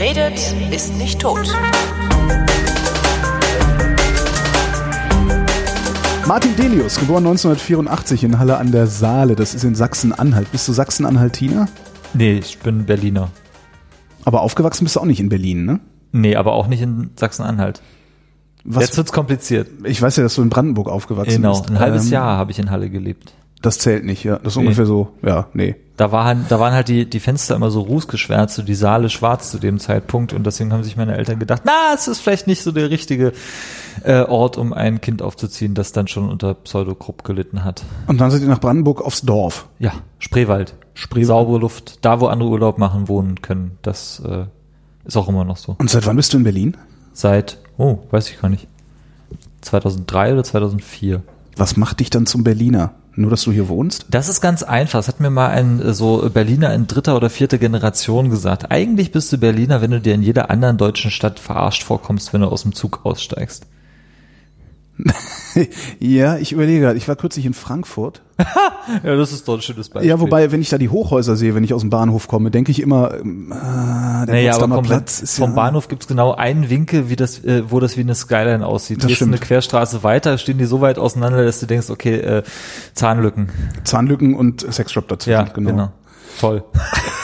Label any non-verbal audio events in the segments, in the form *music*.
Wer redet, ist nicht tot. Martin Delius, geboren 1984 in Halle an der Saale. Das ist in Sachsen-Anhalt. Bist du Sachsen-Anhaltiner? Nee, ich bin Berliner. Aber aufgewachsen bist du auch nicht in Berlin, ne? Nee, aber auch nicht in Sachsen-Anhalt. Was, Jetzt wird's kompliziert. ich weiß ja, dass du in Brandenburg aufgewachsen Genau, bist. ein halbes Ähm, Jahr habe ich in Halle gelebt. Das zählt nicht, ja. Das ist Nee. ungefähr so, ja, nee. Da, war, da waren halt die, die Fenster immer so rußgeschwärzt, so die Saale schwarz zu dem Zeitpunkt und deswegen haben sich meine Eltern gedacht, na, es ist vielleicht nicht so der richtige äh, Ort, um ein Kind aufzuziehen, das dann schon unter Pseudokrupp gelitten hat. Und dann seid ihr nach Brandenburg aufs Dorf. Ja, Spreewald. Spreewald. Saubere Luft. Da, wo andere Urlaub machen, wohnen können. Das äh, ist auch immer noch so. Und seit wann bist du in Berlin? Seit, oh, weiß ich gar nicht. 2003 oder 2004. Was macht dich dann zum Berliner? Nur, dass du hier wohnst? Das ist ganz einfach. Das hat mir mal ein so Berliner in dritter oder vierter Generation gesagt. Eigentlich bist du Berliner, wenn du dir in jeder anderen deutschen Stadt verarscht vorkommst, wenn du aus dem Zug aussteigst. *laughs* ja, ich überlege gerade. Ich war kürzlich in Frankfurt. *laughs* Ja, das ist doch ein schönes Beispiel. Ja, wobei, wenn ich da die Hochhäuser sehe, wenn ich aus dem Bahnhof komme, denke ich immer, ah, der Naja, aber Potsdamer komm, Platz ist vom ja, Bahnhof gibt's genau einen Winkel, wie das, äh, wo das wie eine Skyline aussieht. Das Hier ist stimmt. eine Querstraße weiter, stehen die so weit auseinander, dass du denkst, okay, äh, Zahnlücken. Zahnlücken und Sexshop dazu. Ja, genau. Toll. *laughs*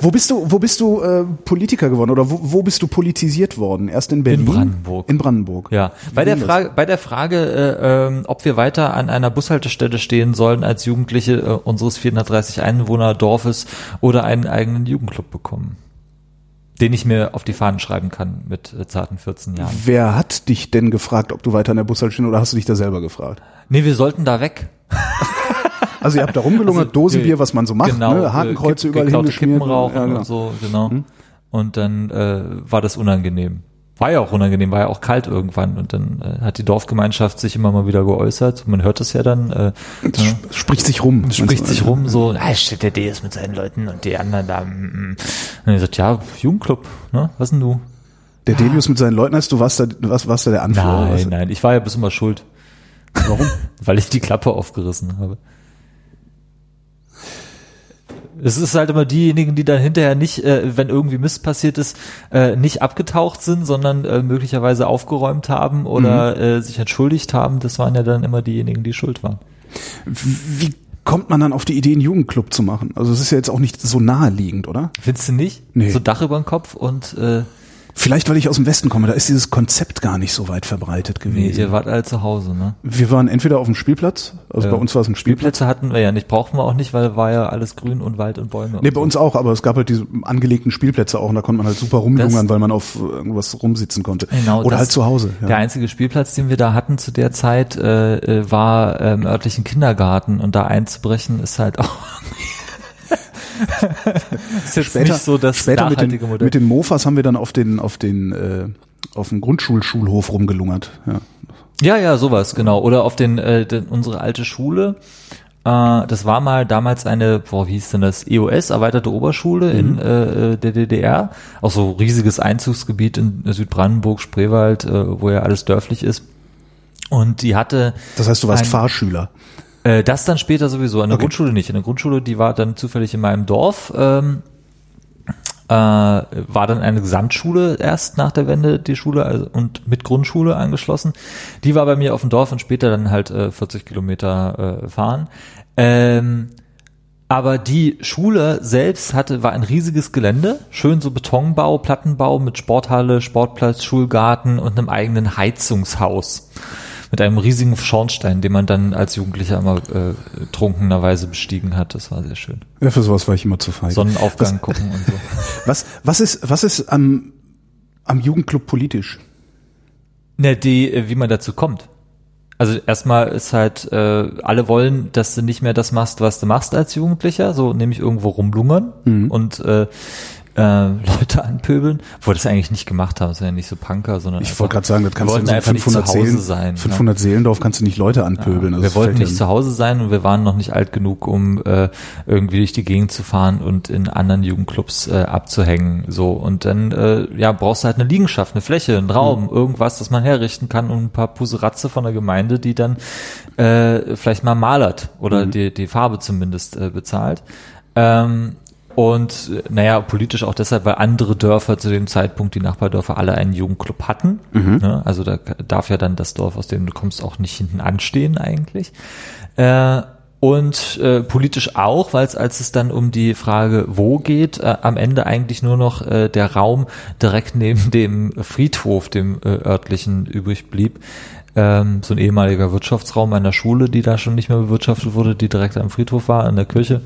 Wo bist du, wo bist du äh, Politiker geworden oder wo, wo bist du politisiert worden? Erst in Berlin? Brandenburg. In Brandenburg. Ja, bei der? Frage, bei der Frage, äh, ähm, ob wir weiter an einer Bushaltestelle stehen sollen als Jugendliche äh, unseres 430 Einwohner Dorfes oder einen eigenen Jugendclub bekommen, den ich mir auf die Fahnen schreiben kann mit äh, zarten 14 Jahren. Wer hat dich denn gefragt, ob du weiter an der Bushaltestelle oder hast du dich da selber gefragt? Nee, wir sollten da weg. *laughs* Also ihr habt da rumgelungert, Also, Dosenbier, äh, was man so macht, genau, ne? Hakenkreuze äh, überall geklaute hingeschmiert. Kippen rauchen Ja, genau. und so, genau. Und dann äh, war das unangenehm. War ja auch unangenehm, war ja auch kalt irgendwann. Und dann äh, hat die Dorfgemeinschaft sich immer mal wieder geäußert. Man hört es ja dann. Äh, Das ne? sp- spricht sich rum. spricht sich rum, so, ah, steht der DS mit seinen Leuten und die anderen da. mm, mm. Und er sagt, ja, Jugendclub, ne? Was denn du? Der Delius mit seinen Leuten heißt, du warst da, was, warst da der Anführer? Nein, nein, ich war ja bis immer schuld. Warum? *laughs* Weil ich die Klappe aufgerissen habe. Es ist halt immer diejenigen, die dann hinterher nicht, äh, wenn irgendwie Mist passiert ist, äh, nicht abgetaucht sind, sondern äh, möglicherweise aufgeräumt haben oder äh, sich entschuldigt haben. Das waren ja dann immer diejenigen, die schuld waren. Wie kommt man dann auf die Idee, einen Jugendclub zu machen? Also es ist ja jetzt auch nicht so naheliegend, oder? Findest du nicht? Nee. So Dach über den Kopf und äh, Vielleicht, weil ich aus dem Westen komme, da ist dieses Konzept gar nicht so weit verbreitet nee, gewesen. ihr wart alle zu Hause, ne? wir waren entweder auf dem Spielplatz, also Ja. bei uns war es ein Spielplatz. Spielplätze hatten wir ja nicht, brauchten wir auch nicht, weil war ja alles grün und Wald und Bäume. Nee, bei uns auch, aber es gab halt diese angelegten Spielplätze auch und da konnte man halt super rumlungern, weil man auf irgendwas rumsitzen konnte. Genau, Oder halt zu Hause. Der Ja. einzige Spielplatz, den wir da hatten zu der Zeit, äh, äh, war äh, im örtlichen Kindergarten und da einzubrechen ist halt *laughs* auch ist jetzt nicht so das später mit den, Modell. mit den Mofas haben wir dann auf den, auf den, äh, auf dem Grundschulschulhof rumgelungert. Ja. ja, ja, sowas, genau. Oder auf den, äh, den unsere alte Schule. Äh, das war mal damals eine, boah, wie hieß denn das? EOS, erweiterte Oberschule Mhm. in äh, äh, der DDR. Auch so riesiges Einzugsgebiet in Südbrandenburg, Spreewald, äh, wo ja alles dörflich ist. Und die hatte Das heißt, du warst Ein- Fahrschüler. Äh, das dann später sowieso. In der Okay. Grundschule nicht. In der Grundschule, die war dann zufällig in meinem Dorf. Ähm, äh, war dann eine Gesamtschule erst nach der Wende die Schule also, und mit Grundschule angeschlossen. Die war bei mir auf dem Dorf und später dann halt äh, 40 Kilometer äh, fahren. Ähm, aber die Schule selbst hatte, war ein riesiges Gelände, schön so Betonbau, Plattenbau mit Sporthalle, Sportplatz, Schulgarten und einem eigenen Heizungshaus. Mit einem riesigen Schornstein, den man dann als Jugendlicher immer äh, trunkenerweise bestiegen hat. Das war sehr schön. Ja, für sowas war ich immer zu feige. Sonnenaufgang gucken und so. *laughs* Was, was ist, was ist am, am Jugendclub politisch? Ne, die, äh, wie man dazu kommt. Also erstmal ist halt, äh, alle wollen, dass du nicht mehr das machst, was du machst als Jugendlicher, so nämlich irgendwo rumlungern Mhm. und äh, äh, Leute anpöbeln, wo das eigentlich nicht gemacht haben, das war ja nicht so Punker, sondern Ich wollte gerade sagen, das kannst du nicht zu 500 Hause Seelen, sein. ne? 500 Seelendorf kannst du nicht Leute anpöbeln. Also wir wollten nicht ja- zu Hause sein und wir waren noch nicht alt genug, um äh, irgendwie durch die Gegend zu fahren und in anderen Jugendclubs äh, abzuhängen. So und dann äh, ja brauchst du halt eine Liegenschaft, eine Fläche, einen Raum, Mhm. irgendwas, das man herrichten kann und ein paar Puseratze von der Gemeinde, die dann äh, vielleicht mal malert oder Mhm. die die Farbe zumindest äh, bezahlt. Ähm, und äh, naja, politisch auch deshalb, weil andere Dörfer zu dem Zeitpunkt, die Nachbardörfer, alle einen Jugendclub hatten. Ne? Also da darf ja dann das Dorf, aus dem du kommst, auch nicht hinten anstehen eigentlich. Äh, und äh, politisch auch, weil es, als es dann um die Frage wo geht, äh, am Ende eigentlich nur noch äh, der Raum direkt neben dem Friedhof, dem äh, örtlichen, übrig blieb. Ähm, so ein ehemaliger Wirtschaftsraum einer Schule, die da schon nicht mehr bewirtschaftet wurde, die direkt am Friedhof war, an der Kirche.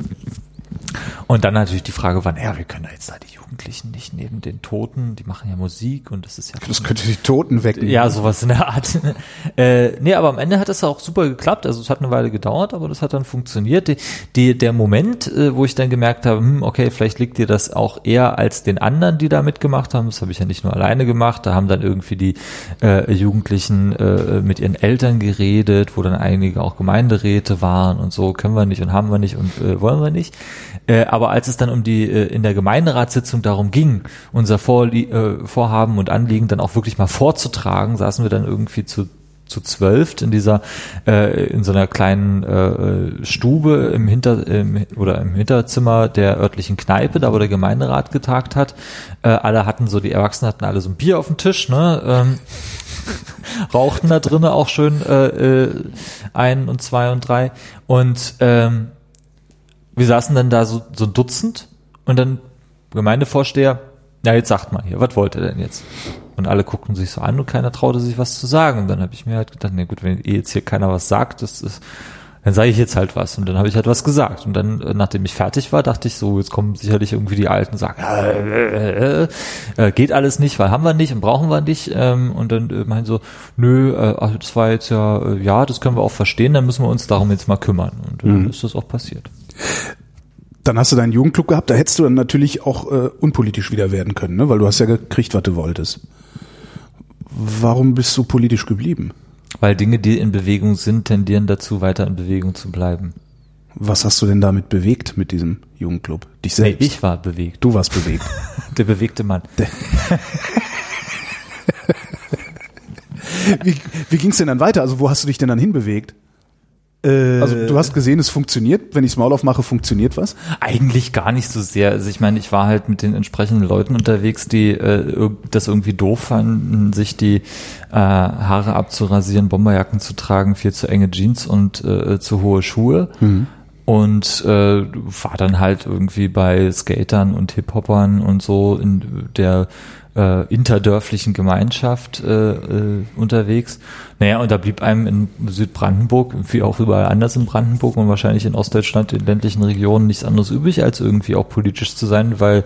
Und dann natürlich die Frage, wann, ja, wir können da jetzt da die Jugendlichen nicht neben den Toten, die machen ja Musik und das ist ja. Das könnte die Toten wecken. Ja, sowas in der Art. *laughs* äh, nee, aber am Ende hat das auch super geklappt. Also es hat eine Weile gedauert, aber das hat dann funktioniert. Die, die, der Moment, äh, wo ich dann gemerkt habe, hm, okay, vielleicht liegt dir das auch eher als den anderen, die da mitgemacht haben. Das habe ich ja nicht nur alleine gemacht. Da haben dann irgendwie die äh, Jugendlichen äh, mit ihren Eltern geredet, wo dann einige auch Gemeinderäte waren und so, können wir nicht und haben wir nicht und äh, wollen wir nicht. Äh, aber als es dann um die äh, in der Gemeinderatssitzung darum ging, unser Vorlie äh, Vorhaben und Anliegen dann auch wirklich mal vorzutragen, saßen wir dann irgendwie zu zu zwölft in dieser äh, in so einer kleinen äh, Stube im Hinter im, oder im Hinterzimmer der örtlichen Kneipe, da wo der Gemeinderat getagt hat. Äh, alle hatten so die Erwachsenen hatten alle so ein Bier auf dem Tisch, ne? Ähm, *laughs* rauchten da drinnen auch schön äh, äh, ein und zwei und drei und ähm, wir saßen dann da so, so ein Dutzend und dann Gemeindevorsteher, ja, jetzt sagt mal hier, was wollt ihr denn jetzt? Und alle guckten sich so an und keiner traute sich was zu sagen. Und dann habe ich mir halt gedacht, na gut, wenn eh jetzt hier keiner was sagt, das ist, dann sage ich jetzt halt was. Und dann habe ich halt was gesagt. Und dann, äh, nachdem ich fertig war, dachte ich so, jetzt kommen sicherlich irgendwie die Alten und sagen, äh, äh, äh, äh, geht alles nicht, weil haben wir nicht und brauchen wir nicht. Ähm, und dann äh, meinen so, nö, äh, das war jetzt ja, äh, ja, das können wir auch verstehen, dann müssen wir uns darum jetzt mal kümmern. Und dann ist das auch passiert. Dann hast du deinen Jugendclub gehabt, da hättest du dann natürlich auch äh, unpolitisch wieder werden können, ne? weil du hast ja gekriegt, was du wolltest. Warum bist du politisch geblieben? Weil Dinge, die in Bewegung sind, tendieren dazu, weiter in Bewegung zu bleiben. Was hast du denn damit bewegt mit diesem Jugendclub? Dich Nee, selbst? ich war bewegt. Du warst bewegt. *laughs* Der bewegte Mann. *laughs* wie wie ging es denn dann weiter? Also wo hast du dich denn dann hinbewegt? Äh, Also du hast gesehen, es funktioniert. Wenn ich Maul aufmache, funktioniert was? Eigentlich gar nicht so sehr. Also ich meine, ich war halt mit den entsprechenden Leuten unterwegs, die äh, das irgendwie doof fanden, sich die äh, Haare abzurasieren, Bomberjacken zu tragen, viel zu enge Jeans und äh, zu hohe Schuhe. Und äh, war dann halt irgendwie bei Skatern und Hip-Hoppern und so in der äh, interdörflichen Gemeinschaft äh, äh, unterwegs. Naja, und da blieb einem in Südbrandenburg, wie auch überall anders in Brandenburg und wahrscheinlich in Ostdeutschland, in ländlichen Regionen, nichts anderes übrig, als irgendwie auch politisch zu sein, weil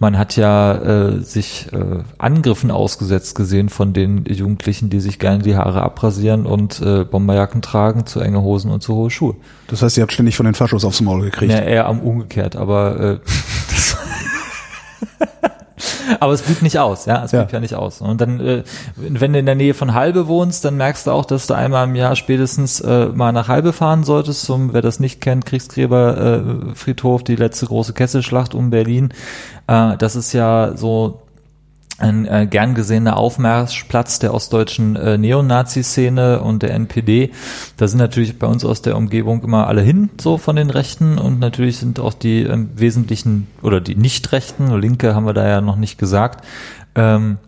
man hat ja äh, sich äh, Angriffen ausgesetzt gesehen von den Jugendlichen, die sich gerne die Haare abrasieren und äh, Bomberjacken tragen, zu enge Hosen und zu hohe Schuhe. Das heißt, ihr habt ständig von den Faschos aufs Maul gekriegt. Ja, eher am umgekehrt, aber äh, das *laughs* *laughs* *laughs* aber es blieb nicht aus, ja, es blieb Ja. ja. nicht aus. Und dann, äh, wenn du in der Nähe von Halbe wohnst, dann merkst du auch, dass du einmal im Jahr spätestens äh, mal nach Halbe fahren solltest, zum, wer das nicht kennt, Kriegsgräberfriedhof, äh, Friedhof, die letzte große Kesselschlacht um Berlin. Äh, das ist ja so ein äh, gern gesehener Aufmarschplatz der ostdeutschen äh, Neonazi-Szene und der NPD. Da sind natürlich bei uns aus der Umgebung immer alle hin, so von den Rechten und natürlich sind auch die ähm, wesentlichen oder die Nicht-Rechten, Linke haben wir da ja noch nicht gesagt, ähm,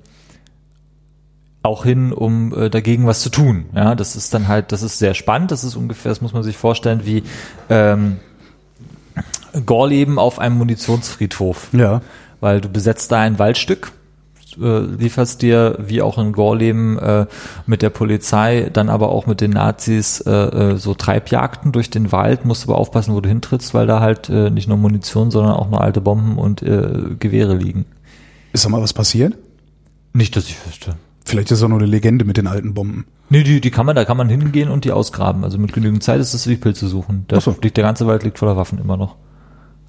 auch hin, um äh, dagegen was zu tun. Ja, das ist dann halt, das ist sehr spannend. Das ist ungefähr, das muss man sich vorstellen, wie ähm, Gorleben auf einem Munitionsfriedhof Ja. weil du besetzt da ein Waldstück, äh, lieferst dir wie auch in Gorleben äh, mit der Polizei, dann aber auch mit den Nazis äh, äh, so Treibjagden durch den Wald, musst aber aufpassen, wo du hintrittst, weil da halt äh, nicht nur Munition, sondern auch noch alte Bomben und äh, Gewehre liegen. Ist da mal was passiert? Nicht, dass ich wüsste. Vielleicht ist es auch nur eine Legende mit den alten Bomben. Nee, die, die kann man, da kann man hingehen und die ausgraben. Also mit genügend Zeit ist es wie Pilze suchen. Da so. liegt der ganze Wald liegt voller Waffen immer noch.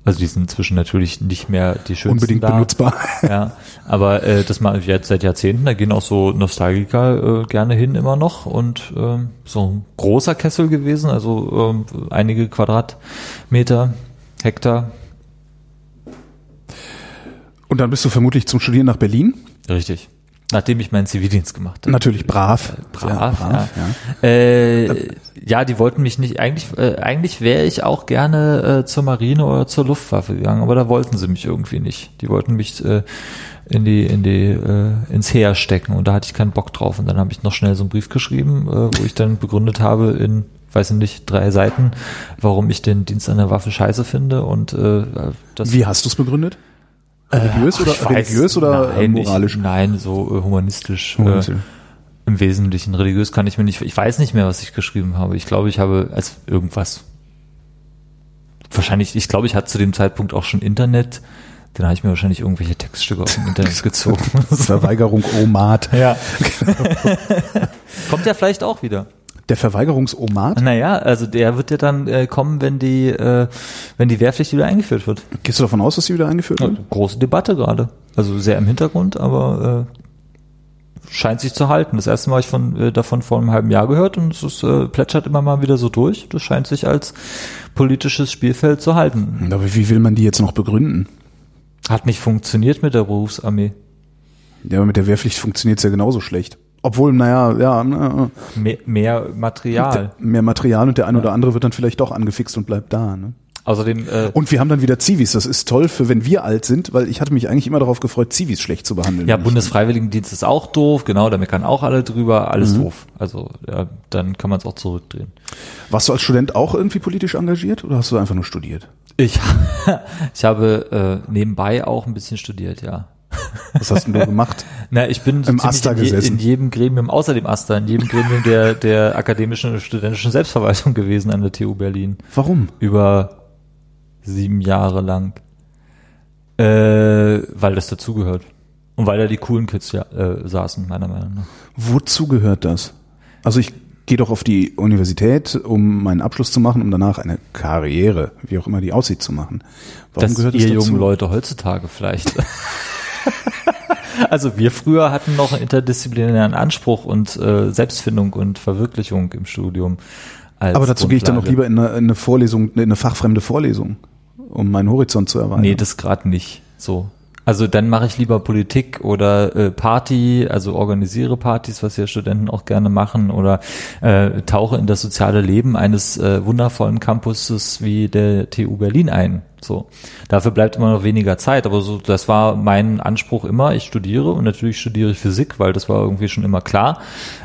Also die sind inzwischen natürlich nicht mehr die schönsten Unbedingt da. benutzbar. Ja, aber äh, das mal jetzt seit Jahrzehnten, da gehen auch so Nostalgiker äh, gerne hin immer noch und ähm, so ein großer Kessel gewesen, also ähm, einige Quadratmeter, Hektar. Und dann bist du vermutlich zum Studieren nach Berlin. Richtig. Nachdem ich meinen Zivildienst gemacht habe. Natürlich brav. Brav, Sehr ja. Ja. Äh, ja, die wollten mich nicht, eigentlich, äh, eigentlich wäre ich auch gerne äh, zur Marine oder zur Luftwaffe gegangen, aber da wollten sie mich irgendwie nicht. Die wollten mich äh, in die, in die, äh, ins Heer stecken und da hatte ich keinen Bock drauf. Und dann habe ich noch schnell so einen Brief geschrieben, äh, wo ich dann begründet habe in weiß ich nicht, drei Seiten, warum ich den Dienst an der Waffe scheiße finde und äh, das Wie hast du es begründet? Religiös Ach, oder weiß- religiös oder äh, nein, moralisch? Ich, nein, so äh, humanistisch. Humanistisch. Äh, Im Wesentlichen. Religiös kann ich mir nicht, ich weiß nicht mehr, was ich geschrieben habe. Ich glaube, ich habe als irgendwas. Wahrscheinlich, ich glaube, ich hatte zu dem Zeitpunkt auch schon Internet. Dann habe ich mir wahrscheinlich irgendwelche Textstücke aus dem Internet *laughs* gezogen. Verweigerung Omat. ja. *laughs* Kommt ja vielleicht auch wieder. Der Verweigerungsomat? Naja, also der wird ja dann äh, kommen, wenn die, äh, wenn die Wehrpflicht wieder eingeführt wird. Gehst du davon aus, dass sie wieder eingeführt wird? Große Debatte gerade. Also sehr im Hintergrund, aber äh, scheint sich zu halten. Das erste Mal habe ich von, äh, davon vor einem halben Jahr gehört und es ist, äh, plätschert immer mal wieder so durch. Das scheint sich als politisches Spielfeld zu halten. Aber wie will man die jetzt noch begründen? Hat nicht funktioniert mit der Berufsarmee. Ja, aber mit der Wehrpflicht funktioniert es ja genauso schlecht. Obwohl, naja, ja, na, Mehr, mehr Material. mehr Material und der ein oder andere wird dann vielleicht doch angefixt und bleibt da. Ne? Außerdem, äh, Und wir haben dann wieder Zivis. Das ist toll für, wenn wir alt sind, weil ich hatte mich eigentlich immer darauf gefreut, Zivis schlecht zu behandeln. ja, Bundesfreiwilligendienst ist auch doof, genau, da meckern auch alle drüber, alles doof. Also ja, dann kann man es auch zurückdrehen. Warst du als Student auch irgendwie politisch engagiert oder hast du einfach nur studiert? Ich, *laughs* ich habe äh, nebenbei auch ein bisschen studiert, ja. Was hast denn du gemacht? *laughs* Na, ich bin so Im Asta in, gesessen. in jedem Gremium, außer dem Asta, in jedem Gremium der, der akademischen und studentischen Selbstverwaltung gewesen an der TU Berlin. Warum? Über sieben Jahre lang. Äh, weil das dazugehört. Und weil da die coolen Kids ja, äh, saßen, meiner Meinung nach. Wozu gehört das? Also ich gehe doch auf die Universität, um meinen Abschluss zu machen, um danach eine Karriere, wie auch immer die aussieht, zu machen. Warum das gehört ihr das dazu? jungen Leute heutzutage vielleicht. *laughs* *laughs* also wir früher hatten noch einen interdisziplinären Anspruch und äh, Selbstfindung und Verwirklichung im Studium. Aber dazu gehe ich dann noch Grundlage. lieber in eine, in eine Vorlesung, in eine fachfremde Vorlesung, um meinen Horizont zu erweitern. Nee, das gerade nicht so. Also dann mache ich lieber Politik oder äh, Party, also organisiere Partys, was ja Studenten auch gerne machen, oder äh, tauche in das soziale Leben eines äh, wundervollen Campuses wie der TU Berlin ein. So, dafür bleibt immer noch weniger Zeit, aber so, das war mein Anspruch immer. Ich studiere und natürlich studiere ich Physik, weil das war irgendwie schon immer klar.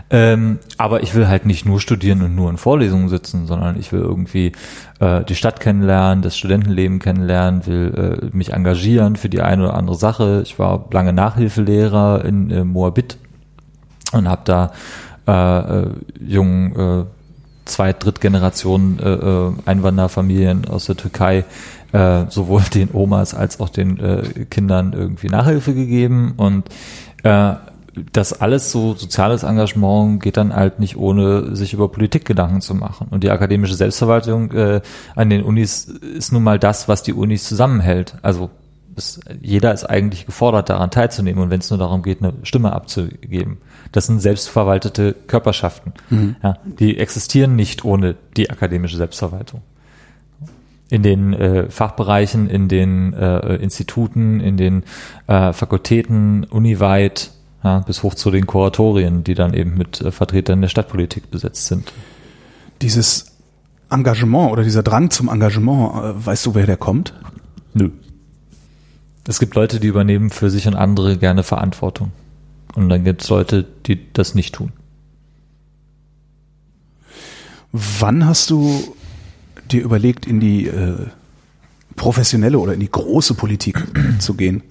Ähm, aber ich will halt nicht nur studieren und nur in Vorlesungen sitzen, sondern ich will irgendwie äh, die Stadt kennenlernen, das Studentenleben kennenlernen, will äh, mich engagieren für die eine oder andere Sache. Ich war lange Nachhilfelehrer in äh, Moabit und habe da äh, äh, jungen äh, Zweit-, Drittgeneration äh, äh, Einwanderfamilien aus der Türkei äh, sowohl *laughs* den Omas als auch den äh, Kindern irgendwie Nachhilfe gegeben und äh, das alles so soziales Engagement geht dann halt nicht ohne sich über Politik Gedanken zu machen. Und die akademische Selbstverwaltung äh, an den Unis ist nun mal das, was die Unis zusammenhält. Also es, jeder ist eigentlich gefordert, daran teilzunehmen. Und wenn es nur darum geht, eine Stimme abzugeben, das sind selbstverwaltete Körperschaften. Ja, die existieren nicht ohne die akademische Selbstverwaltung in den äh, Fachbereichen, in den äh, Instituten, in den äh, Fakultäten, uniweit, ja, bis hoch zu den Kuratorien, die dann eben mit äh, Vertretern der Stadtpolitik besetzt sind. Dieses Engagement oder dieser Drang zum Engagement, äh, weißt du, wer der kommt? Nö. Es gibt Leute, die übernehmen für sich und andere gerne Verantwortung. Und dann gibt es Leute, die das nicht tun. Wann hast du dir überlegt, in die äh, professionelle oder in die große Politik *clears throat* zu gehen?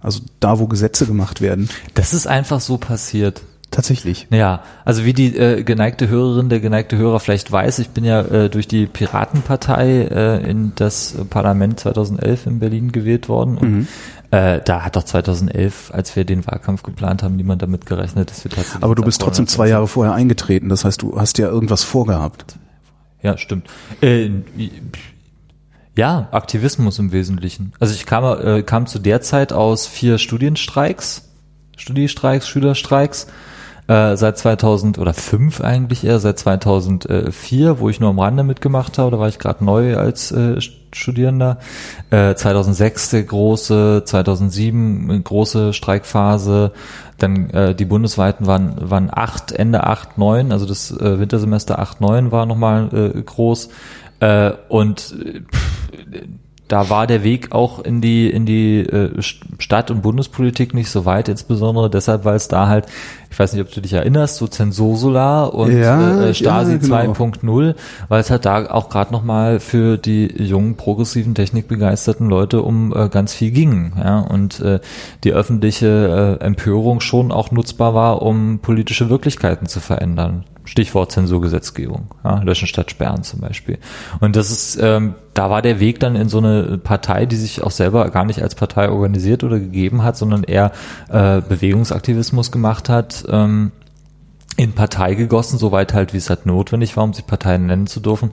Also da, wo Gesetze gemacht werden. Das ist einfach so passiert. Tatsächlich. Ja, also wie die äh, geneigte Hörerin, der geneigte Hörer vielleicht weiß, ich bin ja äh, durch die Piratenpartei äh, in das Parlament 2011 in Berlin gewählt worden und äh, da hat doch 2011, als wir den Wahlkampf geplant haben, niemand damit gerechnet, dass wir tatsächlich. Aber du bist trotzdem zwei Jahre vorher eingetreten. Das heißt, du hast ja irgendwas vorgehabt. Ja, stimmt. Äh, ja, Aktivismus im Wesentlichen. Also ich kam, äh, kam zu der Zeit aus vier Studienstreiks, Studiestreiks, Schülerstreiks. Äh, seit 2000 oder 5 eigentlich eher, seit 2004, wo ich nur am Rande mitgemacht habe, da war ich gerade neu als äh, Studierender. Äh, 2006 der große, 2007 große Streikphase, dann äh, die bundesweiten waren, waren acht, Ende acht, neun, also das äh, Wintersemester acht, neun war nochmal äh, groß. Äh, und pff, da war der Weg auch in die in die äh, Stadt- und Bundespolitik nicht so weit, insbesondere deshalb, weil es da halt, ich weiß nicht, ob du dich erinnerst, so Zensursolar und Ja, äh, Stasi ja, genau. 2.0, weil es halt da auch gerade nochmal für die jungen, progressiven, technikbegeisterten Leute um äh, ganz viel ging. Ja? Und äh, die öffentliche äh, Empörung schon auch nutzbar war, um politische Wirklichkeiten zu verändern. Stichwort Zensurgesetzgebung, ja, Löschen statt Sperren zum Beispiel. Und das ist, ähm, da war der Weg dann in so eine Partei, die sich auch selber gar nicht als Partei organisiert oder gegeben hat, sondern eher äh, Bewegungsaktivismus gemacht hat, ähm, in Partei gegossen, soweit halt, wie es halt notwendig war, um sich Parteien nennen zu dürfen,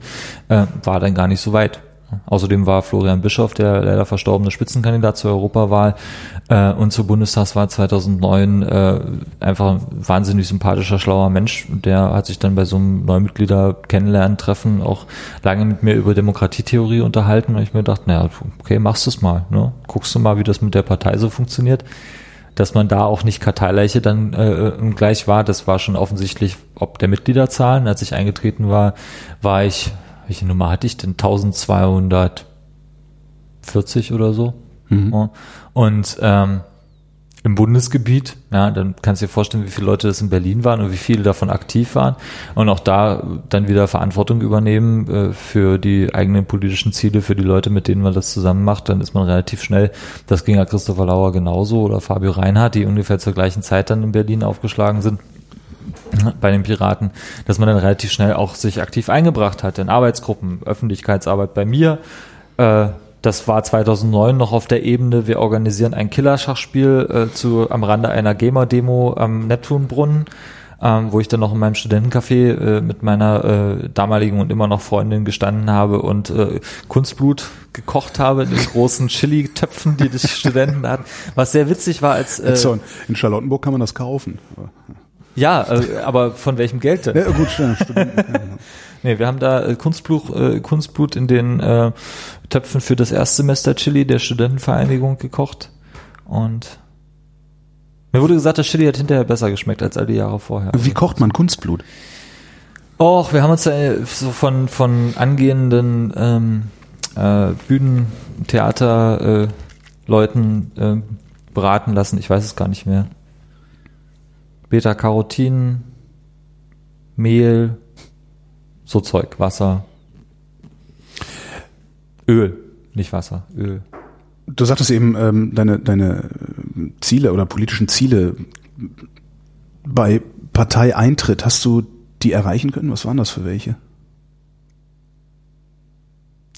äh, war dann gar nicht so weit. Außerdem war Florian Bischoff, der leider verstorbene Spitzenkandidat zur Europawahl äh, und zur Bundestagswahl 2009, äh, einfach ein wahnsinnig sympathischer, schlauer Mensch. Der hat sich dann bei so einem Neumitglieder kennenlernen Treffen auch lange mit mir über Demokratietheorie unterhalten und ich mir gedacht, naja, okay, machst du es mal. Ne? Guckst du mal, wie das mit der Partei so funktioniert. Dass man da auch nicht Karteileiche dann äh, gleich war, das war schon offensichtlich, ob der Mitgliederzahlen. Als ich eingetreten war, war ich welche Nummer hatte ich denn? 1240 oder so. Ja. Und ähm, im Bundesgebiet, ja, dann kannst du dir vorstellen, wie viele Leute das in Berlin waren und wie viele davon aktiv waren und auch da dann wieder Verantwortung übernehmen äh, für die eigenen politischen Ziele, für die Leute, mit denen man das zusammen macht, dann ist man relativ schnell, das ging ja Christopher Lauer genauso oder Fabio Reinhardt, die ungefähr zur gleichen Zeit dann in Berlin aufgeschlagen sind bei den Piraten, dass man dann relativ schnell auch sich aktiv eingebracht hat in Arbeitsgruppen, Öffentlichkeitsarbeit bei mir. Äh, das war 2009 noch auf der Ebene, wir organisieren ein Killerschachspiel äh, zu, am Rande einer Gamer-Demo am Neptunbrunnen, ähm, wo ich dann noch in meinem Studentencafé äh, mit meiner äh, damaligen und immer noch Freundin gestanden habe und äh, Kunstblut gekocht habe in den großen Chili-Töpfen, die die Studenten hatten. Was sehr witzig war, als äh, in Charlottenburg kann man das kaufen. Ja, äh, aber von welchem Geld denn? Ja, gut, stimmt. *laughs* Nee, wir haben da äh, Kunstblut, äh, Kunstblut in den äh, Töpfen für das Erstsemester Chili der Studentenvereinigung gekocht. Und mir wurde gesagt, das Chili hat hinterher besser geschmeckt als all die Jahre vorher. Wie kocht man Kunstblut? Och, wir haben uns da äh, so von, von angehenden ähm, äh, Bühnen, Theater, äh, Leuten äh, beraten lassen. Ich weiß es gar nicht mehr. Beta-Carotin, Mehl, so Zeug, Wasser. Öl, nicht Wasser, Öl. Du sagtest eben, ähm, deine, deine äh, Ziele oder politischen Ziele bei Parteieintritt, hast du die erreichen können? Was waren das für welche?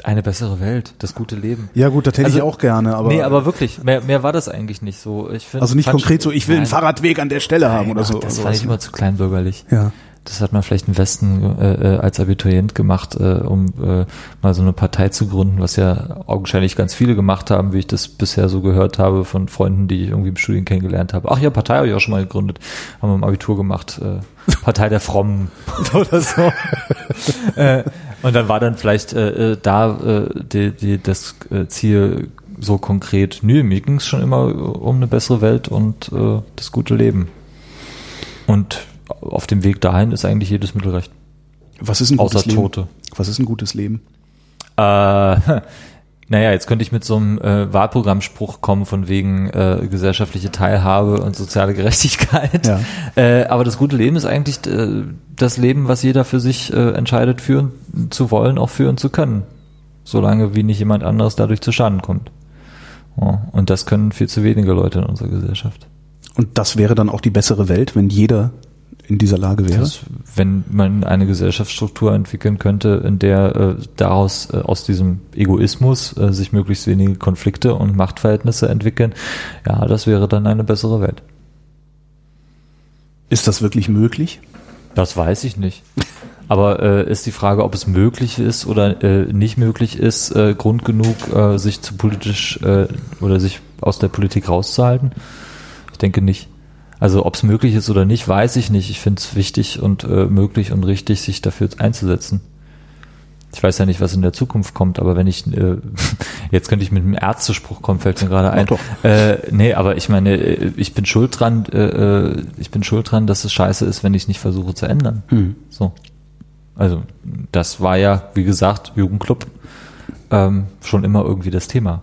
Eine bessere Welt, das gute Leben. Ja gut, das hätte Also- ich auch gerne, aber, nee, aber wirklich, mehr, mehr war das eigentlich nicht so. Ich find, also nicht konkret so, ich will einen Nein, Fahrradweg an der Stelle haben nein, oder so. ach, Das oder fand ich immer zu kleinbürgerlich. Ja. Das hat man vielleicht im Westen äh, äh, als Abiturient gemacht, äh, um äh, mal so eine Partei zu gründen, was ja augenscheinlich ganz viele gemacht haben, wie ich das bisher so gehört habe von Freunden, die ich irgendwie im Studium kennengelernt habe. Ach ja, Partei habe ich auch schon mal gegründet, haben wir im Abitur gemacht, äh, Partei der Frommen *laughs* oder so. äh, und dann war dann vielleicht äh, äh, da äh, die, die, das äh, Ziel so konkret, nö, mir ging es schon immer um eine bessere Welt und äh, das gute Leben. Und auf dem Weg dahin ist eigentlich jedes Mittel recht. Was ist ein Außer gutes Leben? Tote. Was ist ein gutes Leben? Äh, *laughs* naja, jetzt könnte ich mit so einem äh, Wahlprogrammspruch kommen von wegen äh, gesellschaftliche Teilhabe und soziale Gerechtigkeit. Ja. Äh, aber das gute Leben ist eigentlich äh, das Leben, was jeder für sich äh, entscheidet, führen zu wollen, auch führen zu können. Solange wie nicht jemand anderes dadurch zu Schaden kommt. Ja, und das können viel zu wenige Leute in unserer Gesellschaft. Und das wäre dann auch die bessere Welt, wenn jeder in dieser Lage wäre? Das, wenn man eine Gesellschaftsstruktur entwickeln könnte, in der äh, daraus äh, aus diesem Egoismus äh, sich möglichst wenige Konflikte und Machtverhältnisse entwickeln, ja, das wäre dann eine bessere Welt. Ist das wirklich möglich? Das weiß ich nicht. Aber äh, ist die Frage, ob es möglich ist oder äh, nicht möglich ist, äh, Grund genug, äh, sich zu politisch äh, oder sich aus der Politik rauszuhalten? Ich denke nicht. Also ob es möglich ist oder nicht, weiß ich nicht. Ich finde es wichtig und äh, möglich und richtig, sich dafür einzusetzen. Ich weiß ja nicht, was in der Zukunft kommt, aber wenn ich, äh, *laughs* jetzt könnte ich mit einem Ärztespruch kommen, fällt mir gerade ein. Äh, nee, aber ich meine, äh, ich bin schuld dran, äh, äh, ich bin schuld dran, dass es scheiße ist, wenn ich nicht versuche zu ändern. Hm. So. Also, das war ja, wie gesagt, Jugendclub ähm, schon immer irgendwie das Thema.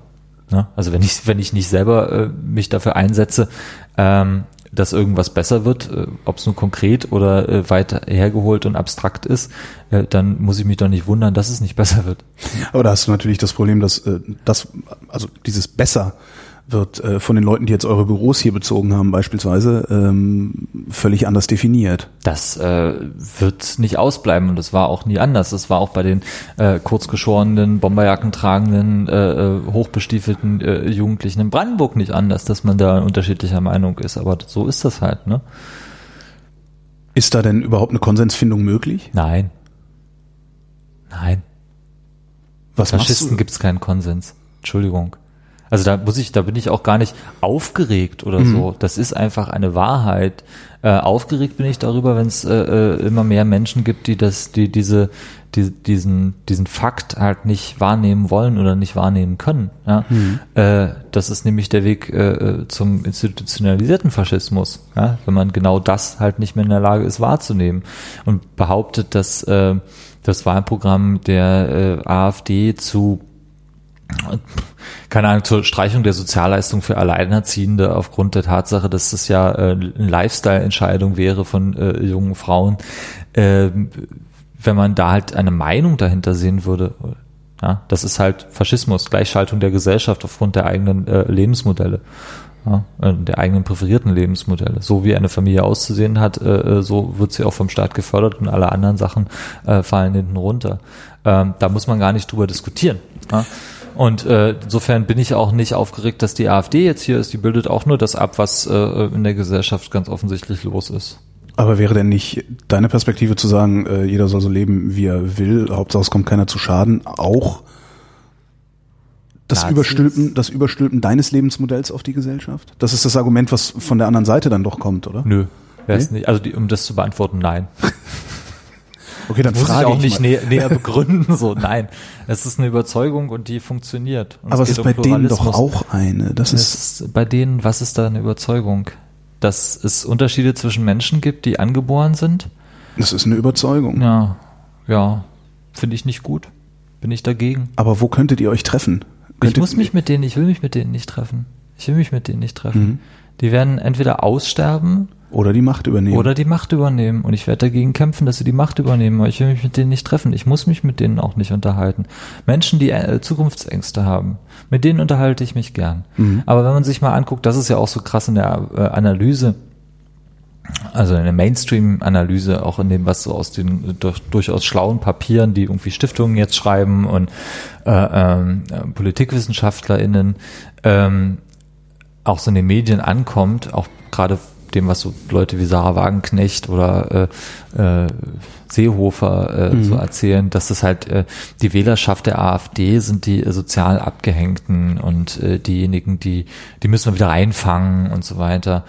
Ne? Also wenn ich, wenn ich nicht selber äh, mich dafür einsetze, ähm, dass irgendwas besser wird, äh, ob es nun konkret oder äh, weit hergeholt und abstrakt ist, äh, dann muss ich mich doch nicht wundern, dass es nicht *laughs* besser wird. Aber da hast du natürlich das Problem, dass äh, das, also dieses besser wird äh, von den Leuten, die jetzt eure Büros hier bezogen haben, beispielsweise, ähm, völlig anders definiert. Das äh, wird nicht ausbleiben und das war auch nie anders. Das war auch bei den äh, kurzgeschorenen, Bomberjacken tragenden, äh, äh, hochbestiefelten äh, Jugendlichen in Brandenburg nicht anders, dass man da unterschiedlicher Meinung ist. Aber so ist das halt, ne? Ist da denn überhaupt eine Konsensfindung möglich? Nein. Nein. Was Faschisten gibt es keinen Konsens. Entschuldigung. Also da muss ich, da bin ich auch gar nicht aufgeregt oder so. Das ist einfach eine Wahrheit. Äh, aufgeregt bin ich darüber, wenn es äh, äh, immer mehr Menschen gibt, die das, die diese, die, diesen, diesen Fakt halt nicht wahrnehmen wollen oder nicht wahrnehmen können. Ja? Äh, das ist nämlich der Weg äh, zum institutionalisierten Faschismus, ja? wenn man genau das halt nicht mehr in der Lage ist wahrzunehmen und behauptet, dass äh, das Wahlprogramm der äh, AfD zu keine Ahnung, zur Streichung der Sozialleistung für Alleinerziehende aufgrund der Tatsache, dass das ja äh, eine Lifestyle-Entscheidung wäre von äh, jungen Frauen, äh, wenn man da halt eine Meinung dahinter sehen würde. Ja, das ist halt Faschismus, Gleichschaltung der Gesellschaft aufgrund der eigenen äh, Lebensmodelle. Ja, äh, der eigenen präferierten Lebensmodelle. So wie eine Familie auszusehen hat, äh, so wird sie auch vom Staat gefördert und alle anderen Sachen äh, fallen hinten runter. Ähm, da muss man gar nicht drüber diskutieren. Ja? Und äh, insofern bin ich auch nicht aufgeregt, dass die AfD jetzt hier ist. Die bildet auch nur das ab, was äh, in der Gesellschaft ganz offensichtlich los ist. Aber wäre denn nicht deine Perspektive zu sagen, äh, jeder soll so leben, wie er will, Hauptsache es kommt keiner zu Schaden, auch das Nazis? Überstülpen, das Überstülpen deines Lebensmodells auf die Gesellschaft? Das ist das Argument, was von der anderen Seite dann doch kommt, oder? Nö. Wär's Nee? nicht. Also die, um das zu beantworten, nein. *laughs* Okay, dann Muss ich frage auch ich nicht mal. näher, näher begründen. So, nein. Es ist eine Überzeugung und die funktioniert. Und Aber es geht ist um bei denen doch auch eine. Das ist, Es ist bei denen, was ist da eine Überzeugung? Dass es Unterschiede zwischen Menschen gibt, die angeboren sind? das ist eine Überzeugung. Ja, ja, finde ich nicht gut. Bin ich dagegen. Aber wo könntet ihr euch treffen? Ich Könntet muss mich mit denen, ich will mich mit denen nicht treffen. Ich will mich mit denen nicht treffen. Mhm. Die werden entweder aussterben oder die Macht übernehmen. oder die Macht übernehmen. Und ich werde dagegen kämpfen, dass sie die Macht übernehmen. Aber ich will mich mit denen nicht treffen. Ich muss mich mit denen auch nicht unterhalten. Menschen, die äh, Zukunftsängste haben, mit denen unterhalte ich mich gern. Mhm. Aber wenn man sich mal anguckt, das ist ja auch so krass in der äh, Analyse, also in der Mainstream-Analyse, auch in dem, was so aus den durch, durchaus schlauen Papieren, die irgendwie Stiftungen jetzt schreiben und äh, ähm, äh, PolitikwissenschaftlerInnen ähm, auch so in den Medien ankommt, auch gerade dem, was so Leute wie Sarah Wagenknecht oder äh, äh, Seehofer äh, so erzählen, dass das halt äh, die Wählerschaft der AfD sind die äh, sozial Abgehängten und äh, diejenigen, die, die müssen wir wieder einfangen und so weiter.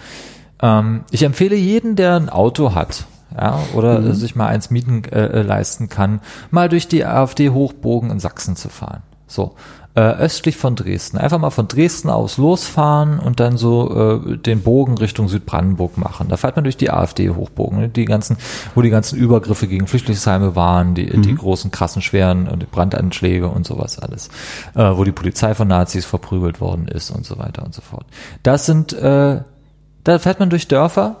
Ähm, ich empfehle jeden, der ein Auto hat, ja, oder äh, sich mal eins mieten äh, äh, leisten kann, mal durch die AfD-Hochbogen in Sachsen zu fahren. So. Äh, östlich von Dresden. Einfach mal von Dresden aus losfahren und dann so äh, den Bogen Richtung Südbrandenburg machen. Da fährt man durch die AfD-Hochbogen, ne? die ganzen, wo die ganzen Übergriffe gegen Flüchtlingsheime waren, die, die großen, krassen, schweren und die Brandanschläge und sowas alles, äh, wo die Polizei von Nazis verprügelt worden ist und so weiter und so fort. Das sind, äh, da fährt man durch Dörfer,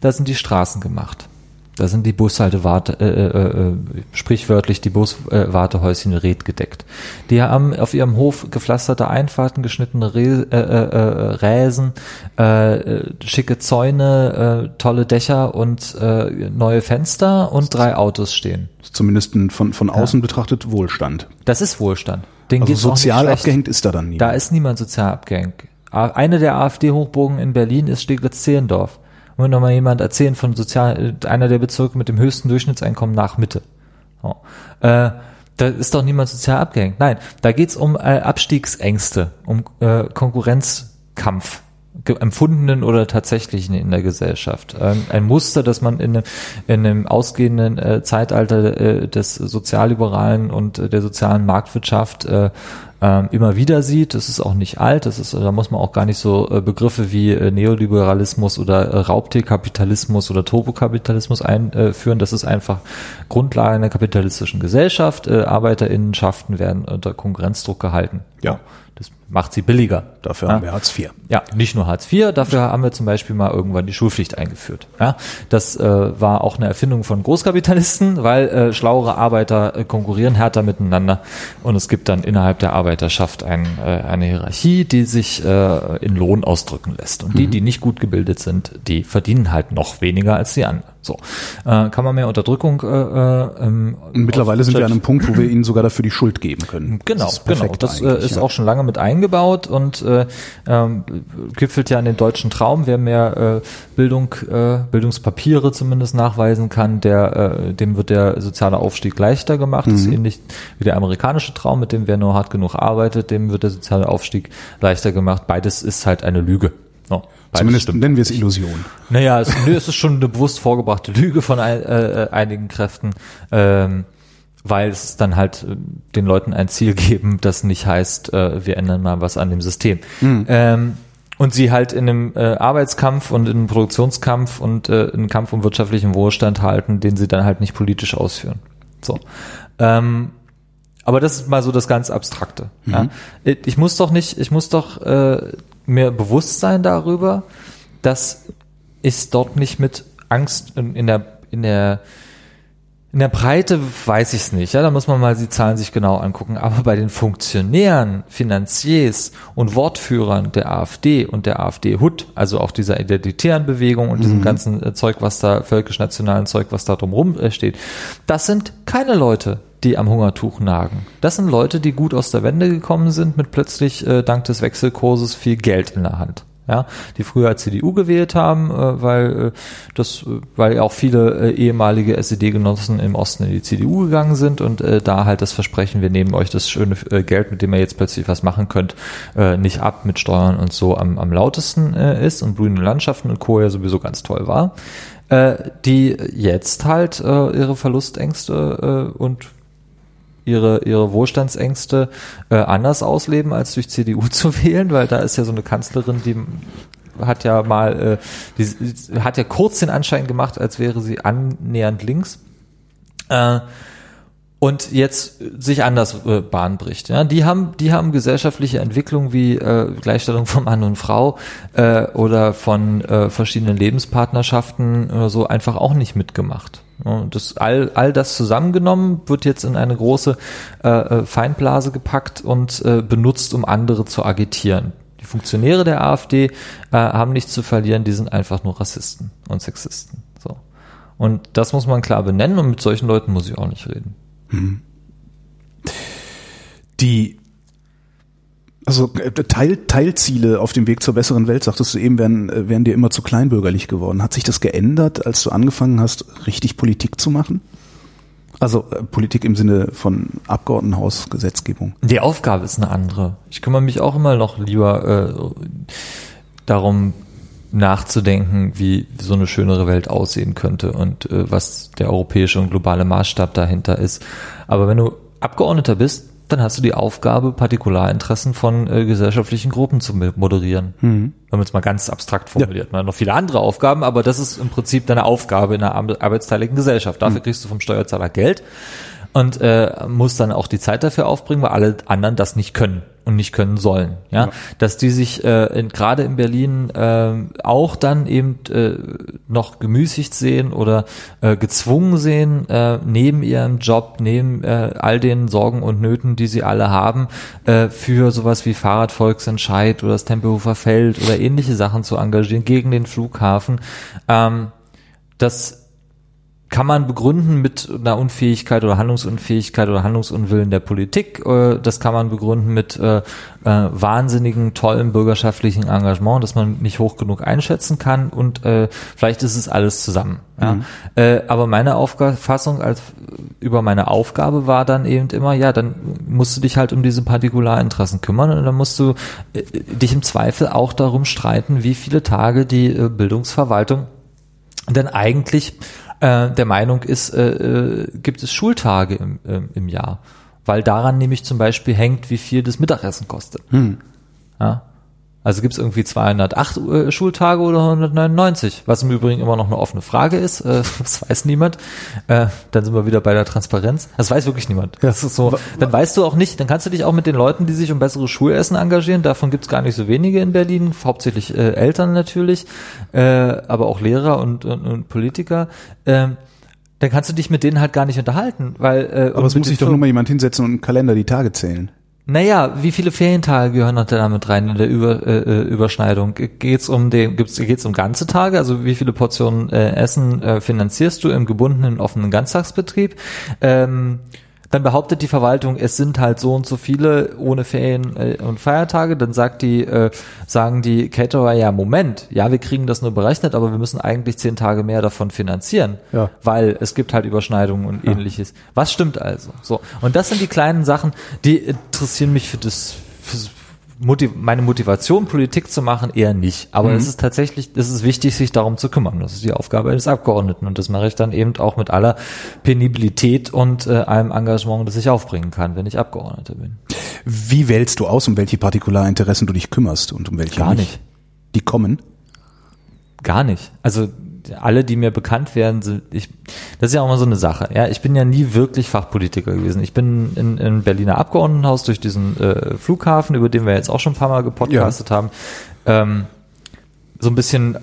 da sind die Straßen gemacht. Da sind die Bushaltewarte, äh, äh, äh, sprichwörtlich die Buswartehäuschen äh, redgedeckt. Die haben auf ihrem Hof gepflasterte Einfahrten, geschnittene Re äh, äh, äh, Räsen, äh, äh, schicke Zäune, äh, tolle Dächer und äh, neue Fenster und drei Autos stehen. Zumindest von, von außen betrachtet Wohlstand. Das ist Wohlstand. Den Also sozial abgehängt ist da dann nie. Da ist niemand sozial abgehängt. Eine der AfD-Hochbogen in Berlin ist Steglitz-Zehlendorf. Wenn noch mal jemand erzählen von sozial, äh, einer der Bezirke mit dem höchsten Durchschnittseinkommen nach Mitte. So. Äh, da ist doch niemand sozial abgehängt. Nein, da geht's um äh, Abstiegsängste, um äh, Konkurrenzkampf empfundenen oder tatsächlichen in der Gesellschaft. Ähm, ein Muster, das man in einem, in einem ausgehenden äh, Zeitalter äh, des sozialliberalen und der sozialen Marktwirtschaft ähm, immer wieder sieht. Das ist auch nicht alt. Das ist, da muss man auch gar nicht so äh, Begriffe wie äh, Neoliberalismus oder äh, Raubtierkapitalismus oder Turbokapitalismus einführen. Das ist einfach Grundlage einer kapitalistischen Gesellschaft. Äh, ArbeiterInnenschaften werden unter Konkurrenzdruck gehalten. Ja. Das macht sie billiger. Dafür Ja. haben wir Hartz IV. Ja, nicht nur Hartz IV, dafür haben wir zum Beispiel mal irgendwann die Schulpflicht eingeführt. Ja, das äh, war auch eine Erfindung von Großkapitalisten, weil äh, schlauere Arbeiter äh, konkurrieren härter miteinander und es gibt dann innerhalb der Arbeiterschaft ein, äh, eine Hierarchie, die sich äh, in Lohn ausdrücken lässt. Und die, die nicht gut gebildet sind, die verdienen halt noch weniger als die anderen. So äh, kann man mehr Unterdrückung. Äh, äh, ähm, mittlerweile sind wir an einem Punkt, wo wir ihnen sogar dafür die Schuld geben können. Genau, Das genau. perfekt Das äh, ist ja. auch schon lange mit eingebaut und äh, ähm, gipfelt ja in den deutschen Traum. Wer mehr äh, Bildung, äh, Bildungspapiere zumindest nachweisen kann, der, äh, dem wird der soziale Aufstieg leichter gemacht. Mhm. Das ist ähnlich wie der amerikanische Traum, mit dem wer nur hart genug arbeitet, dem wird der soziale Aufstieg leichter gemacht. Beides ist halt eine Lüge. No, Zumindest stimmt. nennen wir es Illusion. Naja, es, nö, es ist schon eine bewusst vorgebrachte Lüge von ein, äh, einigen Kräften, ähm, weil es dann halt äh, den Leuten ein Ziel geben, das nicht heißt, äh, wir ändern mal was an dem System. Ähm, und sie halt in einem äh, Arbeitskampf und in einem Produktionskampf und äh, in einem Kampf um wirtschaftlichen Wohlstand halten, den sie dann halt nicht politisch ausführen. So. Ähm, aber das ist mal so das ganz Abstrakte. Ja. Ich muss doch nicht, ich muss doch äh, mir bewusst sein darüber, dass ich dort nicht mit Angst in, in der in der in der Breite weiß ich es nicht, ja, da muss man mal die Zahlen sich genau angucken. Aber bei den Funktionären, Finanziers und Wortführern der AfD und der AfD-Hut, also auch dieser identitären Bewegung und diesem ganzen äh, Zeug, was da, völkisch-nationalen Zeug, was da drumrum äh, steht, das sind keine Leute, die am Hungertuch nagen. Das sind Leute, die gut aus der Wende gekommen sind, mit plötzlich äh, dank des Wechselkurses viel Geld in der Hand ja, die früher CDU gewählt haben, äh, weil äh, das, äh, weil auch viele äh, ehemalige SED-Genossen im Osten in die CDU gegangen sind und äh, da halt das Versprechen, wir nehmen euch das schöne äh, Geld, mit dem ihr jetzt plötzlich was machen könnt, äh, nicht ab mit Steuern und so am, am lautesten äh, ist und grüne Landschaften und Co. ja sowieso ganz toll war, äh, die jetzt halt äh, ihre Verlustängste äh, und ihre, ihre Wohlstandsängste äh, anders ausleben, als durch CDU *laughs* zu wählen, weil da ist ja so eine Kanzlerin, die hat ja mal, äh, die hat ja kurz den Anschein gemacht, als wäre sie annähernd links. Äh, und jetzt sich anders äh, Bahn bricht. Ja, die haben, die haben gesellschaftliche Entwicklung wie äh, Gleichstellung von Mann und Frau äh, oder von äh, verschiedenen Lebenspartnerschaften oder so einfach auch nicht mitgemacht. Und das all, all das zusammengenommen wird jetzt in eine große äh, äh, Feindblase gepackt und äh, benutzt, um andere zu agitieren. Die Funktionäre der AfD äh, haben nichts zu verlieren, die sind einfach nur Rassisten und Sexisten. So. Und das muss man klar benennen und mit solchen Leuten muss ich auch nicht reden. Die also äh, Teil, Teilziele auf dem Weg zur besseren Welt, sagtest du eben, wären, äh, wären dir immer zu kleinbürgerlich geworden. Hat sich das geändert, als du angefangen hast, richtig Politik zu machen? Also äh, Politik im Sinne von Abgeordnetenhaus, Gesetzgebung. Die Aufgabe ist eine andere. Ich kümmere mich auch immer noch lieber äh, darum nachzudenken, wie so eine schönere Welt aussehen könnte und äh, was der europäische und globale Maßstab dahinter ist. Aber wenn du Abgeordneter bist, dann hast du die Aufgabe, Partikularinteressen von äh, gesellschaftlichen Gruppen zu moderieren. Wenn man es mal ganz abstrakt formuliert. Man hat noch viele andere Aufgaben, aber das ist im Prinzip deine Aufgabe in einer ar- arbeitsteiligen Gesellschaft. Dafür kriegst du vom Steuerzahler Geld und äh, musst dann auch die Zeit dafür aufbringen, weil alle anderen das nicht können und nicht können sollen. Ja, dass die sich äh, in, gerade in Berlin äh, auch dann eben äh, noch gemüßigt sehen oder äh, gezwungen sehen, äh, neben ihrem Job, neben äh, all den Sorgen und Nöten, die sie alle haben, äh, für sowas wie Fahrradvolksentscheid oder das Tempelhofer Feld oder ähnliche Sachen zu engagieren gegen den Flughafen. Ähm, das kann man begründen mit einer Unfähigkeit oder Handlungsunfähigkeit oder Handlungsunwillen der Politik. Äh, das kann man begründen mit äh, äh, wahnsinnigen, tollen bürgerschaftlichen Engagement, das man nicht hoch genug einschätzen kann und äh, vielleicht ist es alles zusammen. Ja. Mhm. Äh, aber meine Auffassung als über meine Aufgabe war dann eben immer, ja, dann musst du dich halt um diese Partikularinteressen kümmern und dann musst du äh, dich im Zweifel auch darum streiten, wie viele Tage die äh, Bildungsverwaltung denn eigentlich äh, der Meinung ist, äh, äh, gibt es Schultage im, äh, im Jahr. Weil daran nämlich zum Beispiel hängt, wie viel das Mittagessen kostet. Hm. Ja? Also gibt es irgendwie 208 äh, Schultage oder 199, was im Übrigen immer noch eine offene Frage ist. Äh, *laughs* das weiß niemand. Äh, dann sind wir wieder bei der Transparenz. Das weiß wirklich niemand. Das ist so. Dann weißt du auch nicht, dann kannst du dich auch mit den Leuten, die sich um besseres Schulessen engagieren, davon gibt es gar nicht so wenige in Berlin, hauptsächlich äh, Eltern natürlich, äh, aber auch Lehrer und, und, und Politiker. Ähm, dann kannst du dich mit denen halt gar nicht unterhalten, weil. Äh, aber es muss sich doch nur mal jemand hinsetzen und einen Kalender die Tage zählen. Naja, wie viele Ferientage gehören noch da mit rein in der Über, äh, äh Überschneidung? Geht's um den, gibt's, geht's um ganze Tage? Also wie viele Portionen äh, Essen äh, finanzierst du im gebundenen offenen Ganztagsbetrieb? Ähm, dann behauptet die Verwaltung, es sind halt so und so viele ohne Ferien äh, und Feiertage. Dann sagt die, äh, sagen die Caterer, ja, Moment, ja, wir kriegen das nur berechnet, aber wir müssen eigentlich zehn Tage mehr davon finanzieren, ja. weil es gibt halt Überschneidungen und ja. ähnliches. Was stimmt also? So. Und das sind die kleinen Sachen, die interessieren mich für das, für, Motiv meine Motivation, Politik zu machen, eher nicht. Aber mhm. es ist tatsächlich, es ist wichtig, sich darum zu kümmern. Das ist die Aufgabe eines Abgeordneten. Und das mache ich dann eben auch mit aller Penibilität und äh, allem Engagement, das ich aufbringen kann, wenn ich Abgeordneter bin. Wie wählst du aus, um welche Partikularinteressen du dich kümmerst und um welche Gar nicht? nicht. Die kommen? Gar nicht. Also alle, die mir bekannt werden, sind, ich, das ist ja auch mal so eine Sache. Ja, ich bin ja nie wirklich Fachpolitiker gewesen. Ich bin in, in Berliner Abgeordnetenhaus durch diesen äh, Flughafen, über den wir jetzt auch schon ein paar Mal gepodcastet ja. haben, ähm, so ein bisschen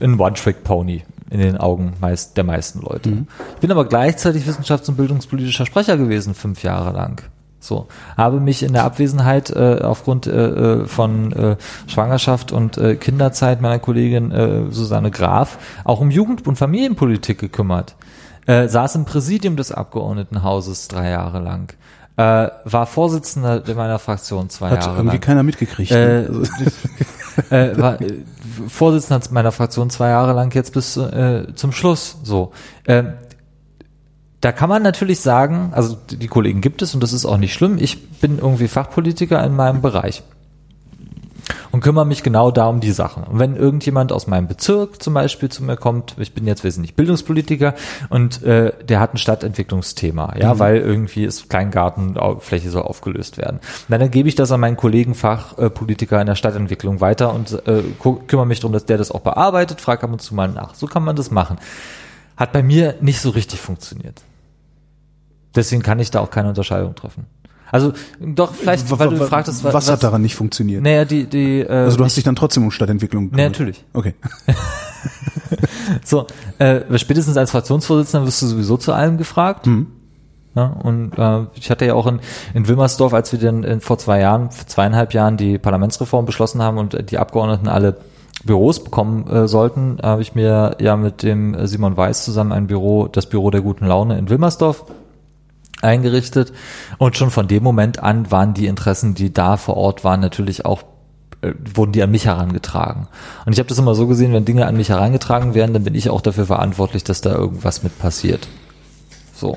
ein One-Trick-Pony in den Augen meist, der meisten Leute. Mhm. Ich bin aber gleichzeitig wissenschafts- und bildungspolitischer Sprecher gewesen, fünf Jahre lang. So, habe mich in der Abwesenheit äh, aufgrund äh, äh, von äh, Schwangerschaft und äh, Kinderzeit meiner Kollegin äh, Susanne Graf auch um Jugend- und Familienpolitik gekümmert. Äh, saß im Präsidium des Abgeordnetenhauses drei Jahre lang. Äh, war Vorsitzender meiner Fraktion zwei Hat Jahre irgendwie lang. keiner mitgekriegt. Äh, ne? äh, war äh, Vorsitzender meiner Fraktion zwei Jahre lang jetzt bis äh, zum Schluss. So. Äh, da kann man natürlich sagen, also die Kollegen gibt es und das ist auch nicht schlimm. Ich bin irgendwie Fachpolitiker in meinem Bereich und kümmere mich genau da um die Sachen. Und wenn irgendjemand aus meinem Bezirk zum Beispiel zu mir kommt, ich bin jetzt wesentlich Bildungspolitiker und äh, der hat ein Stadtentwicklungsthema, ja, mhm. weil irgendwie ist Kleingartenfläche soll aufgelöst werden. Na, dann gebe ich das an meinen Kollegen Fachpolitiker in der Stadtentwicklung weiter und äh, kümmere mich darum, dass der das auch bearbeitet, frage ab und zu mal nach. So kann man das machen. Hat bei mir nicht so richtig funktioniert. Deswegen kann ich da auch keine Unterscheidung treffen. Also doch, vielleicht, weil du fragtest, was, was hat daran nicht funktioniert? Naja, die, die, äh, Also du hast dich dann trotzdem um Stadtentwicklung gekümmert? Natürlich. Okay. *laughs* so, äh, spätestens als Fraktionsvorsitzender wirst du sowieso zu allem gefragt. Mhm. Ja, und äh, ich hatte ja auch in, in Wilmersdorf, als wir dann in, vor zwei Jahren, zweieinhalb Jahren die Parlamentsreform beschlossen haben und die Abgeordneten alle Büros bekommen äh, sollten, habe ich mir ja mit dem Simon Weiß zusammen ein Büro, das Büro der guten Laune in Wilmersdorf eingerichtet. Und schon von dem Moment an waren die Interessen, die da vor Ort waren, natürlich auch äh, wurden die an mich herangetragen. Und ich habe das immer so gesehen, wenn Dinge an mich herangetragen werden, dann bin ich auch dafür verantwortlich, dass da irgendwas mit passiert. So.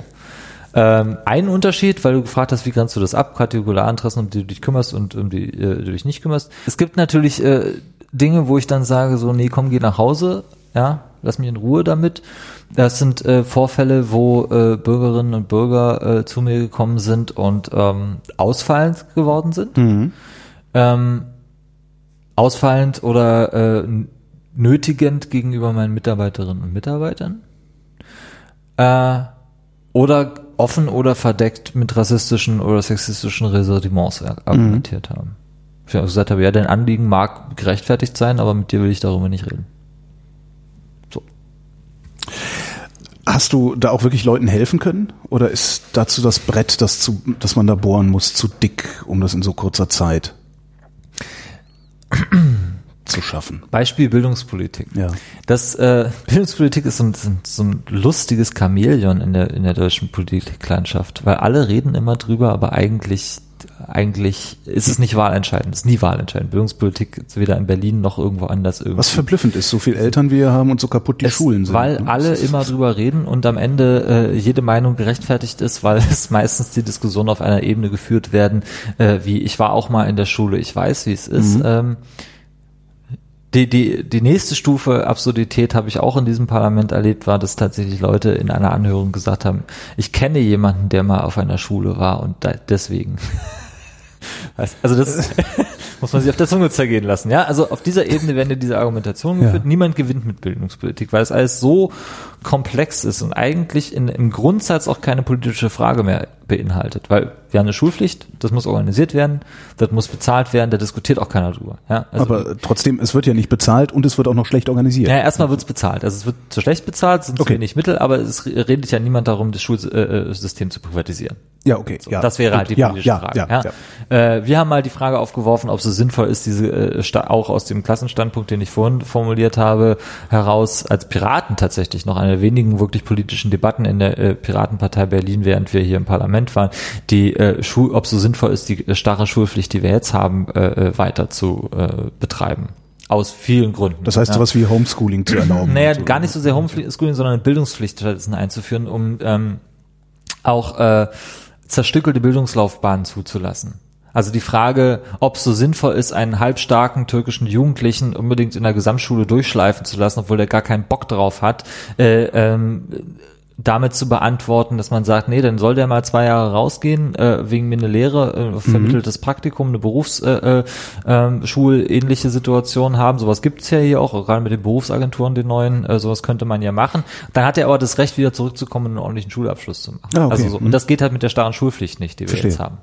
Ähm, ein Unterschied, weil du gefragt hast, wie grenzt du das ab, Kategorialinteressen, um die du dich kümmerst und um die äh, du dich nicht kümmerst. Es gibt natürlich äh, Dinge, wo ich dann sage, so, nee, komm, geh nach Hause, ja, lass mich in Ruhe damit. Das sind äh, Vorfälle, wo äh, Bürgerinnen und Bürger äh, zu mir gekommen sind und ähm, ausfallend geworden sind. Mhm. Ähm, ausfallend oder äh, nötigend gegenüber meinen Mitarbeiterinnen und Mitarbeitern. Äh, oder offen oder verdeckt mit rassistischen oder sexistischen Ressentiments argumentiert mhm. haben. Ich habe gesagt habe, ja, dein Anliegen mag gerechtfertigt sein, aber mit dir will ich darüber nicht reden. Hast du da auch wirklich Leuten helfen können? Oder ist dazu das Brett, das, zu, das man da bohren muss, zu dick, um das in so kurzer Zeit *clears throat* abzuschaffen. Beispiel Bildungspolitik. Ja. Das äh, Bildungspolitik ist so ein, so ein lustiges Chamäleon in der in der deutschen Politiklandschaft, weil alle reden immer drüber, aber eigentlich eigentlich ist es nicht wahlentscheidend, ist nie wahlentscheidend. Bildungspolitik ist weder in Berlin noch irgendwo anders irgendwie. Was verblüffend ist, so viele Eltern wir haben und so kaputt die es, Schulen sind. Weil ne? alle immer drüber reden und am Ende äh, jede Meinung gerechtfertigt ist, weil *laughs* es meistens die Diskussion auf einer Ebene geführt werden, äh, wie ich war auch mal in der Schule, ich weiß, wie es ist. Mhm. Ähm, die, die, die nächste Stufe Absurdität habe ich auch in diesem Parlament erlebt, war, dass tatsächlich Leute in einer Anhörung gesagt haben, ich kenne jemanden, der mal auf einer Schule war und da, deswegen. *laughs* Weißt, Also das *laughs* muss man sich auf der Zunge zergehen lassen. Ja, also auf dieser Ebene werden ja diese Argumentationen Ja. geführt. Niemand gewinnt mit Bildungspolitik, weil es alles so komplex ist und eigentlich in, im Grundsatz auch keine politische Frage mehr beinhaltet. Weil wir haben eine Schulpflicht, das muss organisiert werden, das muss bezahlt werden, da diskutiert auch keiner drüber. Ja, also, Aber trotzdem, es wird ja nicht bezahlt und es wird auch noch schlecht organisiert. ja, erstmal wird's bezahlt. Also es wird zu schlecht bezahlt, es sind Okay. zu wenig Mittel, aber es redet ja niemand darum, das Schulsystem zu privatisieren. Ja, okay. So, ja, das wäre halt die ja, politische ja, Frage. Ja, Ja. Äh, wir haben mal die Frage aufgeworfen, ob es so sinnvoll ist, diese äh, auch aus dem Klassenstandpunkt, den ich vorhin formuliert habe, heraus als Piraten tatsächlich noch eine der wenigen wirklich politischen Debatten in der äh, Piratenpartei Berlin, während wir hier im Parlament waren, die äh, Schul, ob es so sinnvoll ist, die äh, starre Schulpflicht, die wir jetzt haben, äh, äh, weiter zu äh, betreiben. Aus vielen Gründen. Das heißt, ja. sowas wie Homeschooling zu erlauben. Naja, gar nicht so sehr Homeschooling, sondern eine Bildungspflicht stattdessen einzuführen, um ähm, auch äh, zerstückelte Bildungslaufbahnen zuzulassen. Also die Frage, ob es so sinnvoll ist, einen halbstarken türkischen Jugendlichen unbedingt in der Gesamtschule durchschleifen zu lassen, obwohl er gar keinen Bock drauf hat, äh, ähm, damit zu beantworten, dass man sagt, nee, dann soll der mal zwei Jahre rausgehen, äh, wegen mir eine Lehre, äh, vermitteltes Praktikum, eine Berufsschul äh, ähm, schulähnliche Situation haben. Sowas gibt's ja hier auch, gerade mit den Berufsagenturen, den neuen, äh, sowas könnte man ja machen. Dann hat er aber das Recht, wieder zurückzukommen und einen ordentlichen Schulabschluss zu machen. Ah, okay. Also so, Mhm. und das geht halt mit der starren Schulpflicht nicht, die wir Verstehe. jetzt haben.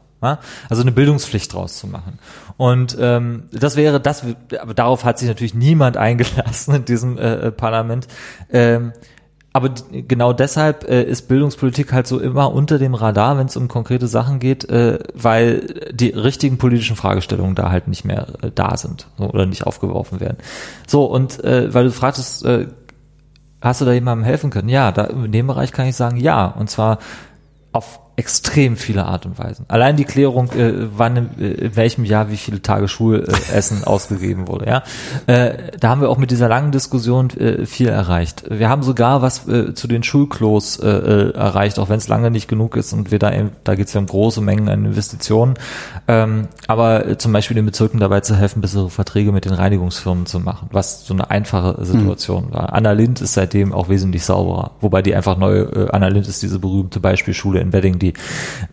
Also eine Bildungspflicht draus zu machen. Und ähm, das wäre das, aber darauf hat sich natürlich niemand *laughs* eingelassen in diesem äh, äh, Parlament. Ähm, aber genau deshalb äh, ist Bildungspolitik halt so immer unter dem Radar, wenn es um konkrete Sachen geht, äh, weil die richtigen politischen Fragestellungen da halt nicht mehr äh, da sind so, oder nicht aufgeworfen werden. So, und äh, weil du fragtest, äh, hast du da jemandem helfen können? Ja, da, in dem Bereich kann ich sagen, ja. Und zwar auf extrem viele Art und Weisen. Allein die Klärung, äh, wann in, äh, in welchem Jahr wie viele Tage Schulessen *laughs* ausgegeben wurde. Ja, äh, da haben wir auch mit dieser langen Diskussion äh, viel erreicht. Wir haben sogar was äh, zu den Schulklos äh, äh, erreicht, auch wenn es lange nicht genug ist und wir da eben, da geht es ja um große Mengen an Investitionen. Ähm, aber äh, zum Beispiel den Bezirken dabei zu helfen, bessere Verträge mit den Reinigungsfirmen zu machen, was so eine einfache Situation war. Anna Lind ist seitdem auch wesentlich sauberer, wobei die einfach neu. Äh, Anna Lind ist diese berühmte Beispielschule in Wedding, die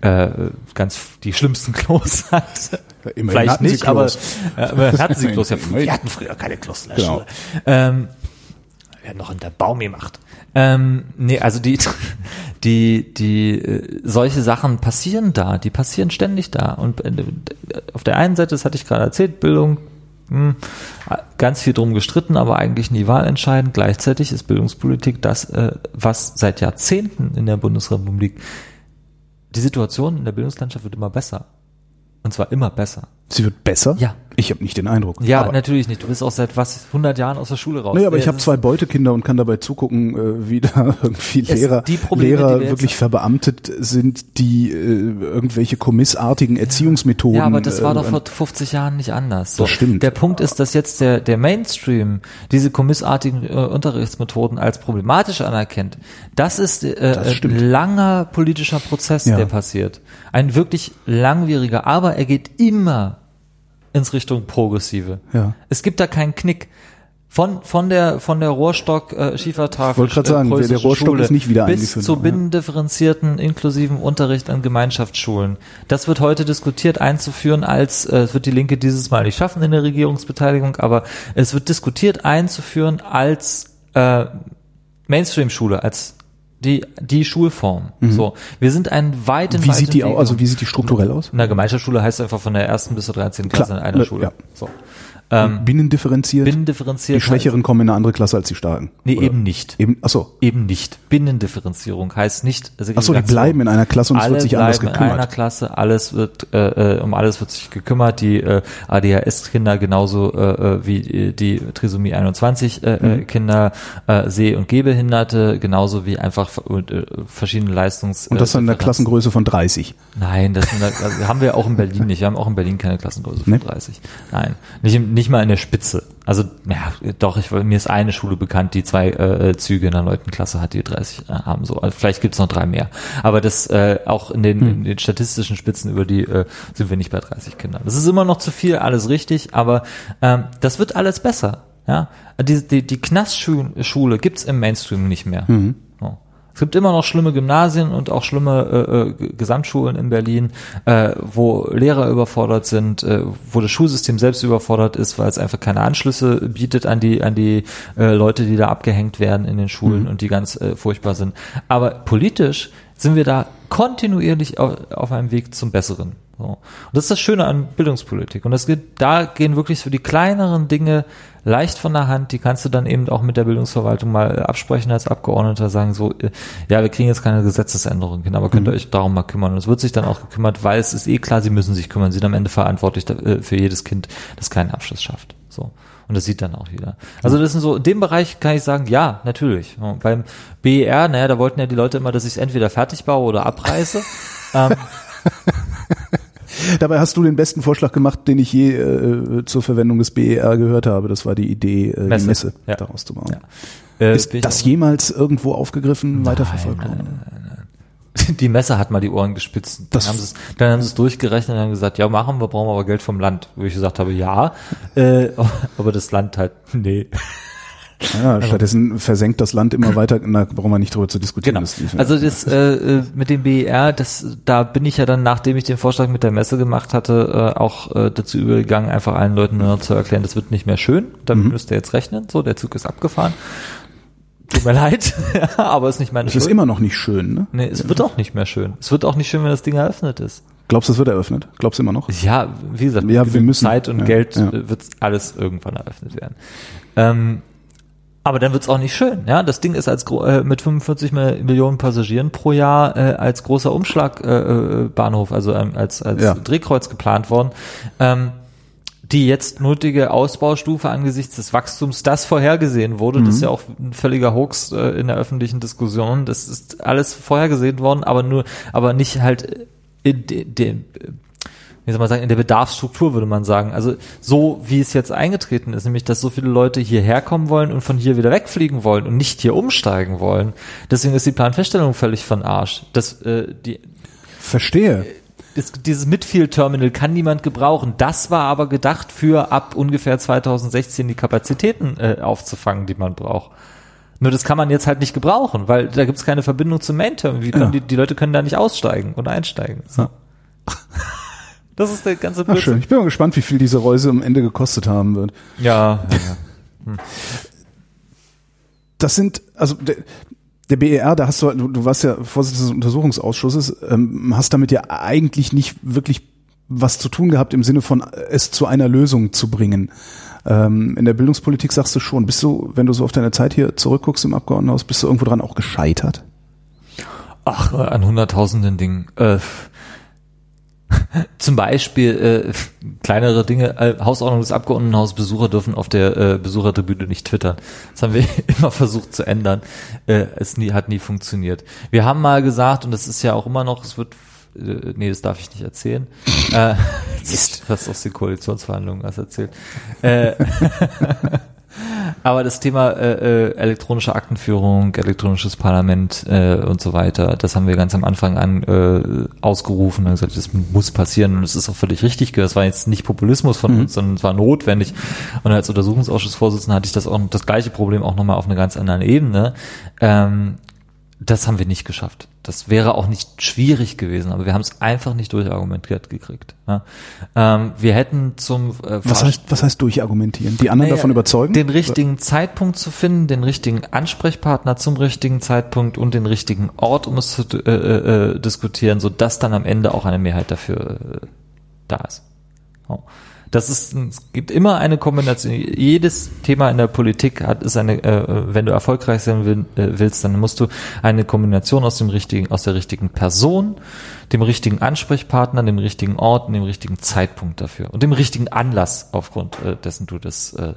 äh, ganz die schlimmsten *laughs* Klos hat. immerhin Vielleicht hatten sie nicht, aber äh, hatten sie Klos. Ja, wir hatten früher keine Klos in der Genau. Schule. Ähm, wir haben noch in der Baum gemacht. Ähm, nee, also die, *laughs* die, die, äh, solche Sachen passieren da, die passieren ständig da. Und äh, auf der einen Seite, das hatte ich gerade erzählt, Bildung, hm, ganz viel drum gestritten, aber eigentlich nie wahlentscheidend. Gleichzeitig ist Bildungspolitik das, äh, was seit Jahrzehnten in der Bundesrepublik die Situation in der Bildungslandschaft wird immer besser. Und zwar immer besser. Sie wird besser? Ja. Ich habe nicht den Eindruck. Ja, Aber- natürlich nicht. Du bist auch seit was 100 Jahren aus der Schule raus. Naja, aber ich habe zwei Beutekinder und kann dabei zugucken, äh, wie da *laughs* irgendwie Lehrer, die Probleme, Lehrer wir wirklich verbeamtet sind, die äh, irgendwelche kommissartigen Erziehungsmethoden. Ja, aber das war äh, doch vor 50 Jahren nicht anders. So, Das stimmt. Der Punkt ist, dass jetzt der, der Mainstream diese kommissartigen äh, Unterrichtsmethoden als problematisch anerkennt. Das ist äh, Das ein langer politischer Prozess, Ja. der passiert. Ein wirklich langwieriger, aber er geht immer ins Richtung Progressive. Ja. Es gibt da keinen Knick. Von, von der, von der Rohrstock, äh, Schiefertafel, wollte grad sagen, der- der Rohrstock Schule ist nicht wieder bis zu ja. binnendifferenzierten, inklusiven Unterricht an Gemeinschaftsschulen. Das wird heute diskutiert einzuführen als, äh, es wird die Linke dieses Mal nicht schaffen in der Regierungsbeteiligung, aber es wird diskutiert einzuführen als äh, Mainstream-Schule, als die, die Schulform. So. Wir sind einen weiten, Mhm. Wie weiten sieht die Weg aus? Also wie sieht die strukturell aus? in der Gemeinschaftsschule heißt einfach von der ersten bis zur 13. Klasse Klar, in einer ne, Schule. ja. So. Ähm, Binnendifferenziert. binnendifferenziert. die Schwächeren kommen in eine andere Klasse als die Starken. Nee, Oder? eben nicht. Eben, achso. Eben nicht. Binnendifferenzierung heißt nicht Achso, die Segregation. bleiben in einer Klasse und es alle wird sich anders bleiben in einer gekümmert. Klasse, alles wird äh, äh, um alles wird sich gekümmert. Die äh, ADHS-Kinder genauso äh, äh, wie äh, die Trisomie 21 äh, Mhm. Kinder, äh, Seh- und Gehbehinderte, genauso wie einfach äh, verschiedene Leistungs. Und das in der. Klassengröße von 30. Nein, das sind, also haben wir auch in Berlin nicht. Wir haben auch in Berlin keine Klassengröße von Nee? 30. Nein, nicht, im- nicht mal in der Spitze. Also, ja, doch, ich, mir ist eine Schule bekannt, die zwei äh, Züge in der neunten Klasse hat, die 30 äh, haben. So, also vielleicht gibt's noch drei mehr. Aber das äh, auch in den, in den statistischen Spitzen über die äh, sind wir nicht bei 30 Kindern. Das ist immer noch zu viel, alles richtig, aber ähm, das wird alles besser. Ja, die, die, die Knastschule gibt's im Mainstream nicht mehr. So. Es gibt immer noch schlimme Gymnasien und auch schlimme äh, äh, Gesamtschulen in Berlin, äh, wo Lehrer überfordert sind, äh, wo das Schulsystem selbst überfordert ist, weil es einfach keine Anschlüsse bietet an die an die äh, Leute, die da abgehängt werden in den Schulen und die ganz äh, furchtbar sind. Aber politisch sind wir da kontinuierlich auf, auf einem Weg zum Besseren. So. Und das ist das Schöne an Bildungspolitik. Und das geht, da gehen wirklich so die kleineren Dinge leicht von der Hand. Die kannst du dann eben auch mit der Bildungsverwaltung mal absprechen als Abgeordneter, sagen so, äh, ja, wir kriegen jetzt keine Gesetzesänderung hin, aber könnt ihr euch darum mal kümmern. Und es wird sich dann auch gekümmert, weil es ist eh klar, sie müssen sich kümmern. Sie sind am Ende verantwortlich äh, für jedes Kind, das keinen Abschluss schafft. So. Und das sieht dann auch jeder. Also das sind so, in dem Bereich kann ich sagen, ja, natürlich. Beim BER, naja, da wollten ja die Leute immer, dass ich es entweder fertig baue oder abreiße. *laughs* ähm, *laughs* Dabei hast du den besten Vorschlag gemacht, den ich je äh, zur Verwendung des BER gehört habe. Das war die Idee, äh, Messe. die Messe Ja. daraus zu bauen. Ja. äh, Ist das jemals irgendwo aufgegriffen, weiterverfolgt nein, worden? *laughs* Die Messe hat mal die Ohren spitzt. Dann Das- haben sie es, dann haben sie es durchgerechnet und haben gesagt, ja, machen wir, brauchen wir aber Geld vom Land. Wo ich gesagt habe, ja, *laughs* äh, *laughs* aber das Land halt, nee. Ja, stattdessen versenkt das Land immer *clears throat* weiter, da brauchen wir nicht drüber zu diskutieren. Genau. Das. Also das äh, äh, mit dem BER, das, da bin ich ja dann, nachdem ich den Vorschlag mit der Messe gemacht hatte, äh, auch äh, dazu übergegangen, einfach allen Leuten nur zu erklären, das wird nicht mehr schön. Damit Mhm. müsst ihr jetzt rechnen. So, der Zug ist abgefahren. Tut mir *laughs* leid, *laughs* aber ist nicht meine Es ist immer noch nicht schön, ne? Nee, es wird auch nicht mehr schön. Es wird auch nicht schön, wenn das Ding eröffnet ist. Glaubst du, es wird eröffnet? Glaubst du immer noch? Ja, wie gesagt, Ja, mit wir müssen. Zeit und Ja, Geld ja. äh, wird alles irgendwann eröffnet werden. Ähm, aber dann wird's auch nicht schön. Ja, das Ding ist als äh, mit 45 Mi- Millionen Passagieren pro Jahr äh, als großer Umschlagbahnhof, äh, Bahnhof, also ähm, als als Ja. Drehkreuz geplant worden. Ähm, die jetzt nötige Ausbaustufe angesichts des Wachstums, das vorhergesehen wurde, das ist ja auch ein völliger Hoax äh, in der öffentlichen Diskussion, das ist alles vorhergesehen worden, aber nur, aber nicht halt in de, de, wie soll man sagen, in der Bedarfsstruktur würde man sagen. Also so wie es jetzt eingetreten ist, nämlich dass so viele Leute hierher kommen wollen und von hier wieder wegfliegen wollen und nicht hier umsteigen wollen. Deswegen ist die Planfeststellung völlig von Arsch. Das, äh, die, Verstehe. das, dieses Midfield-Terminal kann niemand gebrauchen. Das war aber gedacht für ab ungefähr 2016 die Kapazitäten äh, aufzufangen, die man braucht. Nur das kann man jetzt halt nicht gebrauchen, weil da gibt's keine Verbindung zum Main-Terminal. Ja. die, die Leute können da nicht aussteigen und einsteigen. So. Ja. *laughs* Das ist der ganze Ach, schön. Blödsinn. Ich bin mal gespannt, wie viel diese Reuse am Ende gekostet haben wird. Ja, ja, ja. Das sind, also der, der BER, da hast du, du, du warst ja Vorsitzender des Untersuchungsausschusses, ähm, hast damit ja eigentlich nicht wirklich was zu tun gehabt im Sinne von es zu einer Lösung zu bringen. Ähm, in der Bildungspolitik sagst du schon, bist du, wenn du so auf deine Zeit hier zurückguckst im Abgeordnetenhaus, bist du irgendwo dran auch gescheitert? Ach, an hunderttausenden Dingen. Äh, *laughs* zum Beispiel äh, kleinere Dinge, äh, Hausordnung des Abgeordnetenhauses, Besucher dürfen auf der äh, Besuchertribüne nicht twittern. Das haben wir *laughs* immer versucht zu ändern. Äh, es nie, hat nie funktioniert. Wir haben mal gesagt, und das ist ja auch immer noch, es wird äh, nee, das darf ich nicht erzählen. äh, *laughs* Mist, was aus den Koalitionsverhandlungen was erzählt. Äh, aber das Thema äh, äh, elektronische Aktenführung, elektronisches Parlament äh, und so weiter, das haben wir ganz am Anfang an äh, ausgerufen und gesagt, das muss passieren und es ist auch völlig richtig. Das war jetzt nicht Populismus von uns, sondern es war notwendig. Und als Untersuchungsausschussvorsitzender hatte ich das auch das gleiche Problem auch nochmal auf einer ganz anderen Ebene. Ähm, das haben wir nicht geschafft. Das wäre auch nicht schwierig gewesen, aber wir haben es einfach nicht durchargumentiert gekriegt. Ja. Ähm, wir hätten zum äh, Was heißt, was heißt durchargumentieren? Die anderen naja, davon überzeugen? Den richtigen Zeitpunkt zu finden, den richtigen Ansprechpartner zum richtigen Zeitpunkt und den richtigen Ort, um es zu äh, äh, diskutieren, so dass dann am Ende auch eine Mehrheit dafür äh, da ist. So. Das ist, es gibt immer eine Kombination. Jedes Thema in der Politik hat ist eine, äh, wenn du erfolgreich sein will, äh, willst, dann musst du eine Kombination aus dem richtigen, aus der richtigen Person, dem richtigen Ansprechpartner, dem richtigen Ort und dem richtigen Zeitpunkt dafür und dem richtigen Anlass, aufgrund äh, dessen du das äh,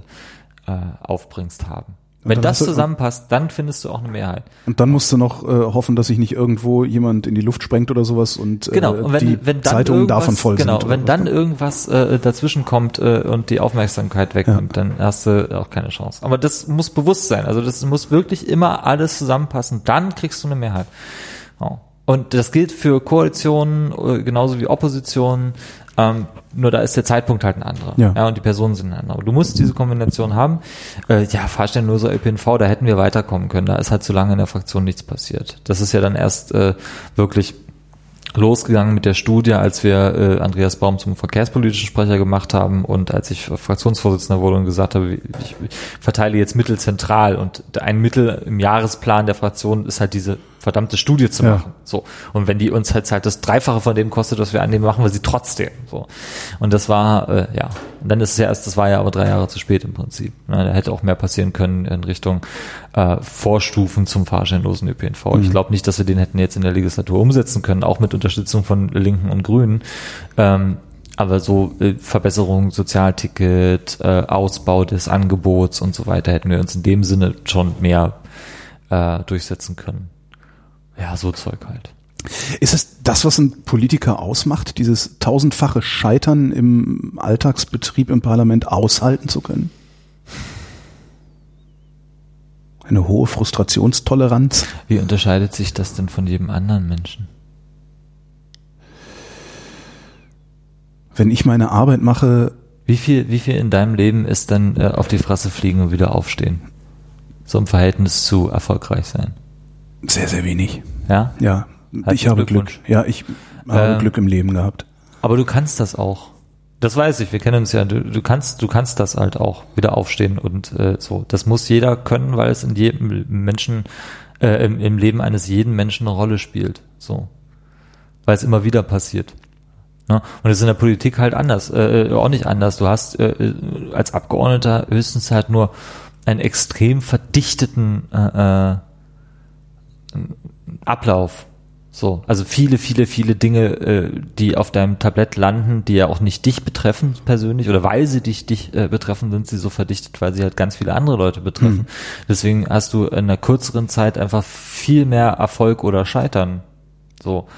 äh, aufbringst, haben. Wenn dann das zusammenpasst, dann findest du auch eine Mehrheit. Und dann musst du noch äh, hoffen, dass sich nicht irgendwo jemand in die Luft sprengt oder sowas und äh, Genau, und wenn, die wenn Zeitungen davon voll genau, sind. oder wenn dann irgendwas äh, dazwischen kommt äh, und die Aufmerksamkeit wegnimmt, dann hast du auch keine Chance. Aber das muss bewusst sein. Also das muss wirklich immer alles zusammenpassen. Dann kriegst du eine Mehrheit. Ja. Und das gilt für Koalitionen äh, genauso wie Oppositionen. Ähm, nur da ist der Zeitpunkt halt ein anderer. Ja. und die Personen sind ein anderer. Aber Du musst diese Kombination haben. Äh, ja, Fahrstellenloser ÖPNV, da hätten wir weiterkommen können. Da ist halt zu lange in der Fraktion nichts passiert. Das ist ja dann erst äh, wirklich losgegangen mit der Studie, als wir äh, Andreas Baum zum verkehrspolitischen Sprecher gemacht haben und als ich Fraktionsvorsitzender wurde und gesagt habe, ich, ich verteile jetzt Mittel zentral und ein Mittel im Jahresplan der Fraktion ist halt diese verdammte Studie zu Ja. machen. So. Und wenn die uns halt, halt das Dreifache von dem kostet, was wir annehmen, machen wir sie trotzdem. So. Und das war, äh, ja. Und dann ist es ja erst, das war ja aber drei Jahre zu spät im Prinzip. Ne, da hätte auch mehr passieren können in Richtung äh, Vorstufen zum fahrstellenlosen ÖPNV. Ich glaube nicht, dass wir den hätten jetzt in der Legislatur umsetzen können, auch mit Unterstützung von Linken und Grünen. Ähm, aber so äh, Verbesserung, Sozialticket, äh, Ausbau des Angebots und so weiter hätten wir uns in dem Sinne schon mehr äh, durchsetzen können. Ja, so Zeug halt. Ist es das, was ein Politiker ausmacht, dieses tausendfache Scheitern im Alltagsbetrieb im Parlament aushalten zu können? Eine hohe Frustrationstoleranz? Wie unterscheidet sich das denn von jedem anderen Menschen? Wenn ich meine Arbeit mache, Wie viel, wie viel in deinem Leben ist dann äh, auf die Fresse fliegen und wieder aufstehen? So im Verhältnis zu erfolgreich sein. Sehr, sehr wenig. Ja? Ja, Herzlichen ich habe Glück. Ja, ich habe Ähm, Glück im Leben gehabt. Aber du kannst das auch. Das weiß ich, wir kennen uns ja. Du, du kannst, du kannst das halt auch wieder aufstehen und äh, so. Das muss jeder können, weil es in jedem Menschen, äh, im, im Leben eines jeden Menschen eine Rolle spielt. So. Weil es immer wieder passiert. Ne? Und das ist in der Politik halt anders, äh, auch nicht anders. Du hast äh, äh, als Abgeordneter höchstens halt nur einen extrem verdichteten äh, äh, Ablauf. So, also viele, viele, viele Dinge, äh, die auf deinem Tablett landen, die ja auch nicht dich betreffen persönlich oder weil sie dich, dich äh, betreffen, sind sie so verdichtet, weil sie halt ganz viele andere Leute betreffen. Deswegen hast du in einer kürzeren Zeit einfach viel mehr Erfolg oder Scheitern. So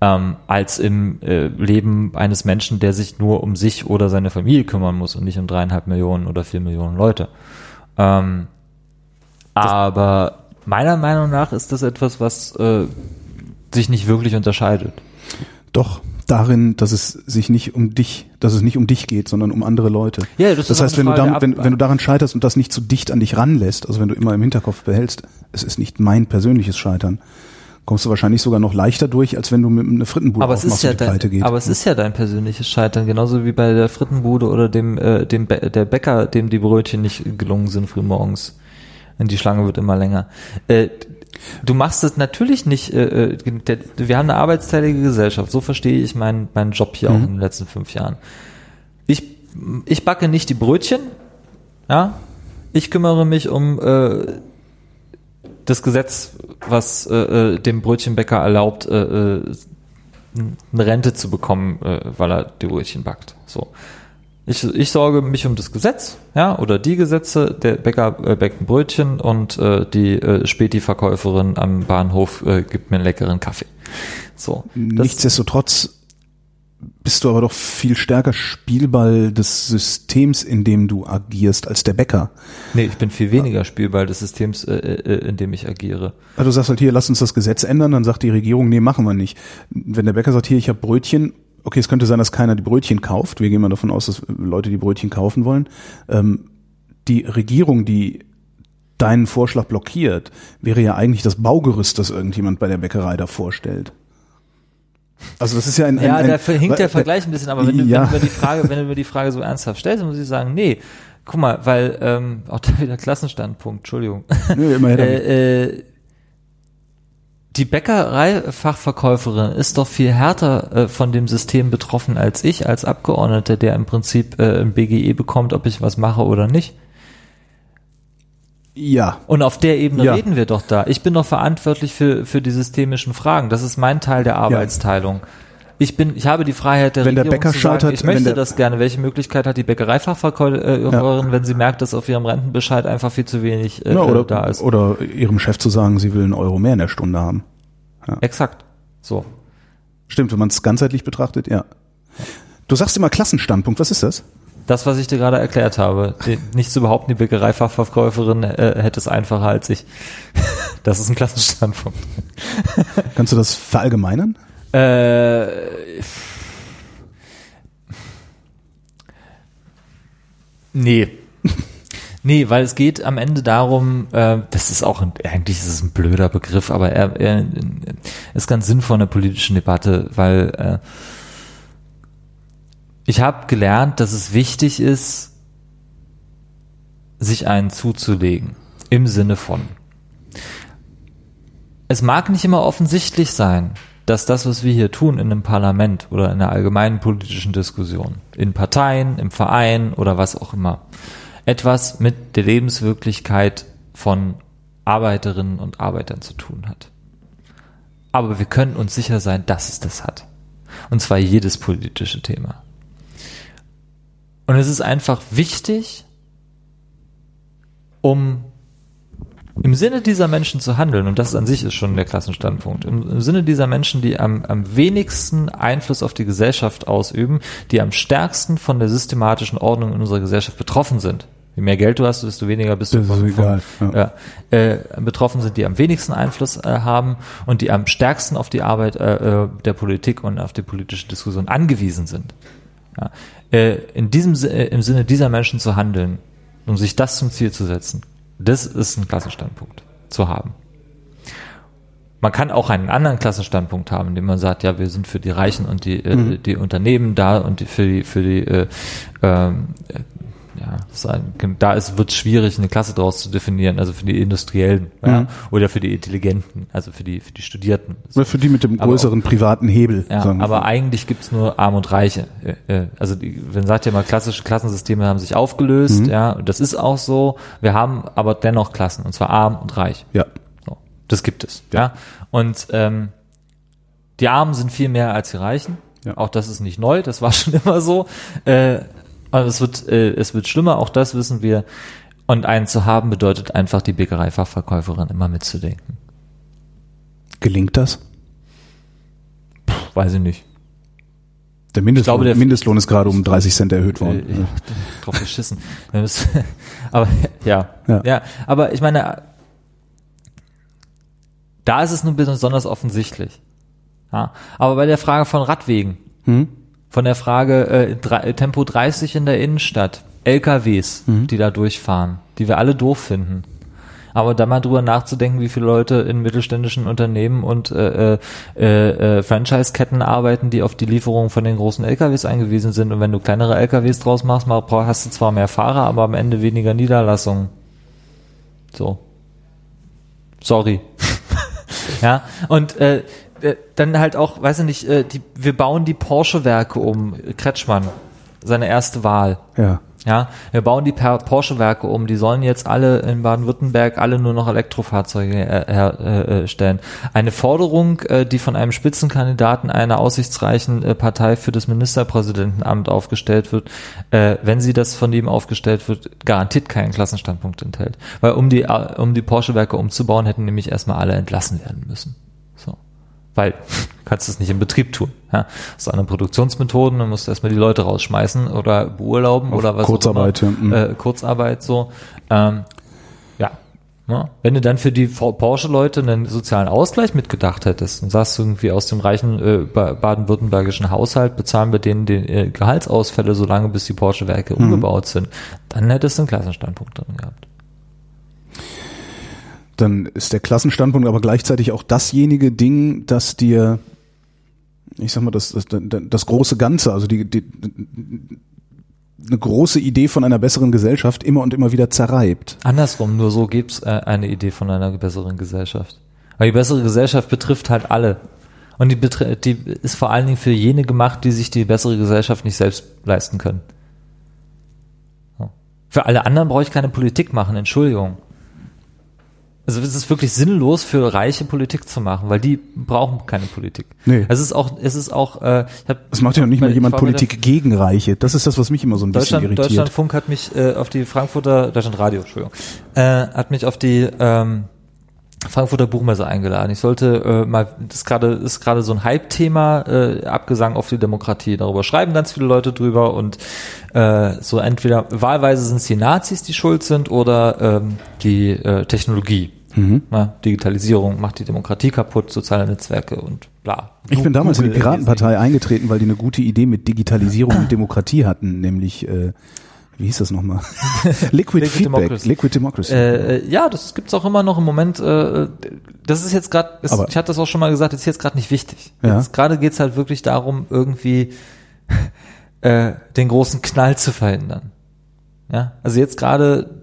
ähm, als im äh, Leben eines Menschen, der sich nur um sich oder seine Familie kümmern muss und nicht um dreieinhalb Millionen oder vier Millionen Leute. Ähm, aber meiner Meinung nach ist das etwas, was äh, sich nicht wirklich unterscheidet. Doch darin, dass es sich nicht um dich, dass es nicht um dich geht, sondern um andere Leute. Ja, das ist das auch heißt, wenn du, damit, wenn, wenn du daran scheiterst und das nicht zu dicht an dich ranlässt, also wenn du immer im Hinterkopf behältst, es ist nicht mein persönliches Scheitern, kommst du wahrscheinlich sogar noch leichter durch, als wenn du mit einer Frittenbude Aber es ist aufmachst ja dein, geht. aber es ist ja dein persönliches Scheitern, genauso wie bei der Frittenbude oder dem, äh, dem Bä- der Bäcker, dem die Brötchen nicht gelungen sind frühmorgens. Und die Schlange wird immer länger. Äh, du machst es natürlich nicht, äh, äh, der, wir haben eine arbeitsteilige Gesellschaft, so verstehe ich meinen meinen Job hier auch in den letzten fünf Jahren. Ich, ich backe nicht die Brötchen, ja, ich kümmere mich um äh, das Gesetz, was äh, äh, dem Brötchenbäcker erlaubt, äh, äh, eine Rente zu bekommen, äh, weil er die Brötchen backt. So. Ich, ich sorge mich um das Gesetz, ja, oder die Gesetze. Der Bäcker äh, bäckt ein Brötchen und äh, die äh, Späti-Verkäuferin am Bahnhof äh, gibt mir einen leckeren Kaffee. So. Nichtsdestotrotz bist du aber doch viel stärker Spielball des Systems, in dem du agierst, als der Bäcker. nee, ich bin viel weniger Spielball des Systems, äh, äh, in dem ich agiere. Also du sagst halt hier, lass uns das Gesetz ändern, dann sagt die Regierung, nee, machen wir nicht. Wenn der Bäcker sagt, hier, ich habe Brötchen, okay, es könnte sein, dass keiner die Brötchen kauft. Wir gehen mal davon aus, dass Leute die Brötchen kaufen wollen. Ähm, die Regierung, die deinen Vorschlag blockiert, wäre ja eigentlich das Baugerüst, das irgendjemand bei der Bäckerei da vorstellt. Also das ist ja ein, ein, Ja, ein da hinkt der Vergleich ein bisschen, aber wenn du, Ja. wenn du mir die Frage, wenn du mir die Frage so ernsthaft stellst, muss ich sagen, nee, guck mal, weil ähm, auch da wieder Klassenstandpunkt, Entschuldigung. Damit. äh, äh, die Bäckereifachverkäuferin ist doch viel härter äh, von dem System betroffen als ich als Abgeordneter, der im Prinzip äh, ein BGE bekommt, ob ich was mache oder nicht. Ja. Und auf der Ebene Ja. reden wir doch da. Ich bin doch verantwortlich für, für die systemischen Fragen. Das ist mein Teil der Arbeitsteilung. Ich bin, ich habe die Freiheit der Wenn der Regierung Bäcker zu sagen, scheitert, ich möchte der- das gerne. Welche Möglichkeit hat die Bäckereifachverkäuferin, wenn sie merkt, dass auf ihrem Rentenbescheid einfach viel zu wenig äh, ja oder, da ist? oder ihrem Chef zu sagen, sie will einen Euro mehr in der Stunde haben. Exakt. So. Stimmt, wenn man es ganzheitlich betrachtet, ja. Du sagst immer Klassenstandpunkt, was ist das? Das, was ich dir gerade erklärt habe, nicht zu behaupten, die Bäckereifachverkäuferin äh, hätte es einfacher als ich. *laughs* Das ist ein Klassenstandpunkt. Kannst du das verallgemeinern? Äh, nee. *laughs* Nee, weil es geht am Ende darum, äh, das ist auch, ein, eigentlich ist es ein blöder Begriff, aber er, er ist ganz sinnvoll in der politischen Debatte, weil äh, ich habe gelernt, dass es wichtig ist, sich einen zuzulegen. Im Sinne von. Es mag nicht immer offensichtlich sein, dass das, was wir hier tun in einem Parlament oder in einer allgemeinen politischen Diskussion, in Parteien, im Verein oder was auch immer, etwas mit der Lebenswirklichkeit von Arbeiterinnen und Arbeitern zu tun hat. Aber wir können uns sicher sein, dass es das hat. Und zwar jedes politische Thema. Und es ist einfach wichtig, um im Sinne dieser Menschen zu handeln, und das an sich ist schon der Klassenstandpunkt, im, im Sinne dieser Menschen, die am, am wenigsten Einfluss auf die Gesellschaft ausüben, die am stärksten von der systematischen Ordnung in unserer Gesellschaft betroffen sind. Je mehr Geld du hast, desto weniger bist du Das ist von, egal, Von, ja. ja, äh, betroffen sind, die am wenigsten Einfluss äh, haben und die am stärksten auf die Arbeit äh, äh, der Politik und auf die politische Diskussion angewiesen sind. Ja. Äh, in diesem äh, im Sinne dieser Menschen zu handeln, um sich das zum Ziel zu setzen, das ist ein Klassenstandpunkt zu haben. Man kann auch einen anderen Klassenstandpunkt haben, indem man sagt, ja, wir sind für die Reichen und die, äh, die Unternehmen da und die, für die, für die, äh, äh, ja, ist ein, da ist, wird schwierig, eine Klasse daraus zu definieren, also für die Industriellen, ja, oder für die Intelligenten, also für die, für die Studierten. Oder für die mit dem größeren privaten Hebel. Ja, aber eigentlich gibt's nur Arm und Reiche. Äh, äh, Also die, man sagt ja mal, klassische Klassensysteme haben sich aufgelöst, ja, und das ist auch so. Wir haben aber dennoch Klassen, und zwar arm und reich. ja. So, das gibt es. Ja. Und ähm, die Armen sind viel mehr als die Reichen. Ja. Auch das ist nicht neu, das war *laughs* schon immer so. Äh, aber es wird, äh, es wird schlimmer, auch das wissen wir. Und einen zu haben bedeutet einfach, die Bäckereifachverkäuferin immer mitzudenken. Gelingt das? Puh, weiß ich nicht. Der Mindestlohn, glaube, der- Mindestlohn ist gerade um 30 Cent erhöht worden. Äh, ja, *laughs* drauf geschissen. *laughs* Aber ja, ja, Ja. aber ich meine, da ist es nun besonders offensichtlich. Ja, aber bei der Frage von Radwegen, Hm? Von der Frage äh, Tempo 30 in der Innenstadt, LKWs, die da durchfahren, die wir alle doof finden. Aber da mal drüber nachzudenken, wie viele Leute in mittelständischen Unternehmen und äh, äh, äh, Franchise-Ketten arbeiten, die auf die Lieferung von den großen LKWs eingewiesen sind. Und wenn du kleinere LKWs draus machst, hast du zwar mehr Fahrer, aber am Ende weniger Niederlassungen. So. Sorry. *laughs* ja, und äh, äh, dann halt auch, weiß ich nicht, äh, die, wir bauen die Porsche-Werke um. Kretschmann, seine erste Wahl. Ja. Ja, wir bauen die Porsche-Werke um. Die sollen jetzt alle in Baden-Württemberg alle nur noch Elektrofahrzeuge äh, her- äh, stellen. Eine Forderung, äh, die von einem Spitzenkandidaten einer aussichtsreichen äh, Partei für das Ministerpräsidentenamt aufgestellt wird, äh, wenn sie das von ihm aufgestellt wird, garantiert keinen Klassenstandpunkt enthält. Weil um die, äh, um die Porsche-Werke umzubauen, hätten nämlich erstmal alle entlassen werden müssen. Weil du *laughs* kannst es nicht im Betrieb tun. Ja. Das sind andere Produktionsmethoden, dann musst du erstmal die Leute rausschmeißen oder beurlauben Auf oder was Kurzarbeit, auch ja, immer. mhm. Äh, Kurzarbeit so. Ähm, ja. Ne? Wenn du dann für die Porsche-Leute einen sozialen Ausgleich mitgedacht hättest und sagst irgendwie aus dem reichen äh, ba- baden-württembergischen Haushalt bezahlen wir denen die äh, Gehaltsausfälle so lange, bis die Porsche-Werke Mhm. umgebaut sind, dann hättest du einen Klassenstandpunkt drin gehabt. Dann ist der Klassenstandpunkt aber gleichzeitig auch dasjenige Ding, das dir, ich sag mal, das, das, das große Ganze, also die, die, eine große Idee von einer besseren Gesellschaft immer und immer wieder zerreibt. Andersrum, nur so gibt's äh, eine Idee von einer besseren Gesellschaft. Weil die bessere Gesellschaft betrifft halt alle. Und die, die ist vor allen Dingen für jene gemacht, die sich die bessere Gesellschaft nicht selbst leisten können. Für alle anderen brauche ich keine Politik machen, Entschuldigung. Also es ist wirklich sinnlos für Reiche Politik zu machen, weil die brauchen keine Politik. Nee. Es ist auch, es ist auch, äh, ich hab, Es macht ja noch nicht mal jemand Politik gegen Reiche. Das ist das, was mich immer so ein bisschen Deutschland, irritiert. Deutschlandfunk hat mich äh, auf die Frankfurter, Deutschlandradio, Entschuldigung, äh, hat mich auf die ähm, Frankfurter Buchmesse eingeladen. Ich sollte äh, mal, das ist gerade ist gerade so ein Hype-Thema, äh, Abgesang auf die Demokratie. Darüber schreiben ganz viele Leute drüber und äh, so entweder wahlweise sind es die Nazis, die schuld sind, oder ähm, die äh, Technologie. Mhm. Na, Digitalisierung macht die Demokratie kaputt, soziale Netzwerke und bla. Ich bin damals in die Piratenpartei eingetreten, weil die eine gute Idee mit Digitalisierung und Demokratie hatten, nämlich äh, wie hieß das nochmal? *laughs* Liquid, Liquid Feedback, Democracy. Liquid Democracy. Äh, äh, ja, das gibt's auch immer noch im Moment. Äh, das ist jetzt gerade, ich hatte das auch schon mal gesagt, ist jetzt gerade nicht wichtig. Ja. Jetzt gerade geht's halt wirklich darum, irgendwie *laughs* äh, den großen Knall zu verhindern. Ja, also jetzt gerade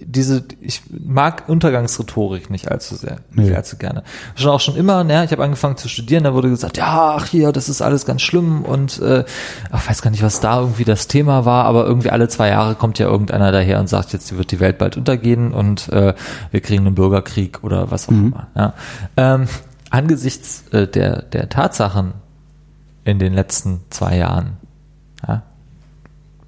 diese, ich mag Untergangsrhetorik nicht allzu sehr, nicht Nee. allzu gerne. Schon auch schon immer, ne, ich habe angefangen zu studieren, da wurde gesagt, ja, ach hier, das ist alles ganz schlimm und äh, ach, weiß gar nicht, was da irgendwie das Thema war, aber irgendwie alle zwei Jahre kommt ja irgendeiner daher und sagt, jetzt wird die Welt bald untergehen und äh, wir kriegen einen Bürgerkrieg oder was auch immer. Ja. Ähm, angesichts äh, der, der Tatsachen in den letzten zwei Jahren, ja,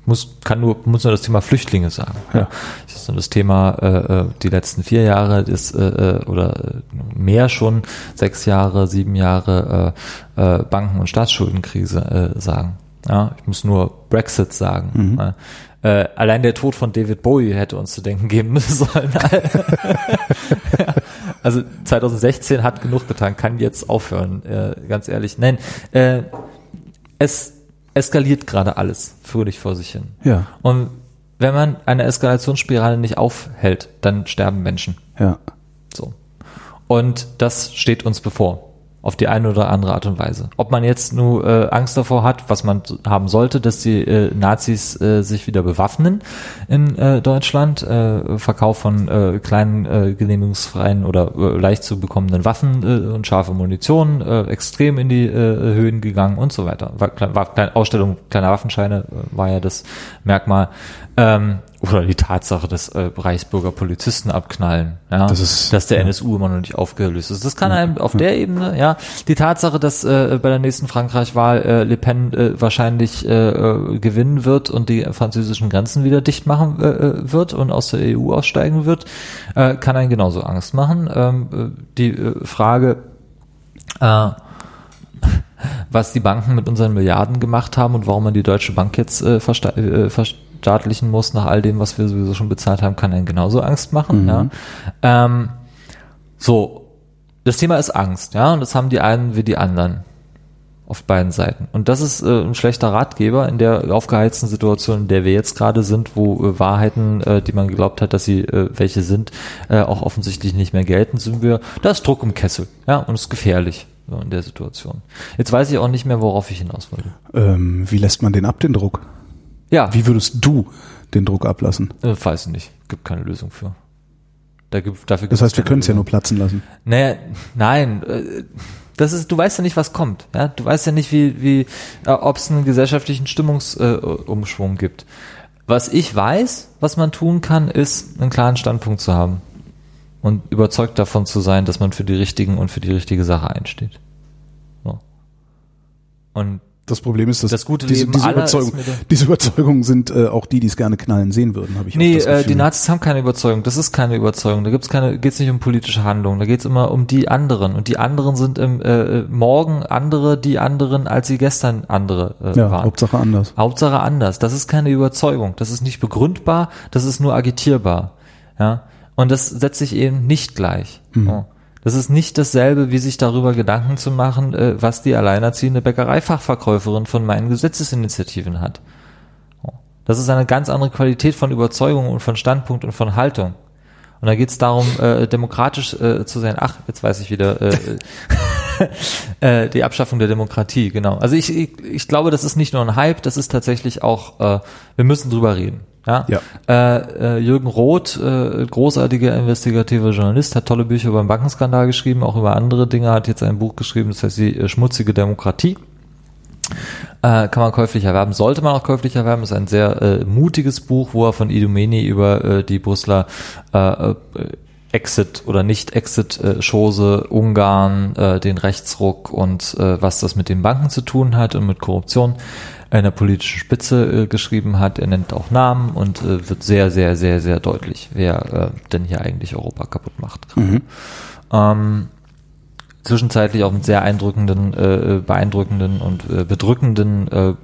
muss, kann nur, muss nur das Thema Flüchtlinge sagen. Ja. Das ist nur das Thema, äh, äh, die letzten vier Jahre ist, äh, äh, oder mehr schon, sechs Jahre, sieben Jahre äh, äh, Banken- und Staatsschuldenkrise äh, sagen. Ja, ich muss nur Brexit sagen. Ja. Äh, allein der Tod von David Bowie hätte uns zu denken geben *laughs* sollen. *laughs* also 2016 hat genug getan, kann jetzt aufhören, äh, ganz ehrlich. Nein, äh, es eskaliert gerade alles fröhlich vor sich hin. Ja. Und wenn man eine Eskalationsspirale nicht aufhält, dann sterben Menschen. ja. So. Und das steht uns bevor. Auf die eine oder andere Art und Weise. Ob man jetzt nur äh, Angst davor hat, was man haben sollte, dass die äh, Nazis äh, sich wieder bewaffnen in äh, Deutschland, äh, Verkauf von äh, kleinen äh, genehmigungsfreien oder äh, leicht zu bekommenden Waffen äh, und scharfe Munition, äh, extrem in die äh, Höhen gegangen und so weiter. War, war klein, Ausstellung kleiner Waffenscheine äh, war ja das Merkmal. Ähm, oder die Tatsache, dass äh, Reichsbürger Polizisten abknallen, ja, Das ist- dass der ja. NSU immer noch nicht aufgelöst ist. Das kann einem auf der Ebene, ja, die Tatsache, dass äh, bei der nächsten Frankreich-Wahl äh, Le Pen äh, wahrscheinlich äh, äh, gewinnen wird und die französischen Grenzen wieder dicht machen äh, äh, wird und aus der EU aussteigen wird, äh, kann einen genauso Angst machen. Ähm, äh, die äh, Frage, äh, was die Banken mit unseren Milliarden gemacht haben und warum man die Deutsche Bank jetzt äh, versta äh, verstaatlichen muss nach all dem, was wir sowieso schon bezahlt haben, kann einen genauso Angst machen. Ja. Ähm, so, das Thema ist Angst, ja, und das haben die einen wie die anderen auf beiden Seiten. Und das ist äh, ein schlechter Ratgeber in der aufgeheizten Situation, in der wir jetzt gerade sind, wo äh, Wahrheiten, äh, die man geglaubt hat, dass sie äh, welche sind, äh, auch offensichtlich nicht mehr gelten, sind wir, da ist Druck im Kessel, ja, und es ist gefährlich so in der Situation. Jetzt weiß ich auch nicht mehr, worauf ich hinaus wollte. Ähm, wie lässt man den ab, den Druck? Ja, Wie würdest du den Druck ablassen? äh, weiß ich nicht, gibt keine Lösung für. Da gibt, dafür Das gibt heißt, wir können es ja nur platzen lassen. Naja, nein, äh, das ist, du weißt ja nicht, was kommt. Ja? Du weißt ja nicht, wie, wie, äh, ob es einen gesellschaftlichen Stimmungsumschwung äh, gibt. Was ich weiß, was man tun kann, ist, einen klaren Standpunkt zu haben und überzeugt davon zu sein, dass man für die richtigen und für die richtige Sache einsteht. So. Und Das Problem ist, dass Das gute diese, diese, Überzeugung, diese Überzeugungen sind äh, auch die, die es gerne knallen sehen würden, habe ich Nee, äh, die Nazis haben keine Überzeugung. Das ist keine Überzeugung. Da gibt's keine, geht's nicht um politische Handlungen. Da geht's immer um die anderen. Und die anderen sind im äh, morgen andere, die anderen, als sie gestern andere äh, ja, waren. Hauptsache anders. Hauptsache anders. Das ist keine Überzeugung. Das ist nicht begründbar. Das ist nur agitierbar. Ja. Und das setzt sich eben nicht gleich. So. Das ist nicht dasselbe, wie sich darüber Gedanken zu machen, äh, was die alleinerziehende Bäckereifachverkäuferin von meinen Gesetzesinitiativen hat. Das ist eine ganz andere Qualität von Überzeugung und von Standpunkt und von Haltung. Und da geht es darum, äh, demokratisch äh, zu sein. Ach, jetzt weiß ich wieder. *laughs* Äh, äh, die Abschaffung der Demokratie, genau. Also ich, ich, ich glaube, das ist nicht nur ein Hype, das ist tatsächlich auch, äh, wir müssen drüber reden. Ja. Ja. Äh, äh, Jürgen Roth, äh, großartiger investigativer Journalist, hat tolle Bücher über den Bankenskandal geschrieben, auch über andere Dinge, hat jetzt ein Buch geschrieben, das heißt die äh, schmutzige Demokratie. Äh, kann man käuflich erwerben, sollte man auch käuflich erwerben. Ist ein sehr äh, mutiges Buch, wo er von Idomeni über äh, die Brüsseler äh, äh, Exit oder Nicht-Exit-Chose, Ungarn, äh, den Rechtsruck und äh, was das mit den Banken zu tun hat und mit Korruption in der politischen Spitze äh, geschrieben hat. Er nennt auch Namen und äh, wird sehr, sehr, sehr, sehr deutlich, wer äh, denn hier eigentlich Europa kaputt macht. gerade. Ähm, zwischenzeitlich auch mit sehr eindrückenden, äh, beeindruckenden und äh, bedrückenden äh, äh,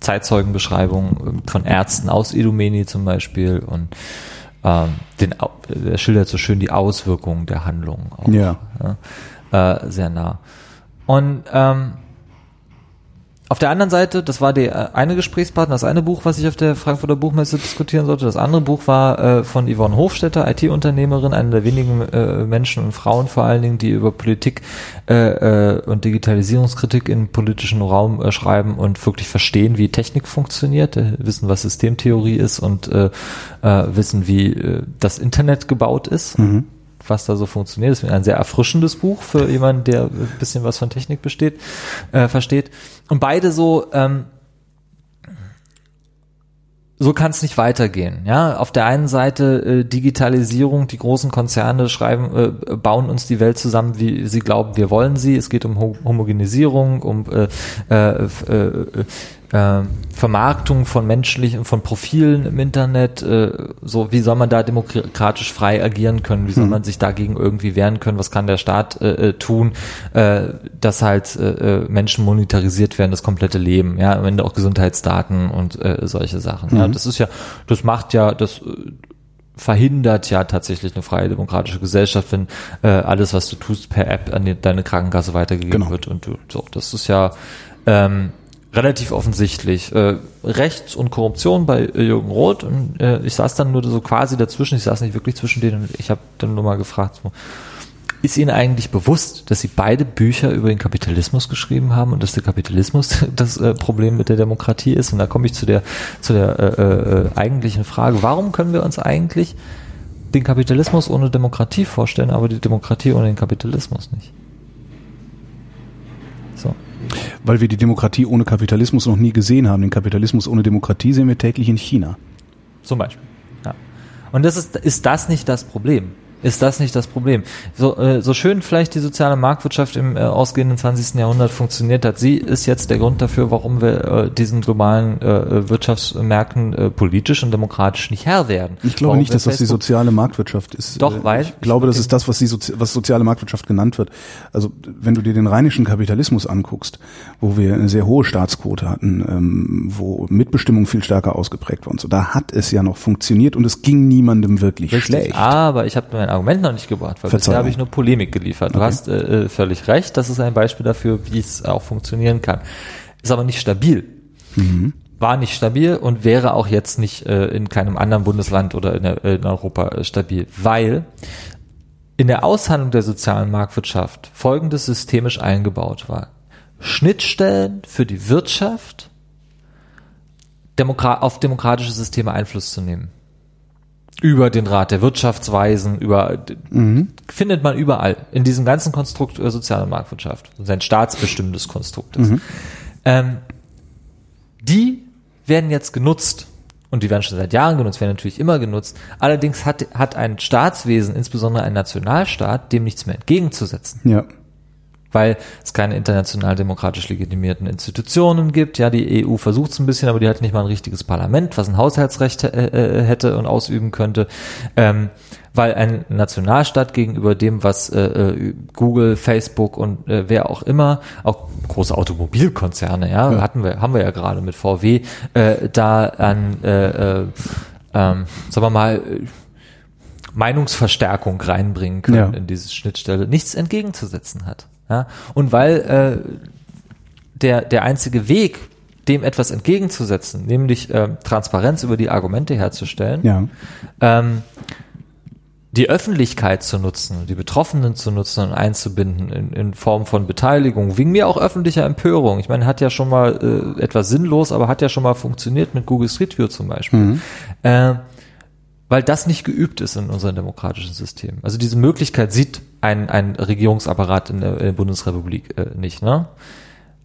Zeitzeugenbeschreibungen äh, von Ärzten aus Idomeni zum Beispiel und ähm, den, er schildert so schön die Auswirkungen der Handlungen auch. Ja. Ja, äh, sehr nah. Und ähm, auf der anderen Seite, das war der äh, eine Gesprächspartner, das eine Buch, was ich auf der Frankfurter Buchmesse diskutieren sollte. Das andere Buch war äh, von Yvonne Hofstetter, IT-Unternehmerin, eine der wenigen äh, Menschen und Frauen vor allen Dingen, die über Politik äh, äh, und Digitalisierungskritik im politischen Raum äh, schreiben und wirklich verstehen, wie Technik funktioniert, wissen, was Systemtheorie ist und wissen, wie das Internet gebaut ist was da so funktioniert. Das ist ein sehr erfrischendes Buch für jemanden, der ein bisschen was von Technik besteht, äh, versteht. Und beide so, ähm, so kann es nicht weitergehen. Ja, auf der einen Seite äh, Digitalisierung, die großen Konzerne schreiben, äh, bauen uns die Welt zusammen, wie sie glauben, wir wollen sie. Es geht um Ho Homogenisierung, um äh, äh, f- äh, äh, Vermarktung von menschlichen, von Profilen im Internet. Äh, so, wie soll man da demokratisch frei agieren können? Wie soll man sich dagegen irgendwie wehren können? Was kann der Staat äh, äh, tun, äh, dass halt äh, Menschen monetarisiert werden, das komplette Leben, ja, am Ende auch Gesundheitsdaten und solche Sachen. Ja, das ist ja, das macht ja, das verhindert ja tatsächlich eine freie demokratische Gesellschaft, wenn äh, alles, was du tust, per App an die, deine Krankenkasse weitergegeben Genau. wird und du, so. Das ist ja ähm, relativ offensichtlich. Äh, Rechts und Korruption bei äh, Jürgen Roth und äh, ich saß dann nur so quasi dazwischen, ich saß nicht wirklich zwischen denen ich habe dann nur mal gefragt, so, ist Ihnen eigentlich bewusst, dass Sie beide Bücher über den Kapitalismus geschrieben haben und dass der Kapitalismus *laughs* das äh, Problem mit der Demokratie ist? Und da komme ich zu der, zu der äh, äh, eigentlichen Frage, warum können wir uns eigentlich den Kapitalismus ohne Demokratie vorstellen, aber die Demokratie ohne den Kapitalismus nicht? Weil wir die Demokratie ohne Kapitalismus noch nie gesehen haben. Den Kapitalismus ohne Demokratie sehen wir täglich in China. Zum Beispiel. Ja. Und das ist, ist das nicht das Problem? Ist das nicht das Problem? So, äh, so schön vielleicht die soziale Marktwirtschaft im äh, ausgehenden 20. Jahrhundert funktioniert hat, sie ist jetzt der Grund dafür, warum wir äh, diesen globalen äh, Wirtschaftsmärkten äh, politisch und demokratisch nicht Herr werden. Ich glaube warum nicht, dass das die soziale Marktwirtschaft ist. Doch, Äh, weil- ich glaube, das ist das, was, die Sozi was soziale Marktwirtschaft genannt wird. Also wenn du dir den rheinischen Kapitalismus anguckst, wo wir eine sehr hohe Staatsquote hatten, ähm, wo Mitbestimmung viel stärker ausgeprägt war und so, da hat es ja noch funktioniert und es ging niemandem wirklich schlecht. Aber ich habe mein Argument noch nicht gebracht, weil bisher habe ich nur Polemik geliefert. Du Okay. hast äh, äh, völlig recht, das ist ein Beispiel dafür, wie es auch funktionieren kann. Ist aber nicht stabil. War nicht stabil und wäre auch jetzt nicht äh, in keinem anderen Bundesland oder in, in Europa äh, stabil, weil in der Aushandlung der sozialen Marktwirtschaft folgendes systemisch eingebaut war. Schnittstellen für die Wirtschaft Demokra auf demokratische Systeme Einfluss zu nehmen über den Rat der Wirtschaftsweisen, über findet man überall in diesem ganzen Konstrukt äh, soziale Marktwirtschaft. Das ist ein staatsbestimmtes Konstrukt. ist. Ähm, die werden jetzt genutzt und die werden schon seit Jahren genutzt, werden natürlich immer genutzt. Allerdings hat, hat ein Staatswesen, insbesondere ein Nationalstaat, dem nichts mehr entgegenzusetzen Ja. Weil es keine international demokratisch legitimierten Institutionen gibt. Ja, die EU versucht es ein bisschen, aber die hat nicht mal ein richtiges Parlament, was ein Haushaltsrecht äh, äh, hätte und ausüben könnte. Ähm, weil ein Nationalstaat gegenüber dem, was äh, äh, Google, Facebook und äh, wer auch immer, auch große Automobilkonzerne, ja, Ja. hatten wir, haben wir ja gerade mit VW, äh, da an, äh, äh, ähm, sagen wir mal, äh, Meinungsverstärkung reinbringen können Ja. in diese Schnittstelle, nichts entgegenzusetzen hat. Ja? Und weil äh, der, der einzige Weg, dem etwas entgegenzusetzen, nämlich ähm, Transparenz über die Argumente herzustellen, Ja. ähm, die Öffentlichkeit zu nutzen, die Betroffenen zu nutzen und einzubinden in, in Form von Beteiligung, wegen mir auch öffentlicher Empörung. Ich meine, hat ja schon mal äh, etwas sinnlos, aber hat ja schon mal funktioniert mit Google Street View zum Beispiel. Mhm. Äh, weil das nicht geübt ist in unserem demokratischen System. Also diese Möglichkeit sieht ein, ein Regierungsapparat in der, Bundesrepublik äh, nicht. Ne?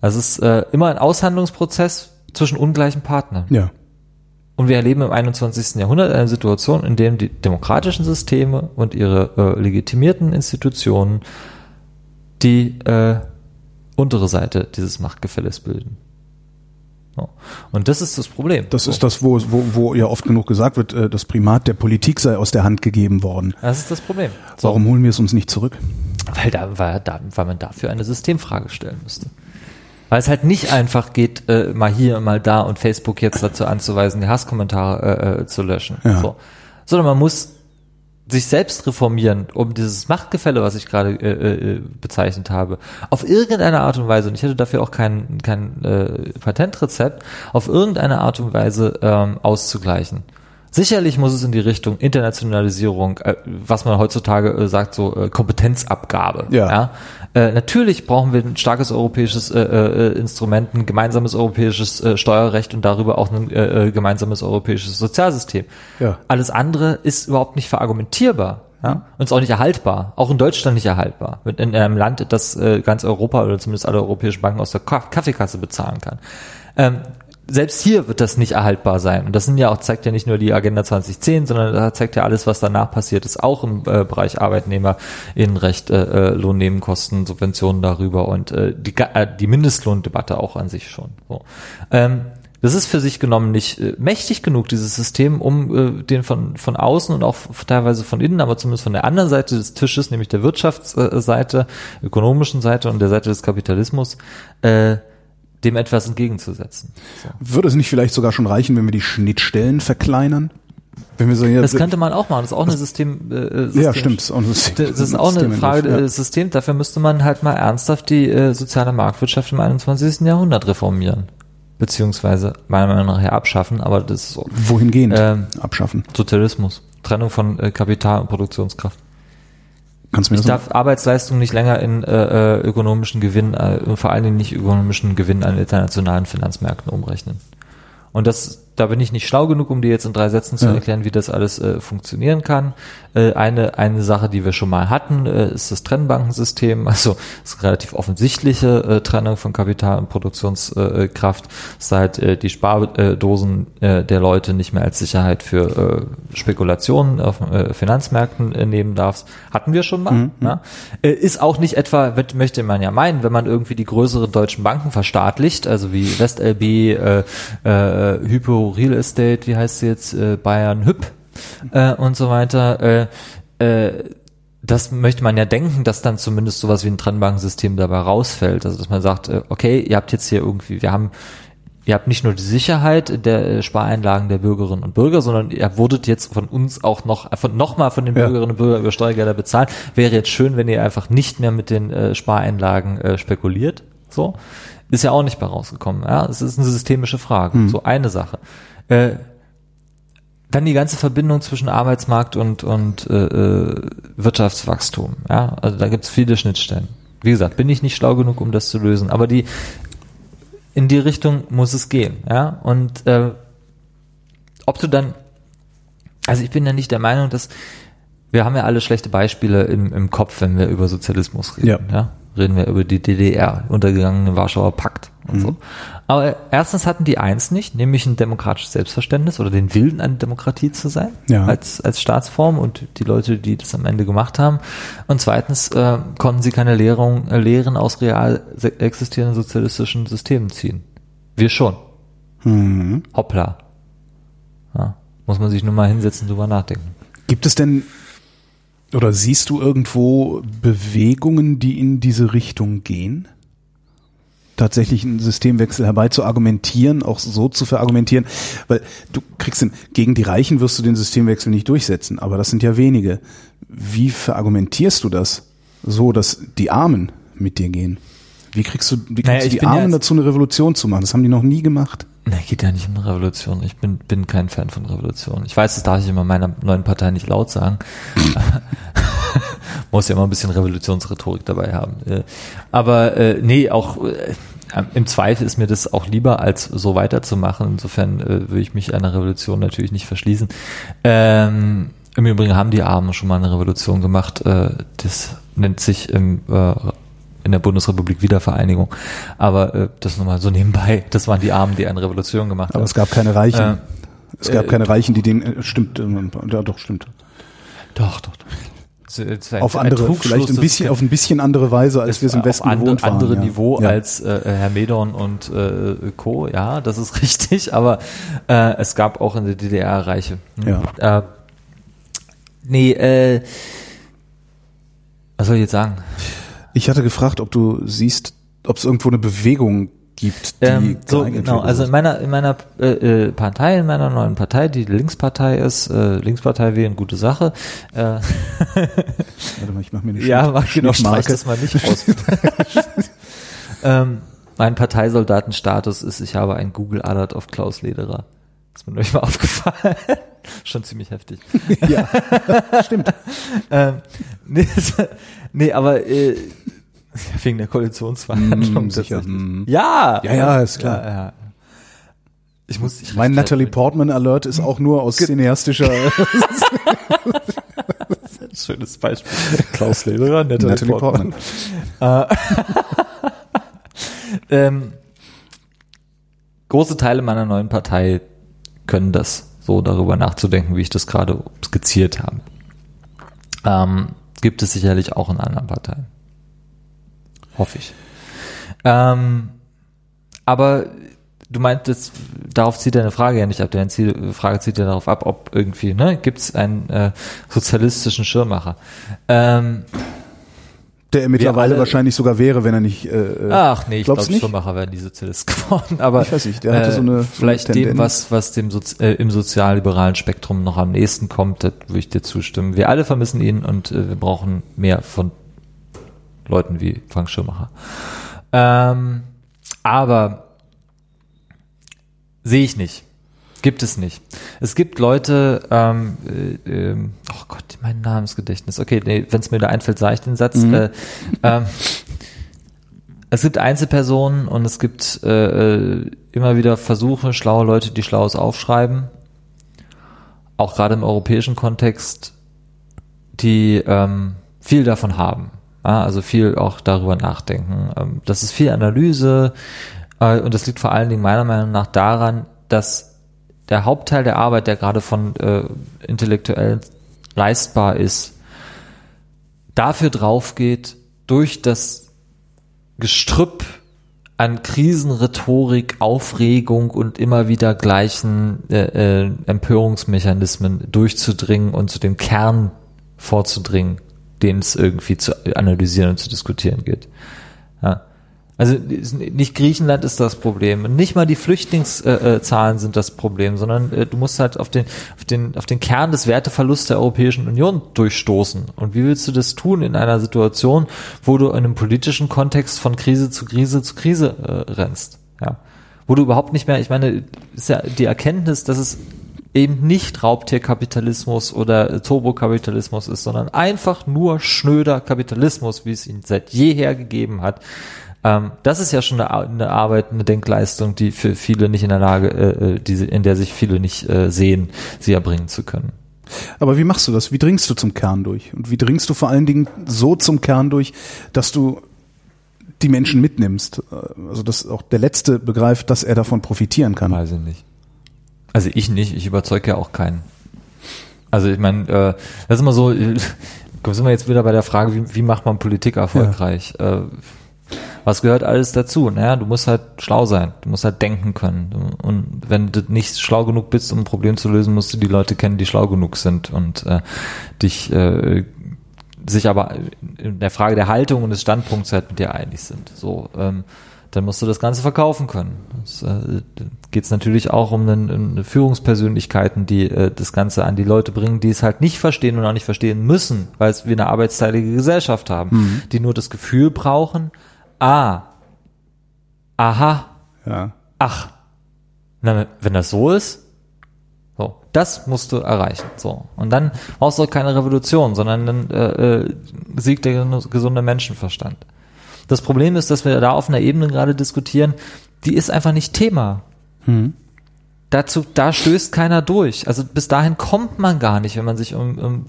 Also es ist äh, immer ein Aushandlungsprozess zwischen ungleichen Partnern. Ja. Und wir erleben im 21. Jahrhundert eine Situation, in der die demokratischen Systeme und ihre äh, legitimierten Institutionen die äh, untere Seite dieses Machtgefälles bilden. Und das ist das Problem. Das ist das, wo, wo, wo ja oft genug gesagt wird, äh, das Primat der Politik sei aus der Hand gegeben worden. Das ist das Problem. So. Warum holen wir es uns nicht zurück? Weil, da, weil, da, weil man dafür eine Systemfrage stellen müsste. Weil es halt nicht einfach geht, äh, mal hier, mal da und Facebook jetzt dazu anzuweisen, die Hasskommentare äh, äh, zu löschen. Ja. So. Sondern man muss sich selbst reformieren, um dieses Machtgefälle, was ich gerade äh, äh, bezeichnet habe, auf irgendeine Art und Weise, und ich hätte dafür auch kein, kein äh, Patentrezept, auf irgendeine Art und Weise ähm, auszugleichen. Sicherlich muss es in die Richtung Internationalisierung, äh, was man heutzutage äh, sagt, so äh, Kompetenzabgabe. Ja. ja? Äh, natürlich brauchen wir ein starkes europäisches äh, äh, Instrument, ein gemeinsames europäisches Steuerrecht und darüber auch ein gemeinsames europäisches Sozialsystem. Ja. Alles andere ist überhaupt nicht verargumentierbar. Ja? Und ist auch nicht erhaltbar. Auch in Deutschland nicht erhaltbar. In einem Land, das ganz Europa oder zumindest alle europäischen Banken aus der Kaffeekasse bezahlen kann. Ähm, selbst hier wird das nicht erhaltbar sein. Und das sind ja auch, zeigt ja nicht nur die Agenda 2010, sondern da zeigt ja alles, was danach passiert ist, auch im äh, Bereich Arbeitnehmerinnenrecht, äh, äh, Lohnnebenkosten, Subventionen darüber und äh, die, äh, die Mindestlohndebatte auch an sich schon. So. Ähm, das ist für sich genommen nicht äh, mächtig genug, dieses System, um äh, den von, von außen und auch teilweise von innen, aber zumindest von der anderen Seite des Tisches, nämlich der Wirtschaftsseite, ökonomischen Seite und der Seite des Kapitalismus, äh, dem etwas entgegenzusetzen. So. Würde es nicht vielleicht sogar schon reichen, wenn wir die Schnittstellen verkleinern? So das könnte man auch machen. Das ist auch eine System. Äh, System. Ja, stimmt. Das ist, das ist auch eine Frage des ja. Systems. Dafür müsste man halt mal ernsthaft die äh, soziale Marktwirtschaft im 21. Jahrhundert reformieren. Beziehungsweise meiner Meinung nach ja abschaffen, aber das ist so. Wohin gehen? Ähm, abschaffen. Sozialismus. Trennung von äh, Kapital und Produktionskraft. Kannst du mir ich darf Arbeitsleistung nicht länger in äh, äh ökonomischen Gewinn, äh, vor allen Dingen nicht ökonomischen Gewinn an internationalen Finanzmärkten umrechnen. Und das da bin ich nicht schlau genug, um dir jetzt in drei Sätzen zu erklären, wie das alles äh, funktionieren kann. Äh, eine, eine Sache, die wir schon mal hatten, äh, ist das Trennbankensystem. Also *laughs* ist relativ offensichtliche äh, Trennung von Kapital und Produktionskraft, seit äh, die Spardosen äh, der Leute nicht mehr als Sicherheit für äh, Spekulationen auf äh, Finanzmärkten äh, nehmen darfst. Hatten wir schon mal. Mhm. Ne? Äh, ist auch nicht etwa, wird, möchte man ja meinen, wenn man irgendwie die größeren deutschen Banken verstaatlicht, also wie WestLB, äh, äh, Real Estate, wie heißt sie jetzt, äh, Bayern Hüb äh, und so weiter. Äh, äh, das möchte man ja denken, dass dann zumindest sowas wie ein Trennbankensystem dabei rausfällt. Also dass man sagt, äh, okay, ihr habt jetzt hier irgendwie, wir haben ihr habt nicht nur die Sicherheit der äh, Spareinlagen der Bürgerinnen und Bürger, sondern ihr wurdet jetzt von uns auch noch von nochmal von den ja. Bürgerinnen und Bürgern über Steuergelder bezahlt. Wäre jetzt schön, wenn ihr einfach nicht mehr mit den äh, Spareinlagen äh, spekuliert. So. Ist ja auch nicht mehr rausgekommen. Ja, es ist eine systemische Frage. Hm. So eine Sache. Äh, dann die ganze Verbindung zwischen Arbeitsmarkt und, und äh, äh Wirtschaftswachstum. Ja, also da gibt's viele Schnittstellen. Wie gesagt, bin ich nicht schlau genug, um das zu lösen, aber die in die Richtung muss es gehen. Ja, und äh, ob du dann, also ich bin ja nicht der Meinung, dass wir haben ja alle schlechte Beispiele im, im Kopf, wenn wir über Sozialismus reden. Ja. ja? Reden wir über die DDR, untergegangene Warschauer Pakt und mhm. so. Aber erstens hatten die eins nicht, nämlich ein demokratisches Selbstverständnis oder den Willen, eine Demokratie zu sein, ja. als, als Staatsform und die Leute, die das am Ende gemacht haben. Und zweitens äh, konnten sie keine Lehrung, äh, Lehren aus real existierenden sozialistischen Systemen ziehen. Wir schon. Mhm. Hoppla. Ja, muss man sich nur mal hinsetzen und drüber nachdenken. Gibt es denn oder siehst du irgendwo Bewegungen, die in diese Richtung gehen? Tatsächlich einen Systemwechsel herbei zu argumentieren, auch so zu verargumentieren, weil du kriegst den, gegen die Reichen wirst du den Systemwechsel nicht durchsetzen, aber das sind ja wenige. Wie verargumentierst du das? So, dass die Armen mit dir gehen? Wie kriegst du, wie kriegst naja, du die Armen ja dazu, eine Revolution zu machen? Das haben die noch nie gemacht. Nee, geht ja nicht um Revolution. Ich bin, bin kein Fan von Revolution. Ich weiß, das darf ich immer meiner neuen Partei nicht laut sagen. *laughs* Muss ja immer ein bisschen Revolutionsrhetorik dabei haben. Äh, Aber äh, nee, auch äh, im Zweifel ist mir das auch lieber, als so weiterzumachen. Insofern äh, will ich mich einer Revolution natürlich nicht verschließen. Ähm, Im Übrigen haben die Armen schon mal eine Revolution gemacht. Äh, das nennt sich im äh, in der Bundesrepublik Wiedervereinigung. Aber äh, das nochmal so nebenbei. Das waren die Armen, die eine Revolution gemacht Aber haben. es gab keine Reichen. Äh, es gab äh, keine Reichen, die den, äh, stimmt, äh, ja doch, stimmt. Doch, doch, doch. Ein- Auf andere, vielleicht ein bisschen, auf ein bisschen andere Weise, als wir es im auf Westen andere, gewohnt waren. andere ja. Niveau ja. als äh, Herr Medorn und äh, Co. Ja, das ist *laughs* richtig, aber äh, es gab auch in der DDR Reiche. Hm. Äh, nee, äh, was soll ich jetzt sagen? Ich hatte gefragt, ob du siehst, ob es irgendwo eine Bewegung gibt, die Ähm, so genau, also in meiner in meiner äh, äh, Partei, in meiner neuen Partei, die Linkspartei ist, äh, Linkspartei wäre eine gute Sache. Äh, *laughs* Warte mal, ich mach mir eine Ja, Schnitt- mach genau, streich das mal nicht aus. *laughs* ähm, mein Parteisoldatenstatus ist, ich habe ein Google Alert auf Klaus Lederer. Ist mir neulich mal *laughs* aufgefallen. Schon ziemlich heftig. Ja, stimmt. Ähm, nee, nee, aber äh, *laughs* wegen der Koalitionsverhandlung. Mm, sicher, mm. Ja. Ja, ja, ist klar. Ja, ja. Ich muss dich Mein. Natalie Portman Alert ist auch nur aus cineastischer *laughs* Schönes Beispiel. Klaus Lederer, Natalie, Natalie Portman. Portman. *laughs* ähm, große Teile meiner neuen Partei können das, so darüber nachzudenken, wie ich das gerade skizziert habe. Ähm, gibt es sicherlich auch in anderen Parteien. Hoffe ich. Ähm, aber du meintest, darauf zieht deine Frage ja nicht ab. Deine Frage zieht ja darauf ab, ob irgendwie, ne, gibt es einen äh, sozialistischen Schirmmacher? Ähm, Der er mittlerweile alle- wahrscheinlich sogar wäre, wenn er nicht. Äh, Ach nee, ich glaube? Schirmmacher wären die Sozialist *laughs* geworden. Aber Ich weiß nicht, der hatte so eine- so eine vielleicht dem, was, was dem Sozi äh, im sozialliberalen Spektrum noch am nächsten kommt, da würde ich dir zustimmen. Wir alle vermissen ihn und äh, wir brauchen mehr von Leuten wie Frank Schirmacher. Ähm, aber sehe ich nicht. Gibt es nicht. Es gibt Leute, ähm, äh, ähm, oh Gott, mein Namensgedächtnis. Okay, nee, wenn es mir da einfällt, sage ich den Satz. Äh, ähm, *laughs* es gibt Einzelpersonen und es gibt äh, äh, immer wieder Versuche, schlaue Leute, die Schlaues aufschreiben. Auch gerade im europäischen Kontext, die ähm, viel davon haben. Ja, also viel auch darüber nachdenken. Ähm, das ist viel Analyse äh, und das liegt vor allen Dingen meiner Meinung nach daran, dass der Hauptteil der Arbeit, der gerade von äh, Intellektuellen leistbar ist, dafür draufgeht, durch das Gestrüpp an Krisenrhetorik, Aufregung und immer wieder gleichen äh, äh, Empörungsmechanismen durchzudringen und zu dem Kern vorzudringen, den es irgendwie zu analysieren und zu diskutieren gilt. Also nicht Griechenland ist das Problem, nicht mal die Flüchtlingszahlen äh, Zahlen sind das Problem, sondern äh, du musst halt auf den, auf den, auf den Kern des Werteverlusts der Europäischen Union durchstoßen. Und wie willst du das tun in einer Situation, wo du in einem politischen Kontext von Krise zu Krise zu Krise äh, rennst? Ja, wo du überhaupt nicht mehr, ich meine, ist ja die Erkenntnis, dass es eben nicht Raubtierkapitalismus oder Turbokapitalismus ist, sondern einfach nur schnöder Kapitalismus, wie es ihn seit jeher gegeben hat. Ähm, das ist ja schon eine, eine Arbeit, eine Denkleistung, die für viele nicht in der Lage, äh, äh, diese, in der sich viele nicht äh, sehen, sie erbringen zu können. Aber wie machst du das? Wie dringst du zum Kern durch? Und wie dringst du vor allen Dingen so zum Kern durch, dass du die Menschen mitnimmst? Also dass auch der Letzte begreift, dass er davon profitieren kann. Weiß ich nicht. Also ich nicht, ich überzeuge ja auch keinen. Also ich meine, äh, das ist immer so, äh, *laughs* sind wir jetzt wieder bei der Frage, wie, wie macht man Politik erfolgreich? Äh, was gehört alles dazu? Naja, du musst halt schlau sein, du musst halt denken können. Und wenn du nicht schlau genug bist, um ein Problem zu lösen, musst du die Leute kennen, die schlau genug sind und äh, dich äh, sich aber in der Frage der Haltung und des Standpunkts halt mit dir einig sind. So, ähm, dann musst du das Ganze verkaufen können. Es äh, geht natürlich auch um eine, eine Führungspersönlichkeiten, die äh, das Ganze an die Leute bringen, die es halt nicht verstehen und auch nicht verstehen müssen, weil wir eine arbeitsteilige Gesellschaft haben, die nur das Gefühl brauchen, ah, aha, Ja. ach, Na, wenn das so ist, so, das musst du erreichen. So. Und dann brauchst du auch keine Revolution, sondern dann äh, äh, siegt der gesunde Menschenverstand. Das Problem ist, dass wir da auf einer Ebene gerade diskutieren, die ist einfach nicht Thema. Hm. Dazu, da stößt keiner durch. Also bis dahin kommt man gar nicht, wenn man sich um, um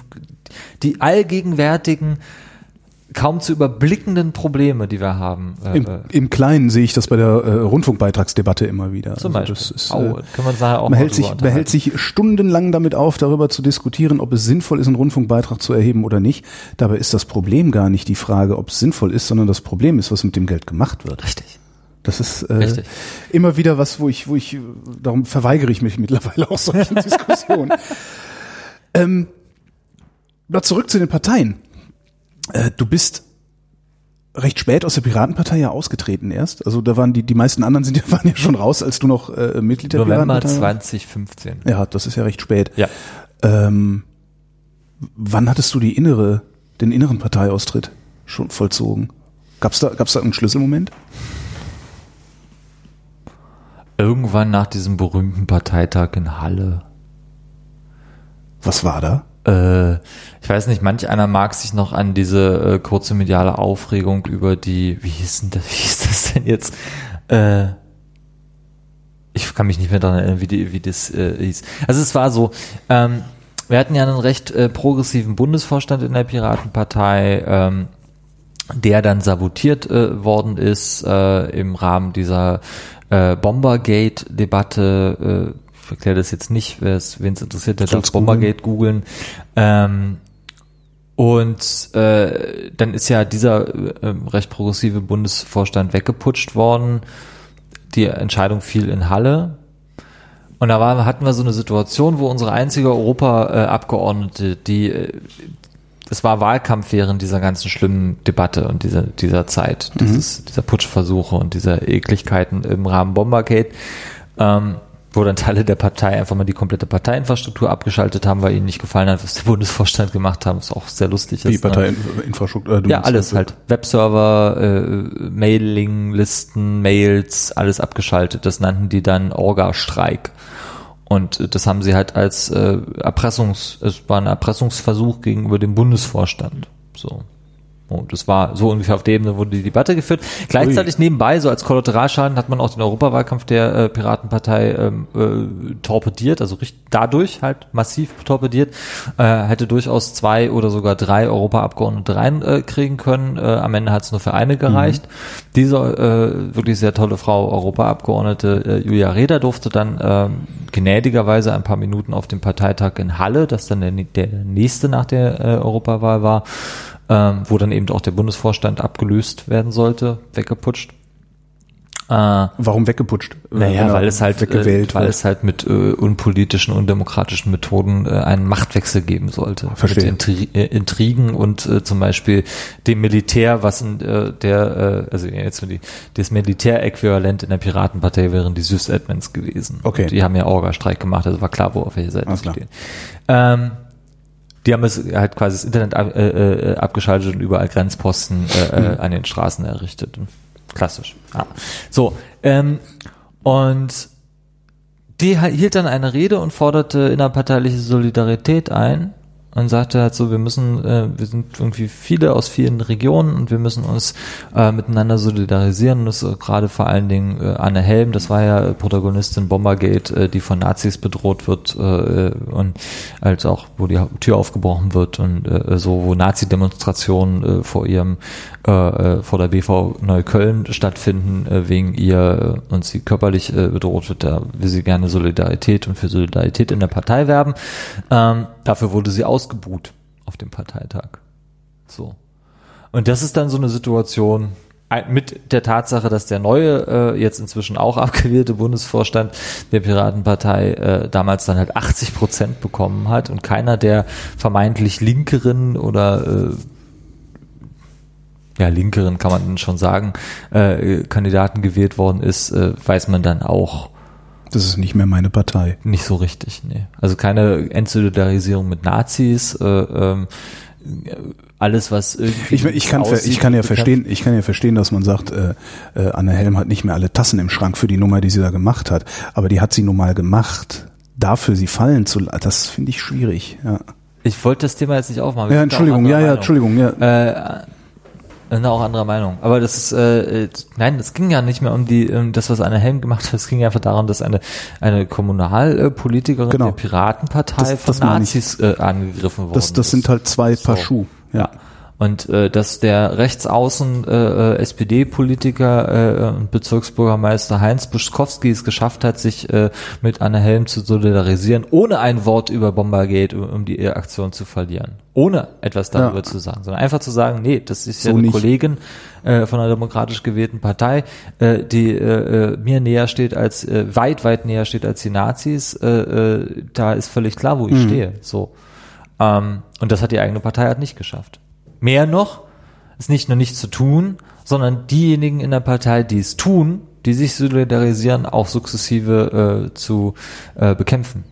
die allgegenwärtigen kaum zu überblickenden Probleme, die wir haben. Äh, Im, Im, Kleinen sehe ich das bei der äh, Rundfunkbeitragsdebatte immer wieder. Zum also Beispiel. Ist, oh, äh, kann man sagen, auch man hält sich, man hält sich stundenlang damit auf, darüber zu diskutieren, ob es sinnvoll ist, einen Rundfunkbeitrag zu erheben oder nicht. Dabei ist das Problem gar nicht die Frage, ob es sinnvoll ist, sondern das Problem ist, was mit dem Geld gemacht wird. Richtig. Das ist äh, immer wieder was, wo ich, wo ich, darum verweigere ich mich mittlerweile auch solchen *laughs* Diskussionen. Ähm, zurück zu den Parteien. Äh, du bist recht spät aus der Piratenpartei ja ausgetreten erst. Also da waren die, die meisten anderen sind ja, *laughs* waren ja schon raus, als du noch äh, Mitglied der November Piratenpartei warst. 2015. Ja, das ist ja recht spät. Ja. Ähm, wann hattest du die innere, den inneren Parteiaustritt schon vollzogen? Gab's da, gab's da einen Schlüsselmoment? Irgendwann nach diesem berühmten Parteitag in Halle. Was war da? Äh, ich weiß nicht, manch einer mag sich noch an diese äh, kurze mediale Aufregung über die, wie hieß denn das, *laughs* wie hieß das denn jetzt? Äh, ich kann mich nicht mehr daran erinnern, wie, die, wie das äh, hieß. Also es war so, ähm, wir hatten ja einen recht äh, progressiven Bundesvorstand in der Piratenpartei, ähm, der dann sabotiert äh, worden ist äh, im Rahmen dieser äh, Bombergate-Debatte, äh, erkläre das jetzt nicht, wen es interessiert, der darf Bombergate googeln. Ähm, und äh, dann ist ja dieser äh, recht progressive Bundesvorstand weggeputscht worden. Die Entscheidung fiel in Halle. Und da war, hatten wir so eine Situation, wo unsere einzige Europaabgeordnete, die äh, es war Wahlkampf während dieser ganzen schlimmen Debatte und dieser, dieser Zeit, mhm. dieses, dieser Putschversuche und dieser Ekligkeiten im Rahmen Bombergate. Ähm, wo dann Teile der Partei einfach mal die komplette Parteiinfrastruktur abgeschaltet haben, weil ihnen nicht gefallen hat, was der *laughs* Bundesvorstand gemacht haben, was auch sehr lustig ist. Die ne? Parteiinfrastruktur? Äh, ja, alles halt. Webserver, äh, Mailinglisten, Mails, alles abgeschaltet. Das nannten die dann Orga-Streik. Und das haben sie halt als äh, Erpressungs, es war ein Erpressungsversuch gegenüber dem Bundesvorstand. So. Und das war so ungefähr auf der Ebene wurde die Debatte geführt. Gleichzeitig Ui. nebenbei, so als Kollateralschaden, hat man auch den Europawahlkampf der äh, Piratenpartei ähm, äh, torpediert, also richtig, dadurch halt massiv torpediert, äh, hätte durchaus zwei oder sogar drei Europaabgeordnete reinkriegen äh, können. Äh, am Ende hat es nur für eine gereicht. Mhm. Diese äh, wirklich sehr tolle Frau Europaabgeordnete äh, Julia Reda durfte dann äh, gnädigerweise ein paar Minuten auf dem Parteitag in Halle, das dann der, der nächste nach der äh, Europawahl war, ähm, wo dann eben auch der Bundesvorstand abgelöst werden sollte, weggeputscht. Äh, Warum weggeputscht? Naja, weil es halt, äh, weil es halt mit äh, unpolitischen, undemokratischen Methoden äh, einen Machtwechsel geben sollte. Verstehe. Mit Intri äh, Intrigen und äh, zum Beispiel dem Militär, was in äh, der, äh, also jetzt die, das Militäräquivalent in der Piratenpartei wären die Süß-Admins gewesen. Okay. Und die haben ja Orga-Streik gemacht, also war klar, wo auf welche Seite sie stehen. Ähm, die haben es halt quasi das Internet ab, äh, abgeschaltet und überall Grenzposten äh, äh, mhm. an den Straßen errichtet. Klassisch. Ja. So, ähm, und die hielt dann eine Rede und forderte innerparteiliche Solidarität ein und sagte halt so, wir müssen, äh, wir sind irgendwie viele aus vielen Regionen und wir müssen uns äh, miteinander solidarisieren. Das ist gerade vor allen Dingen äh, Anne Helm, das war ja Protagonistin Bombergate, äh, die von Nazis bedroht wird äh, und als auch, wo die Tür aufgebrochen wird und äh, so, wo Nazi-Demonstrationen äh, vor ihrem, äh, äh vor der BV Neukölln stattfinden, äh, wegen ihr äh, und sie körperlich äh, bedroht wird, da will sie gerne Solidarität und für Solidarität in der Partei werben. Ähm, dafür wurde sie aus ausgebuht auf dem Parteitag. So. Und das ist dann so eine Situation mit der Tatsache, dass der neue, äh, jetzt inzwischen auch *laughs* abgewählte Bundesvorstand der Piratenpartei äh, damals dann halt 80 Prozent bekommen hat und keiner der vermeintlich linkeren oder äh, ja, linkeren kann man schon sagen, äh, Kandidaten gewählt worden ist, äh, weiß man dann auch, das ist nicht mehr meine Partei. Nicht so richtig, nee. Also keine Entsolidarisierung mit Nazis, äh, ähm, alles, was irgendwie. Ich, ich, kann, aussieht, ich kann ja verstehen, ich kann ja verstehen, dass man sagt, äh, äh, Anne Helm hat nicht mehr alle Tassen im Schrank für die Nummer, die sie da gemacht hat. Aber die hat sie nun mal gemacht. Dafür sie fallen zu, das finde ich schwierig. Ja, Ich wollte das Thema jetzt nicht aufmachen. Ja Entschuldigung, ja, ja. Entschuldigung, ja. Äh, sind auch anderer Meinung. Aber das ist, äh, äh, nein, es ging ja nicht mehr um die, um das, was Anne Helm gemacht hat. Es ging einfach darum, dass eine, eine Kommunalpolitikerin Genau. der Piratenpartei Das- von das. Nazis äh, angegriffen worden Das, das sind halt zwei Paar So. Schuh. Ja. Und äh, dass der rechtsaußen äh, äh, SPD-Politiker äh, und Bezirksbürgermeister Heinz Buschkowski es geschafft hat, sich äh, mit Anne Helm zu solidarisieren, ohne ein Wort über Bombergate, um, um die Aktion zu verlieren. Ohne etwas darüber Ja. zu sagen, sondern einfach zu sagen, nee, das ist ja So eine nicht. Kollegin äh, von einer demokratisch gewählten Partei, äh, die äh, äh, mir näher steht als, äh, weit, weit näher steht als die Nazis. Äh, äh, da ist völlig klar, wo ich Mhm. stehe. So. Ähm, und das hat die eigene Partei halt nicht geschafft. Mehr noch, ist nicht nur nicht zu tun, sondern diejenigen in der Partei, die es tun, die sich solidarisieren, auch sukzessive äh, zu äh, bekämpfen.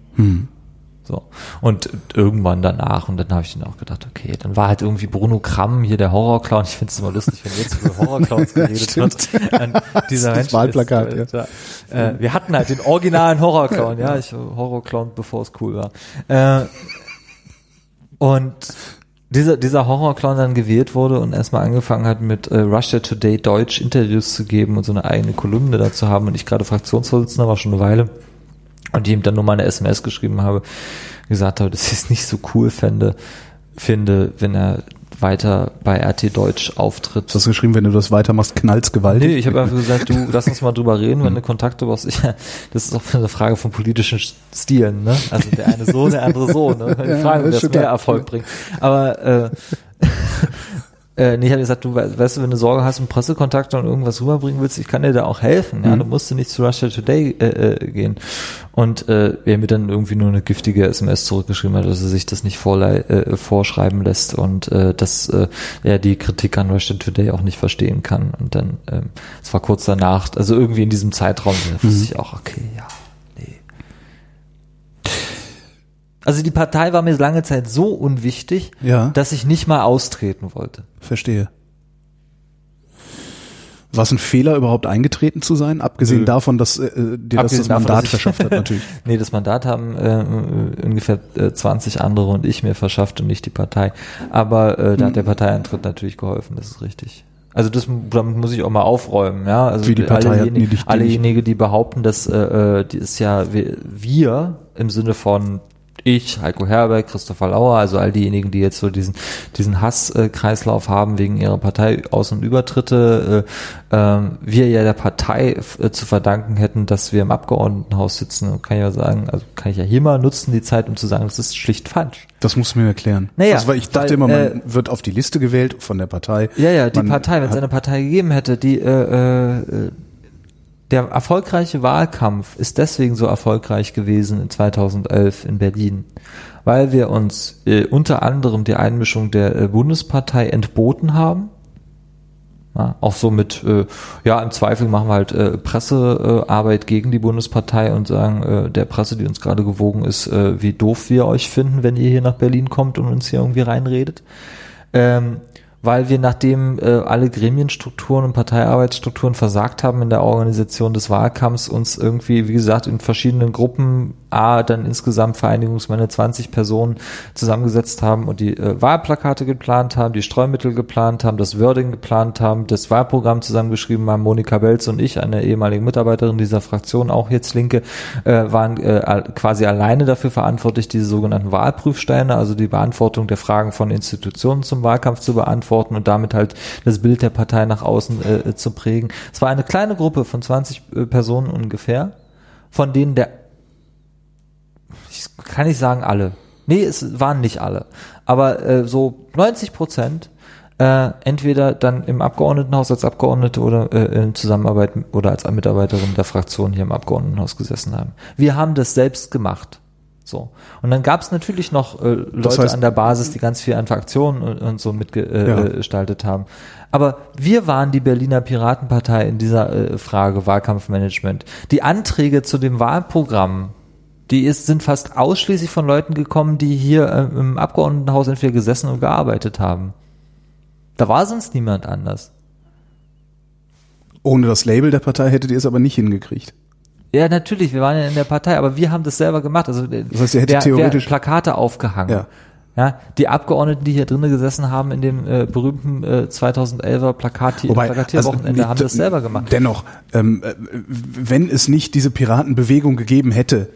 So. Und irgendwann danach, und dann habe ich dann auch gedacht, okay, dann war halt irgendwie Bruno Kramm hier der Horrorclown. Ich finde es immer lustig, wenn jetzt über Horrorclowns *laughs* geredet wird. Und dieser Das Mensch Wahlplakat, ist, äh, äh, wir hatten halt den originalen Horrorclown, ja, *laughs* ich Horrorclown, bevor es cool war. Äh, und dieser, dieser Horrorclown dann gewählt wurde und erstmal angefangen hat mit äh, Russia Today Deutsch Interviews zu geben und so eine eigene Kolumne dazu haben und ich gerade Fraktionsvorsitzender war schon eine Weile und ihm dann nur mal eine SMS geschrieben habe, gesagt habe, dass ich es nicht so cool fände, finde, wenn er weiter bei RT Deutsch auftritt. Du hast geschrieben, wenn du das weitermachst, knallt's gewaltig. Nee, ich habe einfach gesagt, du, *laughs* lass uns mal drüber reden, wenn du Kontakte brauchst. *laughs* Ich, das ist auch eine Frage von politischen Stilen, ne? Also der eine so, der andere so, ne? *laughs* Die Ja, Frage, wer schon mehr. Erfolg bringt. Aber äh, äh, nee, ich habe gesagt, du we- weißt du, wenn du Sorge hast und Pressekontakte und irgendwas rüberbringen willst, ich kann dir da auch helfen. Ja, Mhm. du musst nicht zu Russia Today äh, äh, gehen. Und äh, er mir dann irgendwie nur eine giftige SMS zurückgeschrieben hat, dass er sich das nicht vorlei äh, vorschreiben lässt und äh, dass äh, er die Kritik an Russia Today auch nicht verstehen kann. Und dann, ähm, es war kurz danach, also irgendwie in diesem Zeitraum, da wusste ich auch, okay, ja, nee. Also die Partei war mir lange Zeit so unwichtig, Ja. dass ich nicht mal austreten wollte. Verstehe. War es ein Fehler, überhaupt eingetreten zu sein? Abgesehen Nö. davon, dass äh, dir das das davon, Mandat ich- verschafft hat, *laughs* natürlich. Nee, das Mandat haben äh, ungefähr äh, 20 andere und ich mir verschafft und nicht die Partei. Aber äh, da hat der Parteieintritt natürlich geholfen, das ist richtig. Also das damit muss ich auch mal aufräumen, ja. Also Wie die Partei allejenigen, dich- die allejenigen, die behaupten, dass äh, äh, die ist ja wir, wir im Sinne von ich, Heiko Herberg, Christopher Lauer, also all diejenigen, die jetzt so diesen diesen Hasskreislauf haben wegen ihrer Partei Aus- und Übertritte, äh, ähm, wir ja der Partei äh, zu verdanken hätten, dass wir im Abgeordnetenhaus sitzen, kann ich ja sagen, also kann ich ja hier mal nutzen die Zeit, um zu sagen, das ist schlicht falsch. Das musst du mir erklären. Naja, also, weil ich dachte weil, immer, man äh, wird auf die Liste gewählt von der Partei. Ja, ja, die Partei, wenn es eine Partei gegeben hätte, die äh, äh, der erfolgreiche Wahlkampf ist deswegen so erfolgreich gewesen in 2011 in Berlin, weil wir uns äh, unter anderem die Einmischung der äh, Bundespartei entboten haben. Ja, auch so mit, äh, ja, im Zweifel machen wir halt äh, Pressearbeit Arbeit gegen die Bundespartei und sagen äh, der Presse, die uns gerade gewogen ist, äh, wie doof wir euch finden, wenn ihr hier nach Berlin kommt und uns hier irgendwie reinredet. Ähm, weil wir nachdem äh, alle Gremienstrukturen und Parteiarbeitsstrukturen versagt haben in der Organisation des Wahlkampfs, uns irgendwie, wie gesagt, in verschiedenen Gruppen, A, dann insgesamt Vereinigungsmänner 20 Personen zusammengesetzt haben und die äh, Wahlplakate geplant haben, die Streumittel geplant haben, das Wording geplant haben, das Wahlprogramm zusammengeschrieben haben. Monika Belz und ich, eine ehemalige Mitarbeiterin dieser Fraktion, auch jetzt Linke, äh, waren äh, quasi alleine dafür verantwortlich, diese sogenannten Wahlprüfsteine, also die Beantwortung der Fragen von Institutionen zum Wahlkampf zu beantworten und damit halt das Bild der Partei nach außen äh, zu prägen. Es war eine kleine Gruppe von 20 äh, Personen ungefähr, von denen der ich kann nicht sagen alle. Nee, es waren nicht alle. Aber äh, so 90 Prozent äh, entweder dann im Abgeordnetenhaus als Abgeordnete oder äh, in Zusammenarbeit oder als Mitarbeiterin der Fraktion hier im Abgeordnetenhaus gesessen haben. Wir haben das selbst gemacht. So. Und dann gab es natürlich noch äh, Leute heißt- an der Basis, die ganz viel an Fraktionen und, und so mitgestaltet äh, Ja. haben. Aber wir waren die Berliner Piratenpartei in dieser äh, Frage Wahlkampfmanagement. Die Anträge zu dem Wahlprogramm, die ist, sind fast ausschließlich von Leuten gekommen, die hier äh, im Abgeordnetenhaus entweder gesessen und gearbeitet haben. Da war sonst niemand anders. Ohne das Label der Partei hättet ihr es aber nicht hingekriegt. Ja, natürlich, wir waren ja in der Partei, aber wir haben das selber gemacht. Also Das heißt, ihr hättet wer, theoretisch- wer Plakate aufgehangen. Ja. Ja, die Abgeordneten, die hier drinnen gesessen haben in dem äh, berühmten äh, 2011er Plakat Plakatierwochenende, also, haben das selber gemacht. Dennoch, ähm, äh, wenn es nicht diese Piratenbewegung gegeben hätte,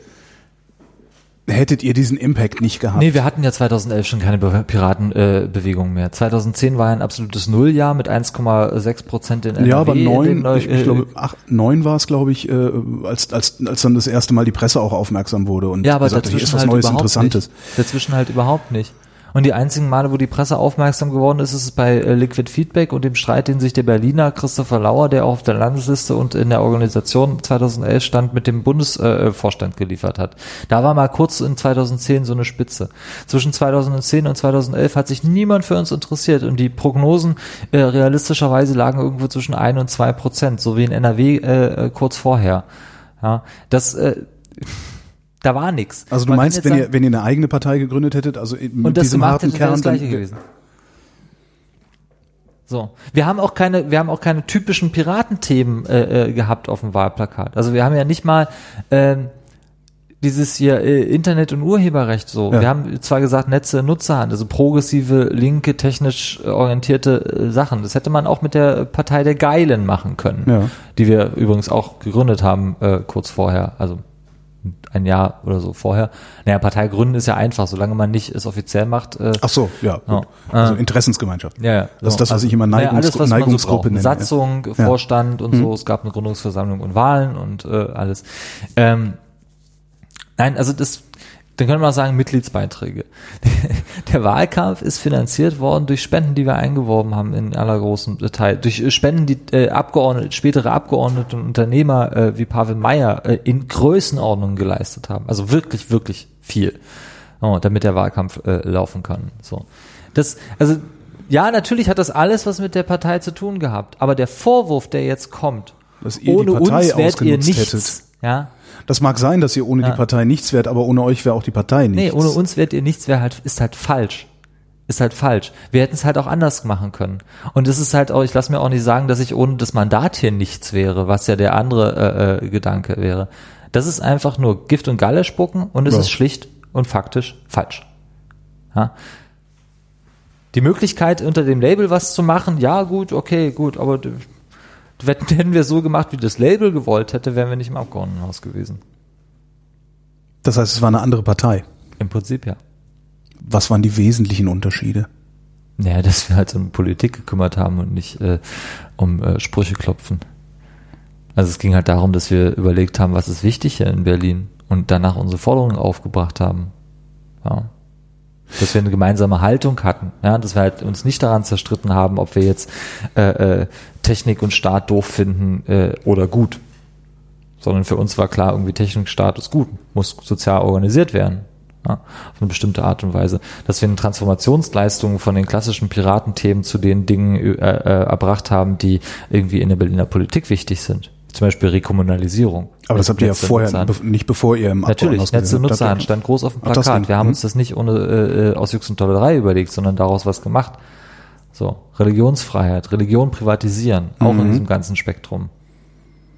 hättet ihr diesen Impact nicht gehabt. Nee, wir hatten ja 2011 schon keine Be Piratenbewegung äh, mehr. 2010 war ein absolutes Nulljahr mit 1,6 Prozent in NRW. ja, aber neun, ich, ich glaube, acht, neun war es, glaube ich, äh, als, als, als dann das erste Mal die Presse auch aufmerksam wurde und Ja, aber gesagt, dazwischen ist was halt Neues, Interessantes. nicht. Dazwischen halt überhaupt nicht. Und die einzigen Male, wo die Presse aufmerksam geworden ist, ist bei äh, Liquid Feedback und dem Streit, den sich der Berliner Christopher Lauer, der auch auf der Landesliste und in der Organisation 2011 stand, mit dem Bundesvorstand äh, Vorstand geliefert hat. Da war mal kurz in 2010 so eine Spitze. Zwischen 2010 und 2011 hat sich niemand für uns interessiert und die Prognosen äh, realistischerweise lagen irgendwo zwischen ein und zwei Prozent, so wie in NRW äh, äh, kurz vorher. Ja, das äh, da war nix. Also du Man meinst, wenn sagen- ihr, wenn ihr eine eigene Partei gegründet hättet, also mit und das diesem harten hätte, wäre Kern, das gleiche dann, gewesen. So, wir haben auch keine, wir haben auch keine typischen Piratenthemen äh, äh, gehabt auf dem Wahlplakat. Also wir haben ja nicht mal ähm, dieses hier äh, Internet und Urheberrecht so. Ja. Wir haben zwar gesagt Netze, Nutzerhand, also progressive, linke, technisch äh, orientierte äh, Sachen. Das hätte man auch mit der Partei der Geilen machen können, Ja. die wir übrigens auch gegründet haben äh, kurz vorher. Also ein Jahr oder so vorher. Naja, Partei gründen ist ja einfach, solange man nicht es offiziell macht. Äh, ach so, ja, gut. Also Äh, Interessensgemeinschaft. ja, ja. Das ist das, was ich immer naja, Neigungs alles, was man so Neigungsgruppe braucht. nenne. Satzung, Ja. Mhm. Vorstand und so. Es gab eine Gründungsversammlung und Wahlen und äh, alles. Ähm, nein, also das, dann können wir auch sagen Mitgliedsbeiträge. *laughs* Der Wahlkampf ist finanziert worden durch Spenden, die wir eingeworben haben in aller großen Teil. Durch äh, Spenden, die äh, Abgeordnete, spätere Abgeordnete und Unternehmer äh, wie Pavel Meyer äh, in Größenordnung geleistet haben. Also wirklich, wirklich viel. Oh, damit der Wahlkampf äh, laufen kann. So. Das, also, ja, natürlich hat das alles was mit der Partei zu tun gehabt. Aber der Vorwurf, der jetzt kommt, ohne uns wärt ihr nichts. hättet. Ja, Das mag sein, dass ihr ohne Ja. die Partei nichts wärt, aber ohne euch wäre auch die Partei Nee, nichts. ohne uns wärt ihr nichts, wäre halt, ist halt falsch. Ist halt falsch. Wir hätten es halt auch anders machen können. Und es ist halt auch, ich lasse mir auch nicht sagen, dass ich ohne das Mandat hier nichts wäre, was ja der andere äh, äh, Gedanke wäre. Das ist einfach nur Gift und Galle spucken und es Ja. ist schlicht und faktisch falsch. Ja? Die Möglichkeit, unter dem Label was zu machen, ja gut, okay, gut, aber hätten wir so gemacht, wie das Label gewollt hätte, wären wir nicht im Abgeordnetenhaus gewesen. Das heißt, es war eine andere Partei. Im Prinzip ja. Was waren die wesentlichen Unterschiede? Naja, dass wir halt um Politik gekümmert haben und nicht äh, um äh, Sprüche klopfen. Also es ging halt darum, dass wir überlegt haben, was ist wichtig hier in Berlin und danach unsere Forderungen aufgebracht haben. Ja. Dass wir eine gemeinsame Haltung hatten, ja, dass wir halt uns nicht daran zerstritten haben, ob wir jetzt äh, äh, Technik und Staat doof finden äh, oder gut. Sondern für uns war klar, irgendwie Technik und Staat ist gut, muss sozial organisiert werden. Ja, auf eine bestimmte Art und Weise, dass wir eine Transformationsleistung von den klassischen Piratenthemen zu den Dingen äh, äh, erbracht haben, die irgendwie in der Berliner Politik wichtig sind. Zum Beispiel Rekommunalisierung. Aber das habt ihr ja vorher, be nicht bevor ihr im Natürlich, Abgeordnetenhaus Netze. Nutzerhand stand groß auf dem Plakat. Wir haben Mhm. uns das nicht ohne äh, äh, aus Jux und Tollerei überlegt, sondern daraus was gemacht. So, Religionsfreiheit, Religion privatisieren, auch Mhm. in diesem ganzen Spektrum.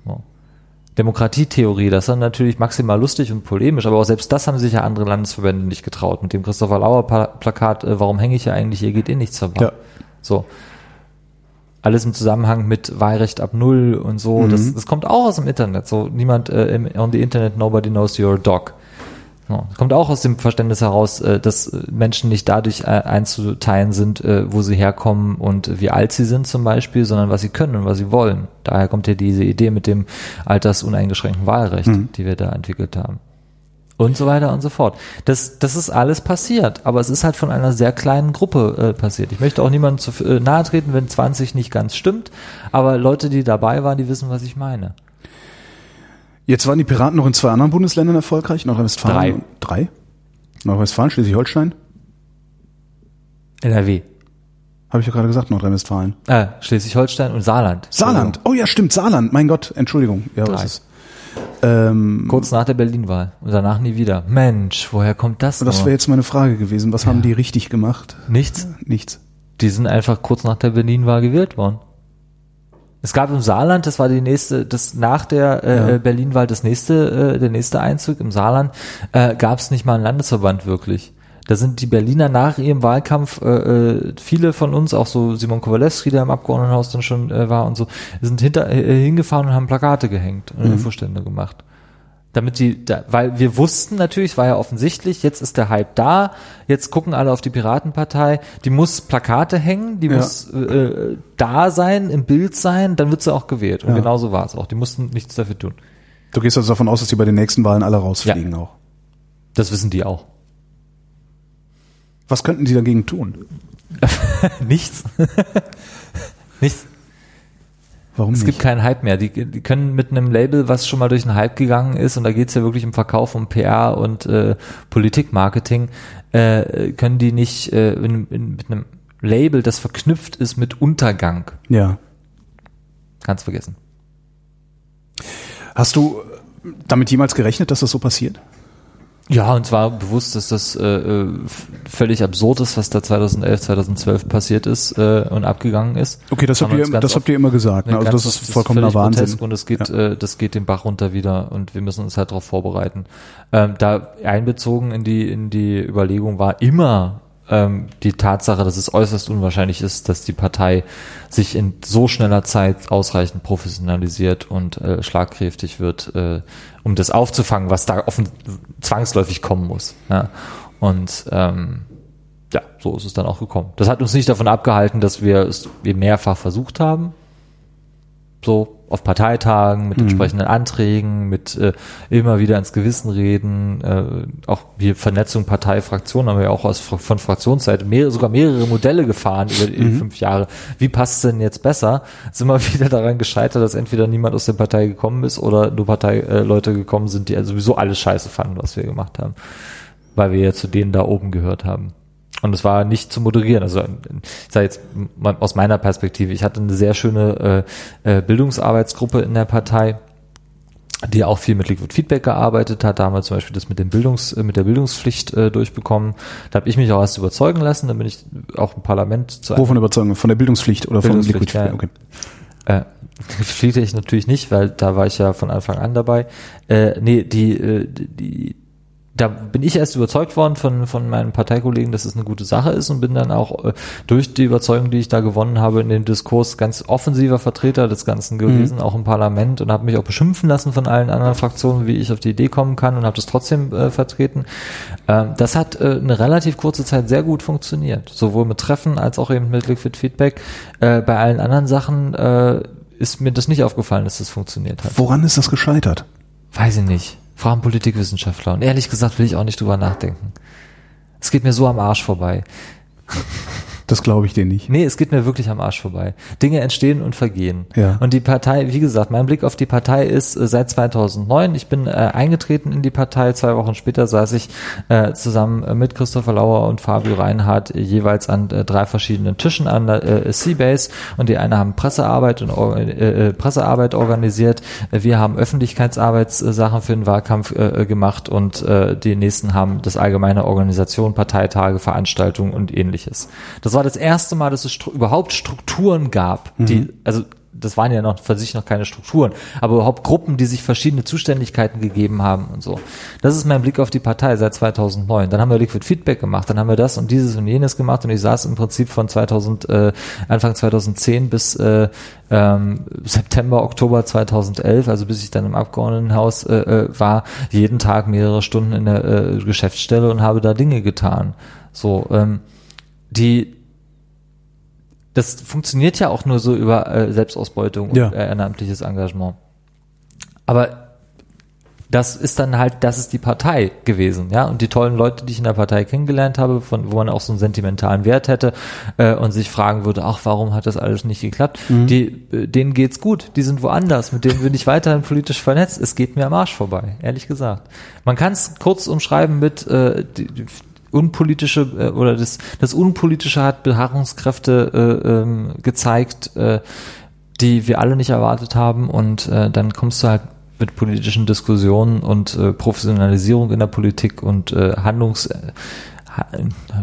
So. Demokratietheorie, das ist dann natürlich maximal lustig und polemisch, aber auch selbst das haben sich ja andere Landesverbände nicht getraut. Mit dem Christopher Lauer Plakat, äh, warum hänge ich hier eigentlich, hier geht eh nichts Wahl. Ja. So. Alles im Zusammenhang mit Wahlrecht ab Null und so. Mhm. Das, das kommt auch aus dem Internet. So, niemand äh, im, on the Internet, nobody knows your dog. So, kommt auch aus dem Verständnis heraus, äh, dass äh, Menschen nicht dadurch äh, einzuteilen sind, äh, wo sie herkommen und wie alt sie sind zum Beispiel, sondern was sie können und was sie wollen. Daher kommt ja diese Idee mit dem altersuneingeschränkten Wahlrecht, die wir da entwickelt haben. Und so weiter und so fort. Das, das ist alles passiert, aber es ist halt von einer sehr kleinen Gruppe äh, passiert. Ich möchte auch niemandem zu äh, nahe treten, wenn 20 nicht ganz stimmt, aber Leute, die dabei waren, die wissen, was ich meine. Jetzt waren die Piraten noch in zwei anderen Bundesländern erfolgreich, Nordrhein-Westfalen. Drei. Drei? Nordrhein-Westfalen, Schleswig-Holstein? NRW. Habe ich ja gerade gesagt, Nordrhein-Westfalen. Äh, Schleswig-Holstein und Saarland. Saarland. Oh ja, stimmt, Saarland. Mein Gott, Entschuldigung. Ja, was Drei. ist? Ähm, Kurz nach der Berlin-Wahl und danach nie wieder. Mensch, woher kommt das? das wäre jetzt meine Frage gewesen. Was haben die richtig gemacht? Nichts. Nichts. die sind einfach kurz nach der Berlin-Wahl gewählt worden. Es gab im Saarland, das war die nächste, das nach der äh, Ja. Berlin-Wahl das nächste, äh, der nächste Einzug im Saarland, äh, gab es nicht mal einen Landesverband wirklich. Da sind die Berliner nach ihrem Wahlkampf, äh, äh, viele von uns, auch so Simon Kowalewski, der im Abgeordnetenhaus dann schon äh, war und so, sind hinter, äh, hingefahren und haben Plakate gehängt und Infostände gemacht. Damit die, da, weil wir wussten natürlich, es war ja offensichtlich, jetzt ist der Hype da, jetzt gucken alle auf die Piratenpartei, die muss Plakate hängen, die Ja. muss äh, da sein, im Bild sein, dann wird sie auch gewählt. Und Ja. genauso war es auch. Die mussten nichts dafür tun. Du gehst also davon aus, dass die bei den nächsten Wahlen alle rausfliegen auch. Das wissen die auch. Was könnten die dagegen tun? *laughs* Nichts. *laughs* Nichts. Warum Es nicht? gibt keinen Hype mehr. Die, die können mit einem Label, was schon mal durch den Hype gegangen ist, und da geht's ja wirklich um Verkauf, um PR und äh, Politikmarketing, äh, können die nicht äh, in, in, mit einem Label, das verknüpft ist mit Untergang. ja. Ganz vergessen. Hast du damit jemals gerechnet, dass das so passiert? Ja, und zwar bewusst, dass das äh, völlig absurd ist, was da 2011, 2012 passiert ist äh, und abgegangen ist. Okay, das habt ihr, das habt ihr immer gesagt. Ne? Also das ist vollkommener völlig Wahnsinn. grotesk Und es geht, äh, das geht den Bach runter wieder und wir müssen uns halt darauf vorbereiten. Ähm, da einbezogen in die in die Überlegung war immer ähm, die Tatsache, dass es äußerst unwahrscheinlich ist, dass die Partei sich in so schneller Zeit ausreichend professionalisiert und äh, schlagkräftig wird, äh, um das aufzufangen, was da offen zwangsläufig kommen muss. Ja. Und ähm, ja, so ist es dann auch gekommen. Das hat uns nicht davon abgehalten, dass wir es mehrfach versucht haben, so auf Parteitagen mit entsprechenden Anträgen, mit äh, immer wieder ins Gewissen reden, äh, auch wir Vernetzung Partei, Fraktion haben wir auch aus, von Fraktionsseite mehrere, sogar mehrere Modelle gefahren über die fünf Jahre. Wie passt es denn jetzt besser? Sind immer *laughs* wieder daran gescheitert, dass entweder niemand aus der Partei gekommen ist oder nur Parteileute äh, gekommen sind, die also sowieso alles scheiße fanden, was wir gemacht haben. Weil wir ja zu denen da oben gehört haben. Und es war nicht zu moderieren. Also ich sage jetzt aus meiner Perspektive, ich hatte eine sehr schöne äh, äh, Bildungsarbeitsgruppe in der Partei, die auch viel mit Liquid Feedback gearbeitet hat. Da haben wir zum Beispiel das mit dem Bildungs, mit der Bildungspflicht äh, durchbekomlich. Da habe ich mich auch erst überzeugen lassen. Dann bin ich auch im Parlament zu Wovon Überzeugung? Von der Bildungspflicht oder von Bildungspflicht, Liquid ja. Okay. äh, *laughs* Pflichte ich natürlich nicht, weil da war ich ja von Anfang an dabei. Äh, nee, die, äh, die, da bin ich erst überzeugt worden von, von meinen Parteikollegen, dass es eine gute Sache ist und bin dann auch äh, durch die Überzeugung, die ich da gewonnen habe, in dem Diskurs ganz offensiver Vertreter des Ganzen gewesen, auch im Parlament und habe mich auch beschimpfen lassen von allen anderen Fraktionen, wie ich auf die Idee kommen kann und habe das trotzdem äh, vertreten. Ähm, das hat äh, eine relativ kurze Zeit sehr gut funktioniert, sowohl mit Treffen als auch eben mit Liquid Feedback. Äh, bei allen anderen Sachen äh, ist mir das nicht aufgefallen, dass das funktioniert hat. Woran ist das gescheitert? Weiß ich nicht. Fragen Politikwissenschaftler. Und ehrlich gesagt will ich auch nicht drüber nachdenken. Es geht mir so am Arsch vorbei. Das glaube ich dir nicht. Nee, es geht mir wirklich am Arsch vorbei. Dinge entstehen und vergehen. Ja. Und die Partei, wie gesagt, mein Blick auf die Partei ist äh, seit 2009. Ich bin äh, eingetreten in die Partei. Zwei Wochen später saß ich äh, zusammen äh, mit Christopher Lauer und Fabio Reinhardt äh, jeweils an äh, drei verschiedenen Tischen an der Seabase. Und die eine haben Pressearbeit und Pressearbeit organisiert. Wir haben Öffentlichkeitsarbeitssachen für den Wahlkampf gemacht und die nächsten haben das allgemeine Organisation, Parteitage, Veranstaltungen und ähnliches. Das war das erste Mal, dass es stru überhaupt Strukturen gab, die, also das waren ja noch für sich noch keine Strukturen, aber überhaupt Gruppen, die sich verschiedene Zuständigkeiten gegeben haben und so. Das ist mein Blick auf die Partei seit 2009. Dann haben wir Liquid Feedback gemacht, dann haben wir das und dieses und jenes gemacht und ich saß im Prinzip von 2000, äh, Anfang 2010 bis äh, ähm, September, Oktober 2011, also bis ich dann im Abgeordnetenhaus äh, äh, war, jeden Tag mehrere Stunden in der äh, Geschäftsstelle und habe da Dinge getan. So, ähm, die das funktioniert ja auch nur so über äh, Selbstausbeutung und Ja. äh, ehrenamtliches Engagement. Aber das ist dann halt, das ist die Partei gewesen, ja. Und die tollen Leute, die ich in der Partei kennengelernt habe, von wo man auch so einen sentimentalen Wert hätte äh, und sich fragen würde, ach, warum hat das alles nicht geklappt? Die, äh, denen geht's gut, die sind woanders, mit denen bin ich weiterhin politisch vernetzt. Es geht mir am Arsch vorbei, ehrlich gesagt. Man kann es kurz umschreiben mit äh, die, die unpolitische äh, oder das, das Unpolitische hat Beharrungskräfte äh, ähm, gezeigt, äh, die wir alle nicht erwartet haben und äh, dann kommst du halt mit politischen Diskussionen und äh, Professionalisierung in der Politik und äh, Handlungs, äh,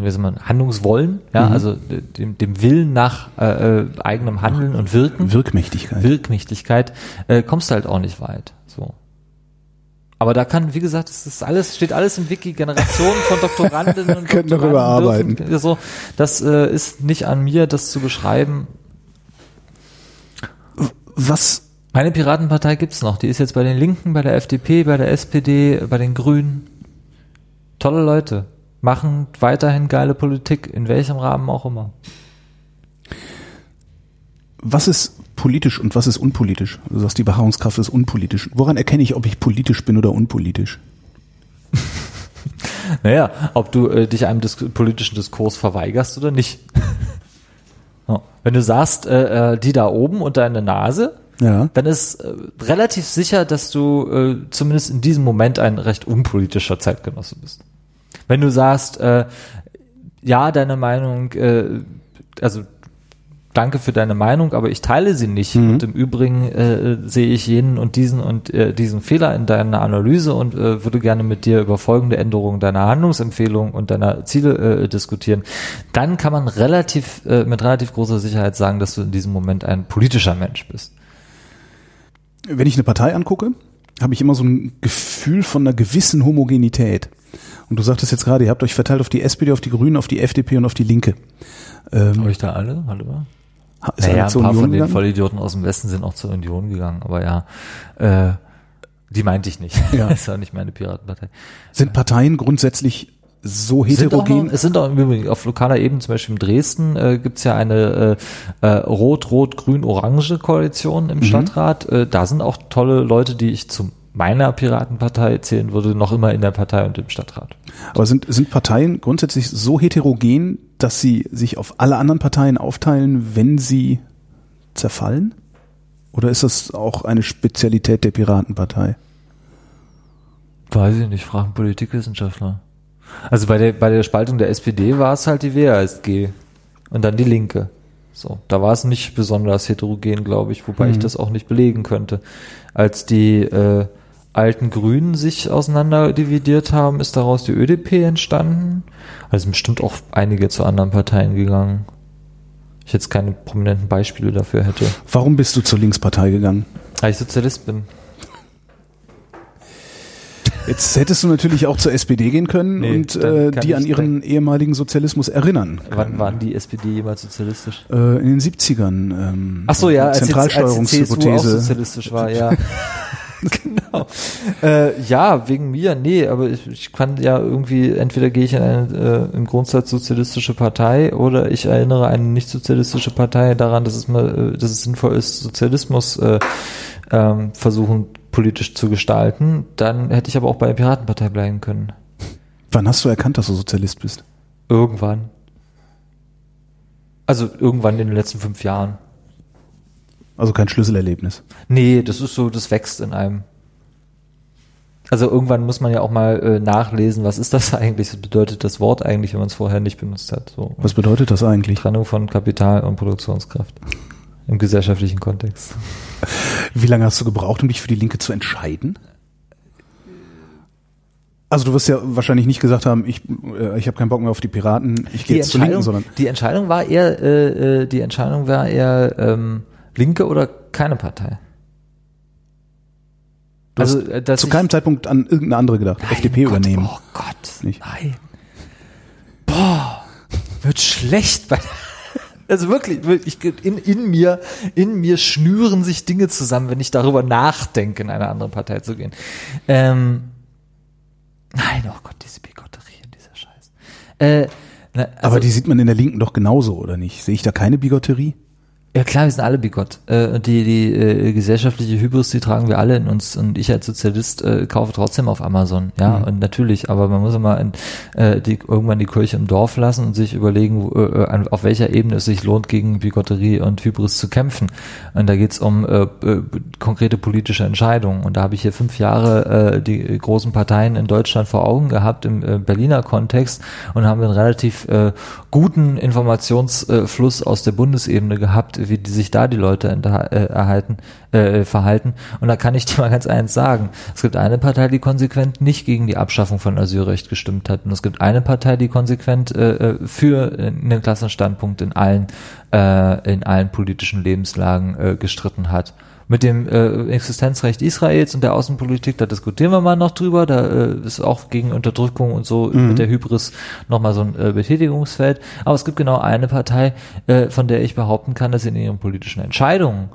wie soll man, Handlungswollen, ja, Mhm. also dem, dem Willen nach äh, äh, eigenem Handeln und Wirken, Wirkmächtigkeit. Wirkmächtigkeit, äh, kommst du halt auch nicht weit. So. Aber da kann, wie gesagt, es ist alles, steht alles im Wiki, Generationen von Doktorandinnen *laughs* und Können darüber Doktoranden arbeiten. dürfen- So, das äh, ist nicht an mir, das zu beschreiben. Was, Meine Piratenpartei gibt's noch. Die ist jetzt bei den Linken, bei der FDP, bei der SPD, bei den Grünen. Tolle Leute. Machen weiterhin geile Politik, in welchem Rahmen auch immer. Was ist politisch und was ist unpolitisch? Du sagst, die Beharrungskraft ist unpolitisch. Woran erkenne ich, ob ich politisch bin oder unpolitisch? *laughs* Naja, ob du äh, dich einem Dis politischen Diskurs verweigerst oder nicht. *laughs* Ja. Wenn du sagst, äh, äh, die da oben und deine Nase, Ja. dann ist äh, relativ sicher, dass du äh, zumindest in diesem Moment ein recht unpolitischer Zeitgenosse bist. Wenn du sagst, äh, ja, deine Meinung, also danke für deine Meinung, aber ich teile sie nicht. Und im Übrigen äh, sehe ich jenen und diesen und äh, diesen Fehler in deiner Analyse und äh, würde gerne mit dir über folgende Änderungen deiner Handlungsempfehlung und deiner Ziele äh, diskutieren. Dann kann man relativ äh, mit relativ großer Sicherheit sagen, dass du in diesem Moment ein politischer Mensch bist. Wenn ich eine Partei angucke, habe ich immer so ein Gefühl von einer gewissen Homogenität. Und du sagtest jetzt gerade, ihr habt euch verteilt auf die SPD, auf die Grünen, auf die FDP und auf die Linke. Ähm, Habe ich da alle? Hallo? Ist Naja, einer ein paar Union von den gegangen? Vollidioten aus dem Westen sind auch zur Union gegangen, aber ja, äh, die meinte ich nicht. Ja. *laughs* das ist ja nicht meine Piratenpartei. Sind Parteien grundsätzlich so Es sind, heterogen? noch, es sind auch im Übrigen auf lokaler Ebene, zum Beispiel in Dresden, äh, gibt's ja eine äh, äh, rot-rot-grün-orange Koalition Mhm. im Stadtrat. Äh, da sind auch tolle Leute, die ich zu meiner Piratenpartei zählen würde, noch immer in der Partei und im Stadtrat. Aber sind, sind Parteien grundsätzlich so heterogen, dass sie sich auf alle anderen Parteien aufteilen, wenn sie zerfallen? Oder ist das auch eine Spezialität der Piratenpartei? Weiß ich nicht, fragen Politikwissenschaftler. Also bei der, bei der Spaltung der SPD war es halt die WASG und dann die Linke. So, da war es nicht besonders heterogen, glaube ich, wobei ich das auch nicht belegen könnte. Als die äh, alten Grünen sich auseinander dividiert haben, ist daraus die ÖDP entstanden. Also sind bestimmt auch einige zu anderen Parteien gegangen. Ich jetzt keine prominenten Beispiele dafür hätte. Warum bist du zur Linkspartei gegangen? Weil ich Sozialist bin. Jetzt hättest du natürlich auch zur SPD gehen können Nee, und äh, die an ihren ehemaligen Sozialismus erinnern. Wann waren die SPD jemals sozialistisch? Äh, in den 70ern. Ähm, Ach so, ja, als, jetzt, als die CSU auch Zentralsteuerungshypothese. sozialistisch war, ja. *laughs* *laughs* genau. Äh, ja, wegen mir, nee, aber ich, ich kann ja irgendwie, entweder gehe ich in eine äh, im Grundsatz sozialistische Partei oder ich erinnere eine nicht sozialistische Partei daran, dass es mal, äh, dass es sinnvoll ist, Sozialismus äh, ähm, versuchen politisch zu gestalten. Dann hätte ich aber auch bei der Piratenpartei bleiben können. Wann hast du erkannt, dass du Sozialist bist? Irgendwann. Also irgendwann in den letzten fünf Jahren. Also kein Schlüsselerlebnis. Nee, das ist so, das wächst in einem. Also irgendwann muss man ja auch mal äh, nachlesen, was ist das *laughs* eigentlich? Was bedeutet das Wort eigentlich, wenn man es vorher nicht benutzt hat? So Was bedeutet das eigentlich? Trennung von Kapital und Produktionskraft im gesellschaftlichen Kontext. Wie lange hast du gebraucht, um dich für die Linke zu entscheiden? Also du wirst ja wahrscheinlich nicht gesagt haben, ich, äh, ich habe keinen Bock mehr auf die Piraten, ich gehe jetzt zur Linken, sondern die Entscheidung war eher, äh, äh, die Entscheidung war eher ähm, Linke oder keine Partei. du Also, hast äh, dass zu keinem Zeitpunkt an irgendeine andere gedacht, Nein, FDP Gott, übernehmen. Oh Gott, Nicht? nein. Boah, wird schlecht bei *laughs* also wirklich, wirklich in, in mir, in mir schnüren sich Dinge zusammen, wenn ich darüber nachdenke, in eine andere Partei zu gehen. Ähm, nein, oh Gott, diese Bigotterie in dieser Scheiß. Äh, na, also, Aber die sieht man in der Linken doch genauso, oder nicht? Sehe ich da keine Bigotterie? Ja klar, wir sind alle bigott. Äh, und die die äh, gesellschaftliche Hybris, die tragen wir alle in uns. Und ich als Sozialist äh, kaufe trotzdem auf Amazon. Ja, Mhm. und natürlich, aber man muss immer in, äh, die, irgendwann die Kirche im Dorf lassen und sich überlegen, wo, äh, an- auf welcher Ebene es sich lohnt, gegen Bigotterie und Hybris zu kämpfen. Und da geht's um äh, äh, konkrete politische Entscheidungen. Und da habe ich hier fünf Jahre äh, die großen Parteien in Deutschland vor Augen gehabt im äh, Berliner Kontext und haben einen relativ äh, guten Informationsfluss aus der Bundesebene gehabt, wie die sich da die Leute äh, erhalten, äh, verhalten. Und da kann ich dir mal ganz eins sagen. Es gibt eine Partei, die konsequent nicht gegen die Abschaffung von Asylrecht gestimmt hat. Und es gibt eine Partei, die konsequent äh, äh für einen Klassenstandpunkt in allen, äh, in allen politischen Lebenslagen äh, gestritten hat mit dem äh, Existenzrecht Israels und der Außenpolitik, da diskutieren wir mal noch drüber, da äh, ist auch gegen Unterdrückung und so mhm. mit der Hybris nochmal so ein äh, Betätigungsfeld. Aber es gibt genau eine Partei, äh, von der ich behaupten kann, dass sie in ihren politischen Entscheidungen,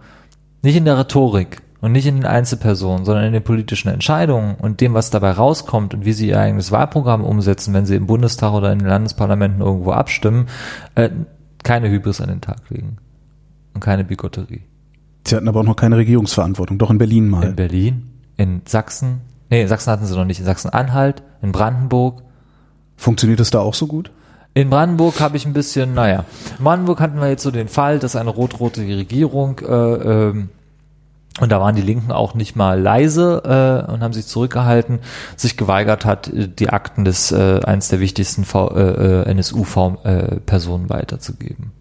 nicht in der Rhetorik und nicht in den Einzelpersonen, sondern in den politischen Entscheidungen und dem, was dabei rauskommt und wie sie ihr eigenes Wahlprogramm umsetzen, wenn sie im Bundestag oder in den Landesparlamenten irgendwo abstimmen, äh, keine Hybris an den Tag legen und keine Bigotterie. Sie hatten aber auch noch keine Regierungsverantwortung, doch in Berlin mal. In Berlin, in Sachsen, nee, in Sachsen hatten sie noch nicht, in Sachsen-Anhalt, in Brandenburg. Funktioniert das da auch so gut? In Brandenburg habe ich ein bisschen, naja, in Brandenburg hatten wir jetzt so den Fall, dass eine rot-rote Regierung, äh, ähm, und da waren die Linken auch nicht mal leise äh, und haben sich zurückgehalten, sich geweigert hat, die Akten des äh, eines der wichtigsten äh, äh NSU-Personen äh, weiterzugeben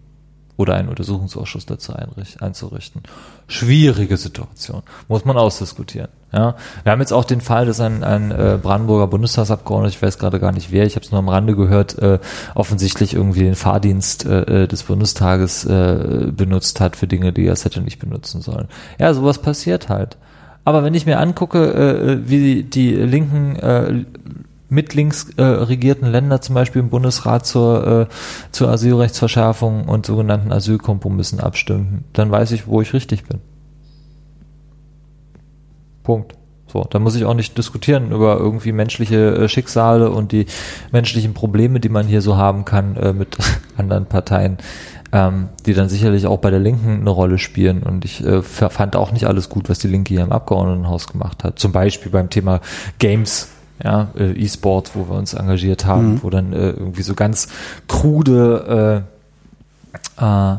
oder einen Untersuchungsausschuss dazu einzurichten. Schwierige Situation, muss man ausdiskutieren. Ja, wir haben jetzt auch den Fall, dass ein, ein äh, Brandenburger Bundestagsabgeordneter, ich weiß gerade gar nicht wer, ich habe es nur am Rande gehört, äh, offensichtlich irgendwie den Fahrdienst äh, äh, des Bundestages äh, benutzt hat für Dinge, die er es hätte nicht benutzen sollen. Ja, sowas passiert halt. Aber wenn ich mir angucke, äh, wie die linken äh, mit links äh, regierten Länder zum Beispiel im Bundesrat zur, äh, zur Asylrechtsverschärfung und sogenannten Asylkompromissen abstimmen, dann weiß ich, wo ich richtig bin. Punkt. So, da muss ich auch nicht diskutieren über irgendwie menschliche äh, Schicksale und die menschlichen Probleme, die man hier so haben kann äh, mit *laughs* anderen Parteien, ähm, die dann sicherlich auch bei der Linken eine Rolle spielen. Und ich äh, fand auch nicht alles gut, was die Linke hier im Abgeordnetenhaus gemacht hat. Zum Beispiel beim Thema Games ja, äh, E-Sport, wo wir uns engagiert haben, mhm. wo dann äh, irgendwie so ganz krude äh, äh,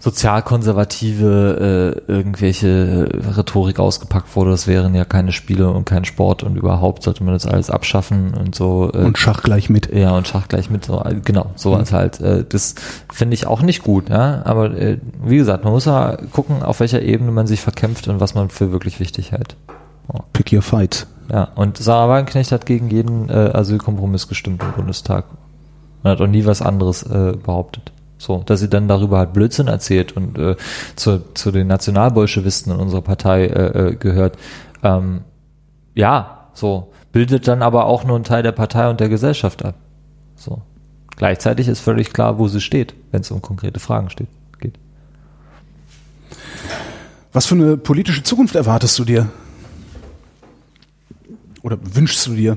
sozialkonservative äh, irgendwelche Rhetorik ausgepackt wurde, das wären ja keine Spiele und kein Sport und überhaupt sollte man das alles abschaffen und so. Äh, und Schach gleich mit. Ja, und Schach gleich mit, so, genau, sowas mhm. halt. Äh, das finde ich auch nicht gut, ja. Aber äh, wie gesagt, man muss ja gucken, auf welcher Ebene man sich verkämpft und was man für wirklich wichtig hält. Oh. Pick your fight. Ja, und Sarah Wagenknecht hat gegen jeden äh, Asylkompromiss gestimmt im Bundestag. Und hat auch nie was anderes äh, behauptet. So, dass sie dann darüber halt Blödsinn erzählt und äh, zu, zu den Nationalbolschewisten in unserer Partei äh, äh, gehört. Ähm, ja, so, bildet dann aber auch nur einen Teil der Partei und der Gesellschaft ab. So. Gleichzeitig ist völlig klar, wo sie steht, wenn es um konkrete Fragen steht, geht. Was für eine politische Zukunft erwartest du dir? Oder wünschst du dir?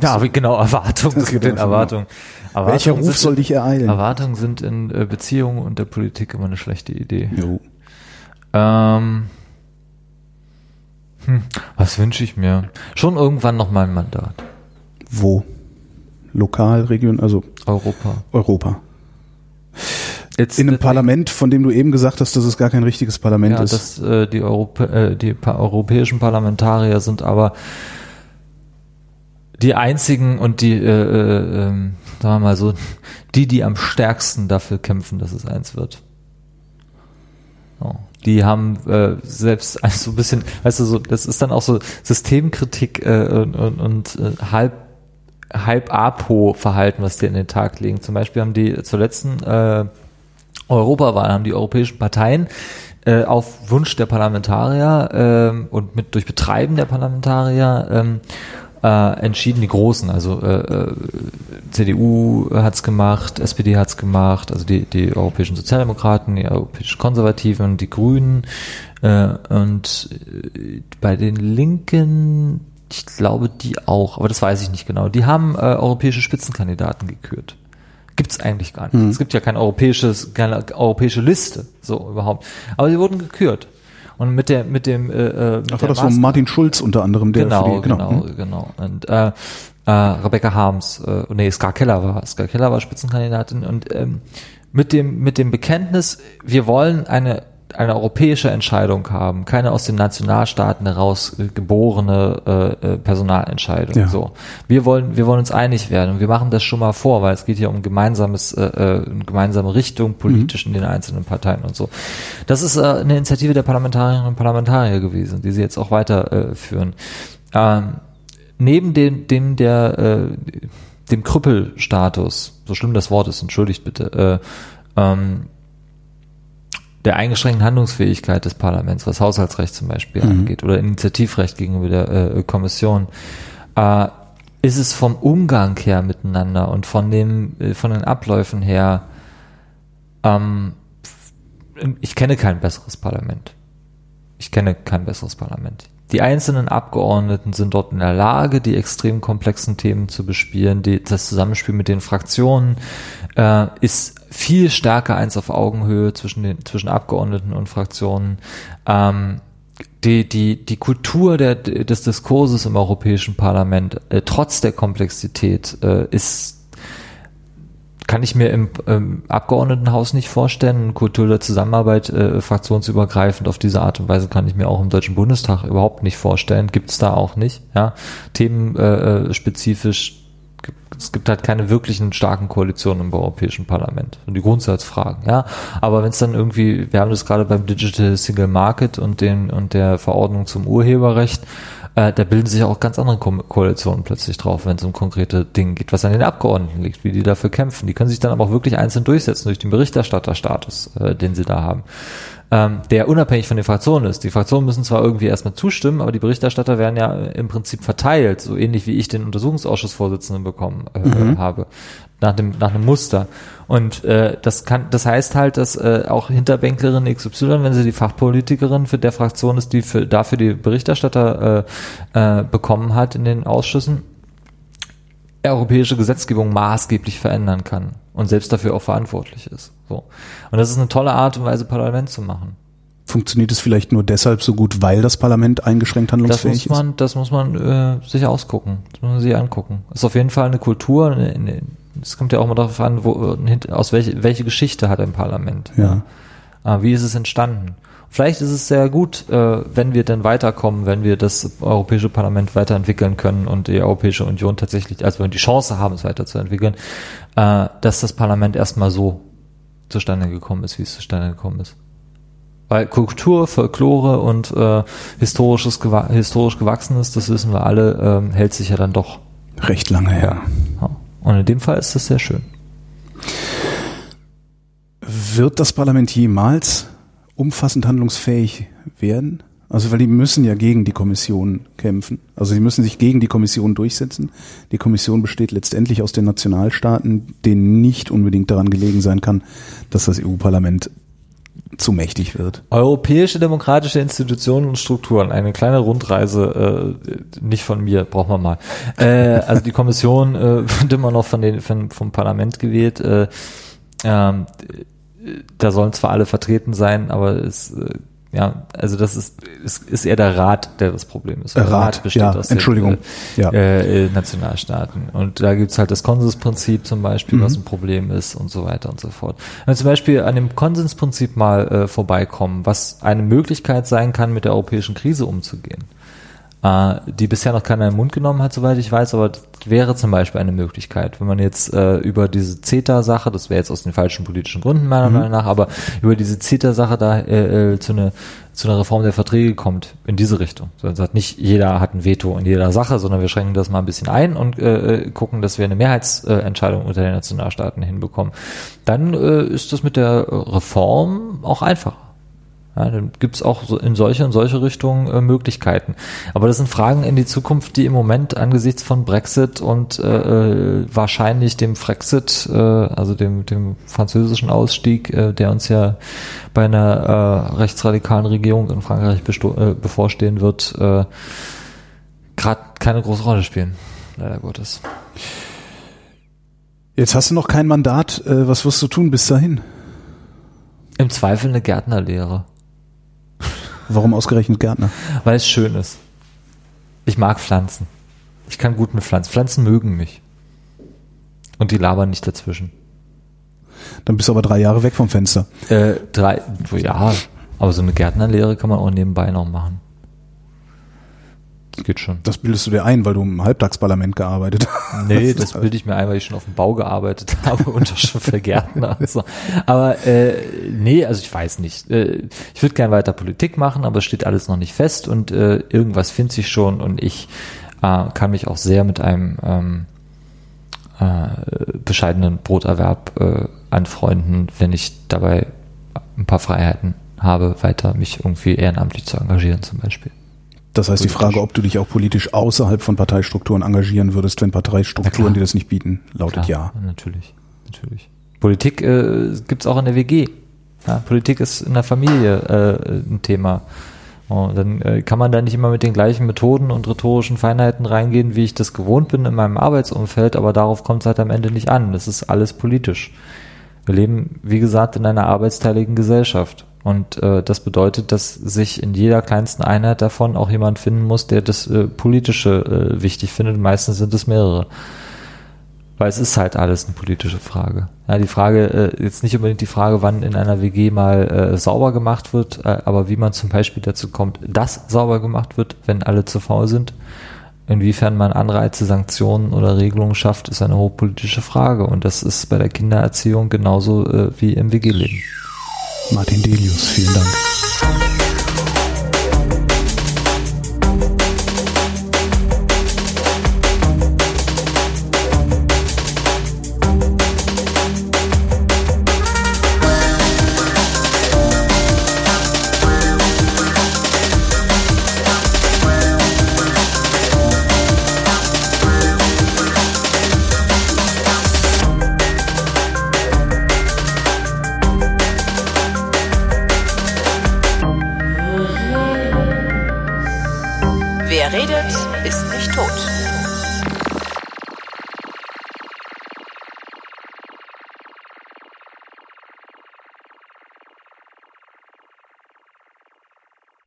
Ja, genau, Erwartungen. Es *laughs* gibt Erwartungen. Erwartungen. Welcher Ruf soll dich ereilen? Erwartungen sind in äh, Beziehungen und der Politik immer eine schlechte Idee. Jo. Ähm, hm, was wünsche ich mir? Schon irgendwann noch mal ein Mandat. Wo? Lokal, Region, also Europa. Europa. Jetzt in einem Parlament, von dem du eben gesagt hast, dass es gar kein richtiges Parlament ja, ist. Das, äh, die, Europä äh, die pa europäischen Parlamentarier sind aber die einzigen und die, äh, äh, ähm, sagen wir mal so, die, die am stärksten dafür kämpfen, dass es eins wird. So. Die haben äh, selbst so ein bisschen, weißt du, so, das ist dann auch so Systemkritik äh, und, und, und äh, halb halb Apo-Verhalten, was die in den Tag legen. Zum Beispiel haben die zur letzten äh, Europawahl haben die europäischen Parteien äh, auf Wunsch der Parlamentarier äh, und mit durch Betreiben der Parlamentarier ähm, äh, entschieden, die Großen, also äh, äh CDU hat's gemacht, SPD hat's gemacht, also die, die europäischen Sozialdemokraten, die europäischen Konservativen, die Grünen äh, und äh, bei den Linken, ich glaube die auch, aber das weiß ich nicht genau, die haben äh, europäische Spitzenkandidaten gekürt. Gibt's eigentlich gar nicht. Hm. Es gibt ja kein europäisches, keine europäische Liste, so überhaupt. Aber sie wurden gekürt. Und mit der, mit dem, äh, äh mit Ach, war das so Martin Schulz unter anderem, der genau, die, genau, genau, hm? genau. Und äh, äh, Rebecca Harms, äh, nee, Scar Keller war, Scar Keller war Spitzenkandidatin und ähm, mit dem, mit dem Bekenntnis, wir wollen eine eine europäische Entscheidung haben, keine aus den Nationalstaaten heraus äh, geborene äh, äh, Personalentscheidung. Ja. So, wir wollen, wir wollen uns einig werden und wir machen das schon mal vor, weil es geht hier um gemeinsames, äh, äh, gemeinsame Richtung politisch in den einzelnen Parteien und so. Das ist äh, eine Initiative der Parlamentarierinnen und Parlamentarier gewesen, die sie jetzt auch weiterführen. Äh, führen. ähm, neben dem, dem der äh, dem Krüppelstatus, so schlimm das Wort ist, entschuldigt bitte, äh, ähm, der eingeschränkten Handlungsfähigkeit des Parlaments, was Haushaltsrecht zum Beispiel Mhm. angeht oder Initiativrecht gegenüber der äh, Kommission, äh, ist es vom Umgang her miteinander und von dem äh, von den Abläufen her, ähm, ich kenne kein besseres Parlament. Ich kenne kein besseres Parlament. Die einzelnen Abgeordneten sind dort in der Lage, die extrem komplexen Themen zu bespielen. Die, das Zusammenspiel mit den Fraktionen äh, ist viel stärker eins auf Augenhöhe zwischen den zwischen Abgeordneten und Fraktionen. Ähm, die, die, die Kultur der, des Diskurses im Europäischen Parlament, äh, trotz der Komplexität, äh, ist kann ich mir im ähm, Abgeordnetenhaus nicht vorstellen. Eine Kultur der Zusammenarbeit äh, fraktionsübergreifend auf diese Art und Weise kann ich mir auch im Deutschen Bundestag überhaupt nicht vorstellen. Gibt's da auch nicht. Ja, Themen äh, äh. Es gibt halt keine wirklichen starken Koalitionen im Europäischen Parlament. Und die Grundsatzfragen, ja. Aber wenn es dann irgendwie, wir haben das gerade beim Digital Single Market und den und der Verordnung zum Urheberrecht, äh, da bilden sich auch ganz andere Ko Koalitionen plötzlich drauf, wenn es um konkrete Dinge geht, was an den Abgeordneten liegt, wie die dafür kämpfen. Die können sich dann aber auch wirklich einzeln durchsetzen durch den Berichterstatterstatus, äh, den sie da haben, ähm, der unabhängig von den Fraktionen ist. Die Fraktionen müssen zwar irgendwie erstmal zustimmen, aber die Berichterstatter werden ja im Prinzip verteilt, so ähnlich wie ich den Untersuchungsausschussvorsitzenden bekommen äh, Mhm. habe, nach dem, nach einem Muster. Und äh, das kann, das heißt halt, dass äh, auch Hinterbänklerin XY, wenn sie die Fachpolitikerin für der Fraktion ist, die für, dafür die Berichterstatter äh, äh, bekommen hat in den Ausschüssen, europäische Gesetzgebung maßgeblich verändern kann und selbst dafür auch verantwortlich ist. So. Und das ist eine tolle Art und Weise, Parlament zu machen. Funktioniert es vielleicht nur deshalb so gut, weil das Parlament eingeschränkt Das handlungsfähig muss man, das muss man äh, sich ausgucken, das muss man sich angucken. Ist auf jeden Fall eine Kultur. Es kommt ja auch mal darauf an, wo, hint- aus welche, welche Geschichte hat ein Parlament. ist. Ja. Ah, wie ist es entstanden? Vielleicht ist es sehr gut, äh, wenn wir dann weiterkommen, wenn wir das Europäische Parlament weiterentwickeln können und die Europäische Union tatsächlich, also wenn wir die Chance haben, es weiterzuentwickeln, äh, dass das Parlament erstmal so zustande gekommen ist, wie es zustande gekommen ist. Weil Kultur, Folklore und äh, historisches gewa historisch gewachsenes, das wissen wir alle, ähm, hält sich ja dann doch. Recht lange her. Ja. Und in dem Fall ist das sehr schön. Wird das Parlament jemals umfassend handlungsfähig werden? Also, weil die müssen ja gegen die Kommission kämpfen. Also, sie müssen sich gegen die Kommission durchsetzen. Die Kommission besteht letztendlich aus den Nationalstaaten, denen nicht unbedingt daran gelegen sein kann, dass das EU-Parlament zu mächtig wird. Europäische demokratische Institutionen und Strukturen. Eine kleine Rundreise, äh, nicht von mir, braucht man mal. Äh, also die Kommission äh, *laughs* wird immer noch von den, von, vom Parlament gewählt. Äh, ähm, da sollen zwar alle vertreten sein, aber es, äh, ja, also das ist, ist, ist eher der Rat, der das Problem ist. Der Rat, ja, Entschuldigung. Den, Ja. äh, äh, Nationalstaaten. Und da gibt's halt das Konsensprinzip zum Beispiel, Mhm. was ein Problem ist und so weiter und so fort. Wenn wir zum Beispiel an dem Konsensprinzip mal äh, vorbeikommen, was eine Möglichkeit sein kann, mit der europäischen Krise umzugehen, äh, die bisher noch keiner in den Mund genommen hat, soweit ich weiß, aber das wäre zum Beispiel eine Möglichkeit, wenn man jetzt äh, über diese CETA-Sache, das wäre jetzt aus den falschen politischen Gründen meiner Mhm. Meinung nach, aber über diese CETA-Sache da äh, äh, zu einer zu einer Reform der Verträge kommt in diese Richtung. So, das hat nicht jeder hat ein Veto in jeder Sache, sondern wir schränken das mal ein bisschen ein und äh, äh, gucken, dass wir eine Mehrheitsentscheidung unter den Nationalstaaten hinbekommen. Dann äh, ist das mit der Reform auch einfacher. Ja, dann gibt's auch so in solche und solche Richtungen äh, Möglichkeiten. Aber das sind Fragen in die Zukunft, die im Moment angesichts von Brexit und äh, äh, wahrscheinlich dem Frexit, äh, also dem, dem französischen Ausstieg, äh, der uns ja bei einer äh, rechtsradikalen Regierung in Frankreich besto- äh, bevorstehen wird, äh, gerade keine große Rolle spielen. Leider Gottes. Jetzt hast du noch kein Mandat. Äh, was wirst du tun bis dahin? Im Zweifel eine Gärtnerlehre, Warum ausgerechnet Gärtner? weil es schön ist. Ich mag Pflanzen. Ich kann gut mit Pflanzen. Pflanzen mögen mich. Und die labern nicht dazwischen. Dann bist du aber drei Jahre weg vom Fenster. Äh, drei, ja, Aber so eine Gärtnerlehre kann man auch nebenbei noch machen. Das geht schon. Das bildest du dir ein, weil du im Halbtagsparlament gearbeitet hast. Nee, das bilde ich mir ein, weil ich schon auf dem Bau gearbeitet *laughs* habe und schon für Gärtner. Also. Aber äh, nee, also ich weiß nicht. Äh, ich würde gern weiter Politik machen, aber es steht alles noch nicht fest und äh, irgendwas findet sich schon und ich äh, kann mich auch sehr mit einem ähm, äh, bescheidenen Broterwerb äh, anfreunden, wenn ich dabei ein paar Freiheiten habe, weiter mich irgendwie ehrenamtlich zu engagieren zum Beispiel. Das heißt, politisch. die Frage, ob du dich auch politisch außerhalb von Parteistrukturen engagieren würdest, wenn Parteistrukturen, die das nicht bieten, lautet Klar, ja. Natürlich, natürlich. Politik äh, gibt auch in der WG. Ja, Politik ist in der Familie äh, ein Thema. Und dann äh, kann man da nicht immer mit den gleichen Methoden und rhetorischen Feinheiten reingehen, wie ich das gewohnt bin in meinem Arbeitsumfeld, aber darauf kommt es halt am Ende nicht an. Das ist alles politisch. Wir leben, wie gesagt, in einer arbeitsteiligen Gesellschaft. Und äh, das bedeutet, dass sich in jeder kleinsten Einheit davon auch jemand finden muss, der das äh, Politische äh, wichtig findet. Meistens sind es mehrere. Weil es ist halt alles eine politische Frage. Ja, die Frage, äh, jetzt nicht unbedingt die Frage, wann in einer WG mal äh, sauber gemacht wird, äh, aber wie man zum Beispiel dazu kommt, dass sauber gemacht wird, wenn alle zu faul sind. Inwiefern man Anreize, Sanktionen oder Regelungen schafft, ist eine hochpolitische Frage. Und das ist bei der Kindererziehung genauso äh, wie im WG-Leben. Martin Delius, vielen Dank.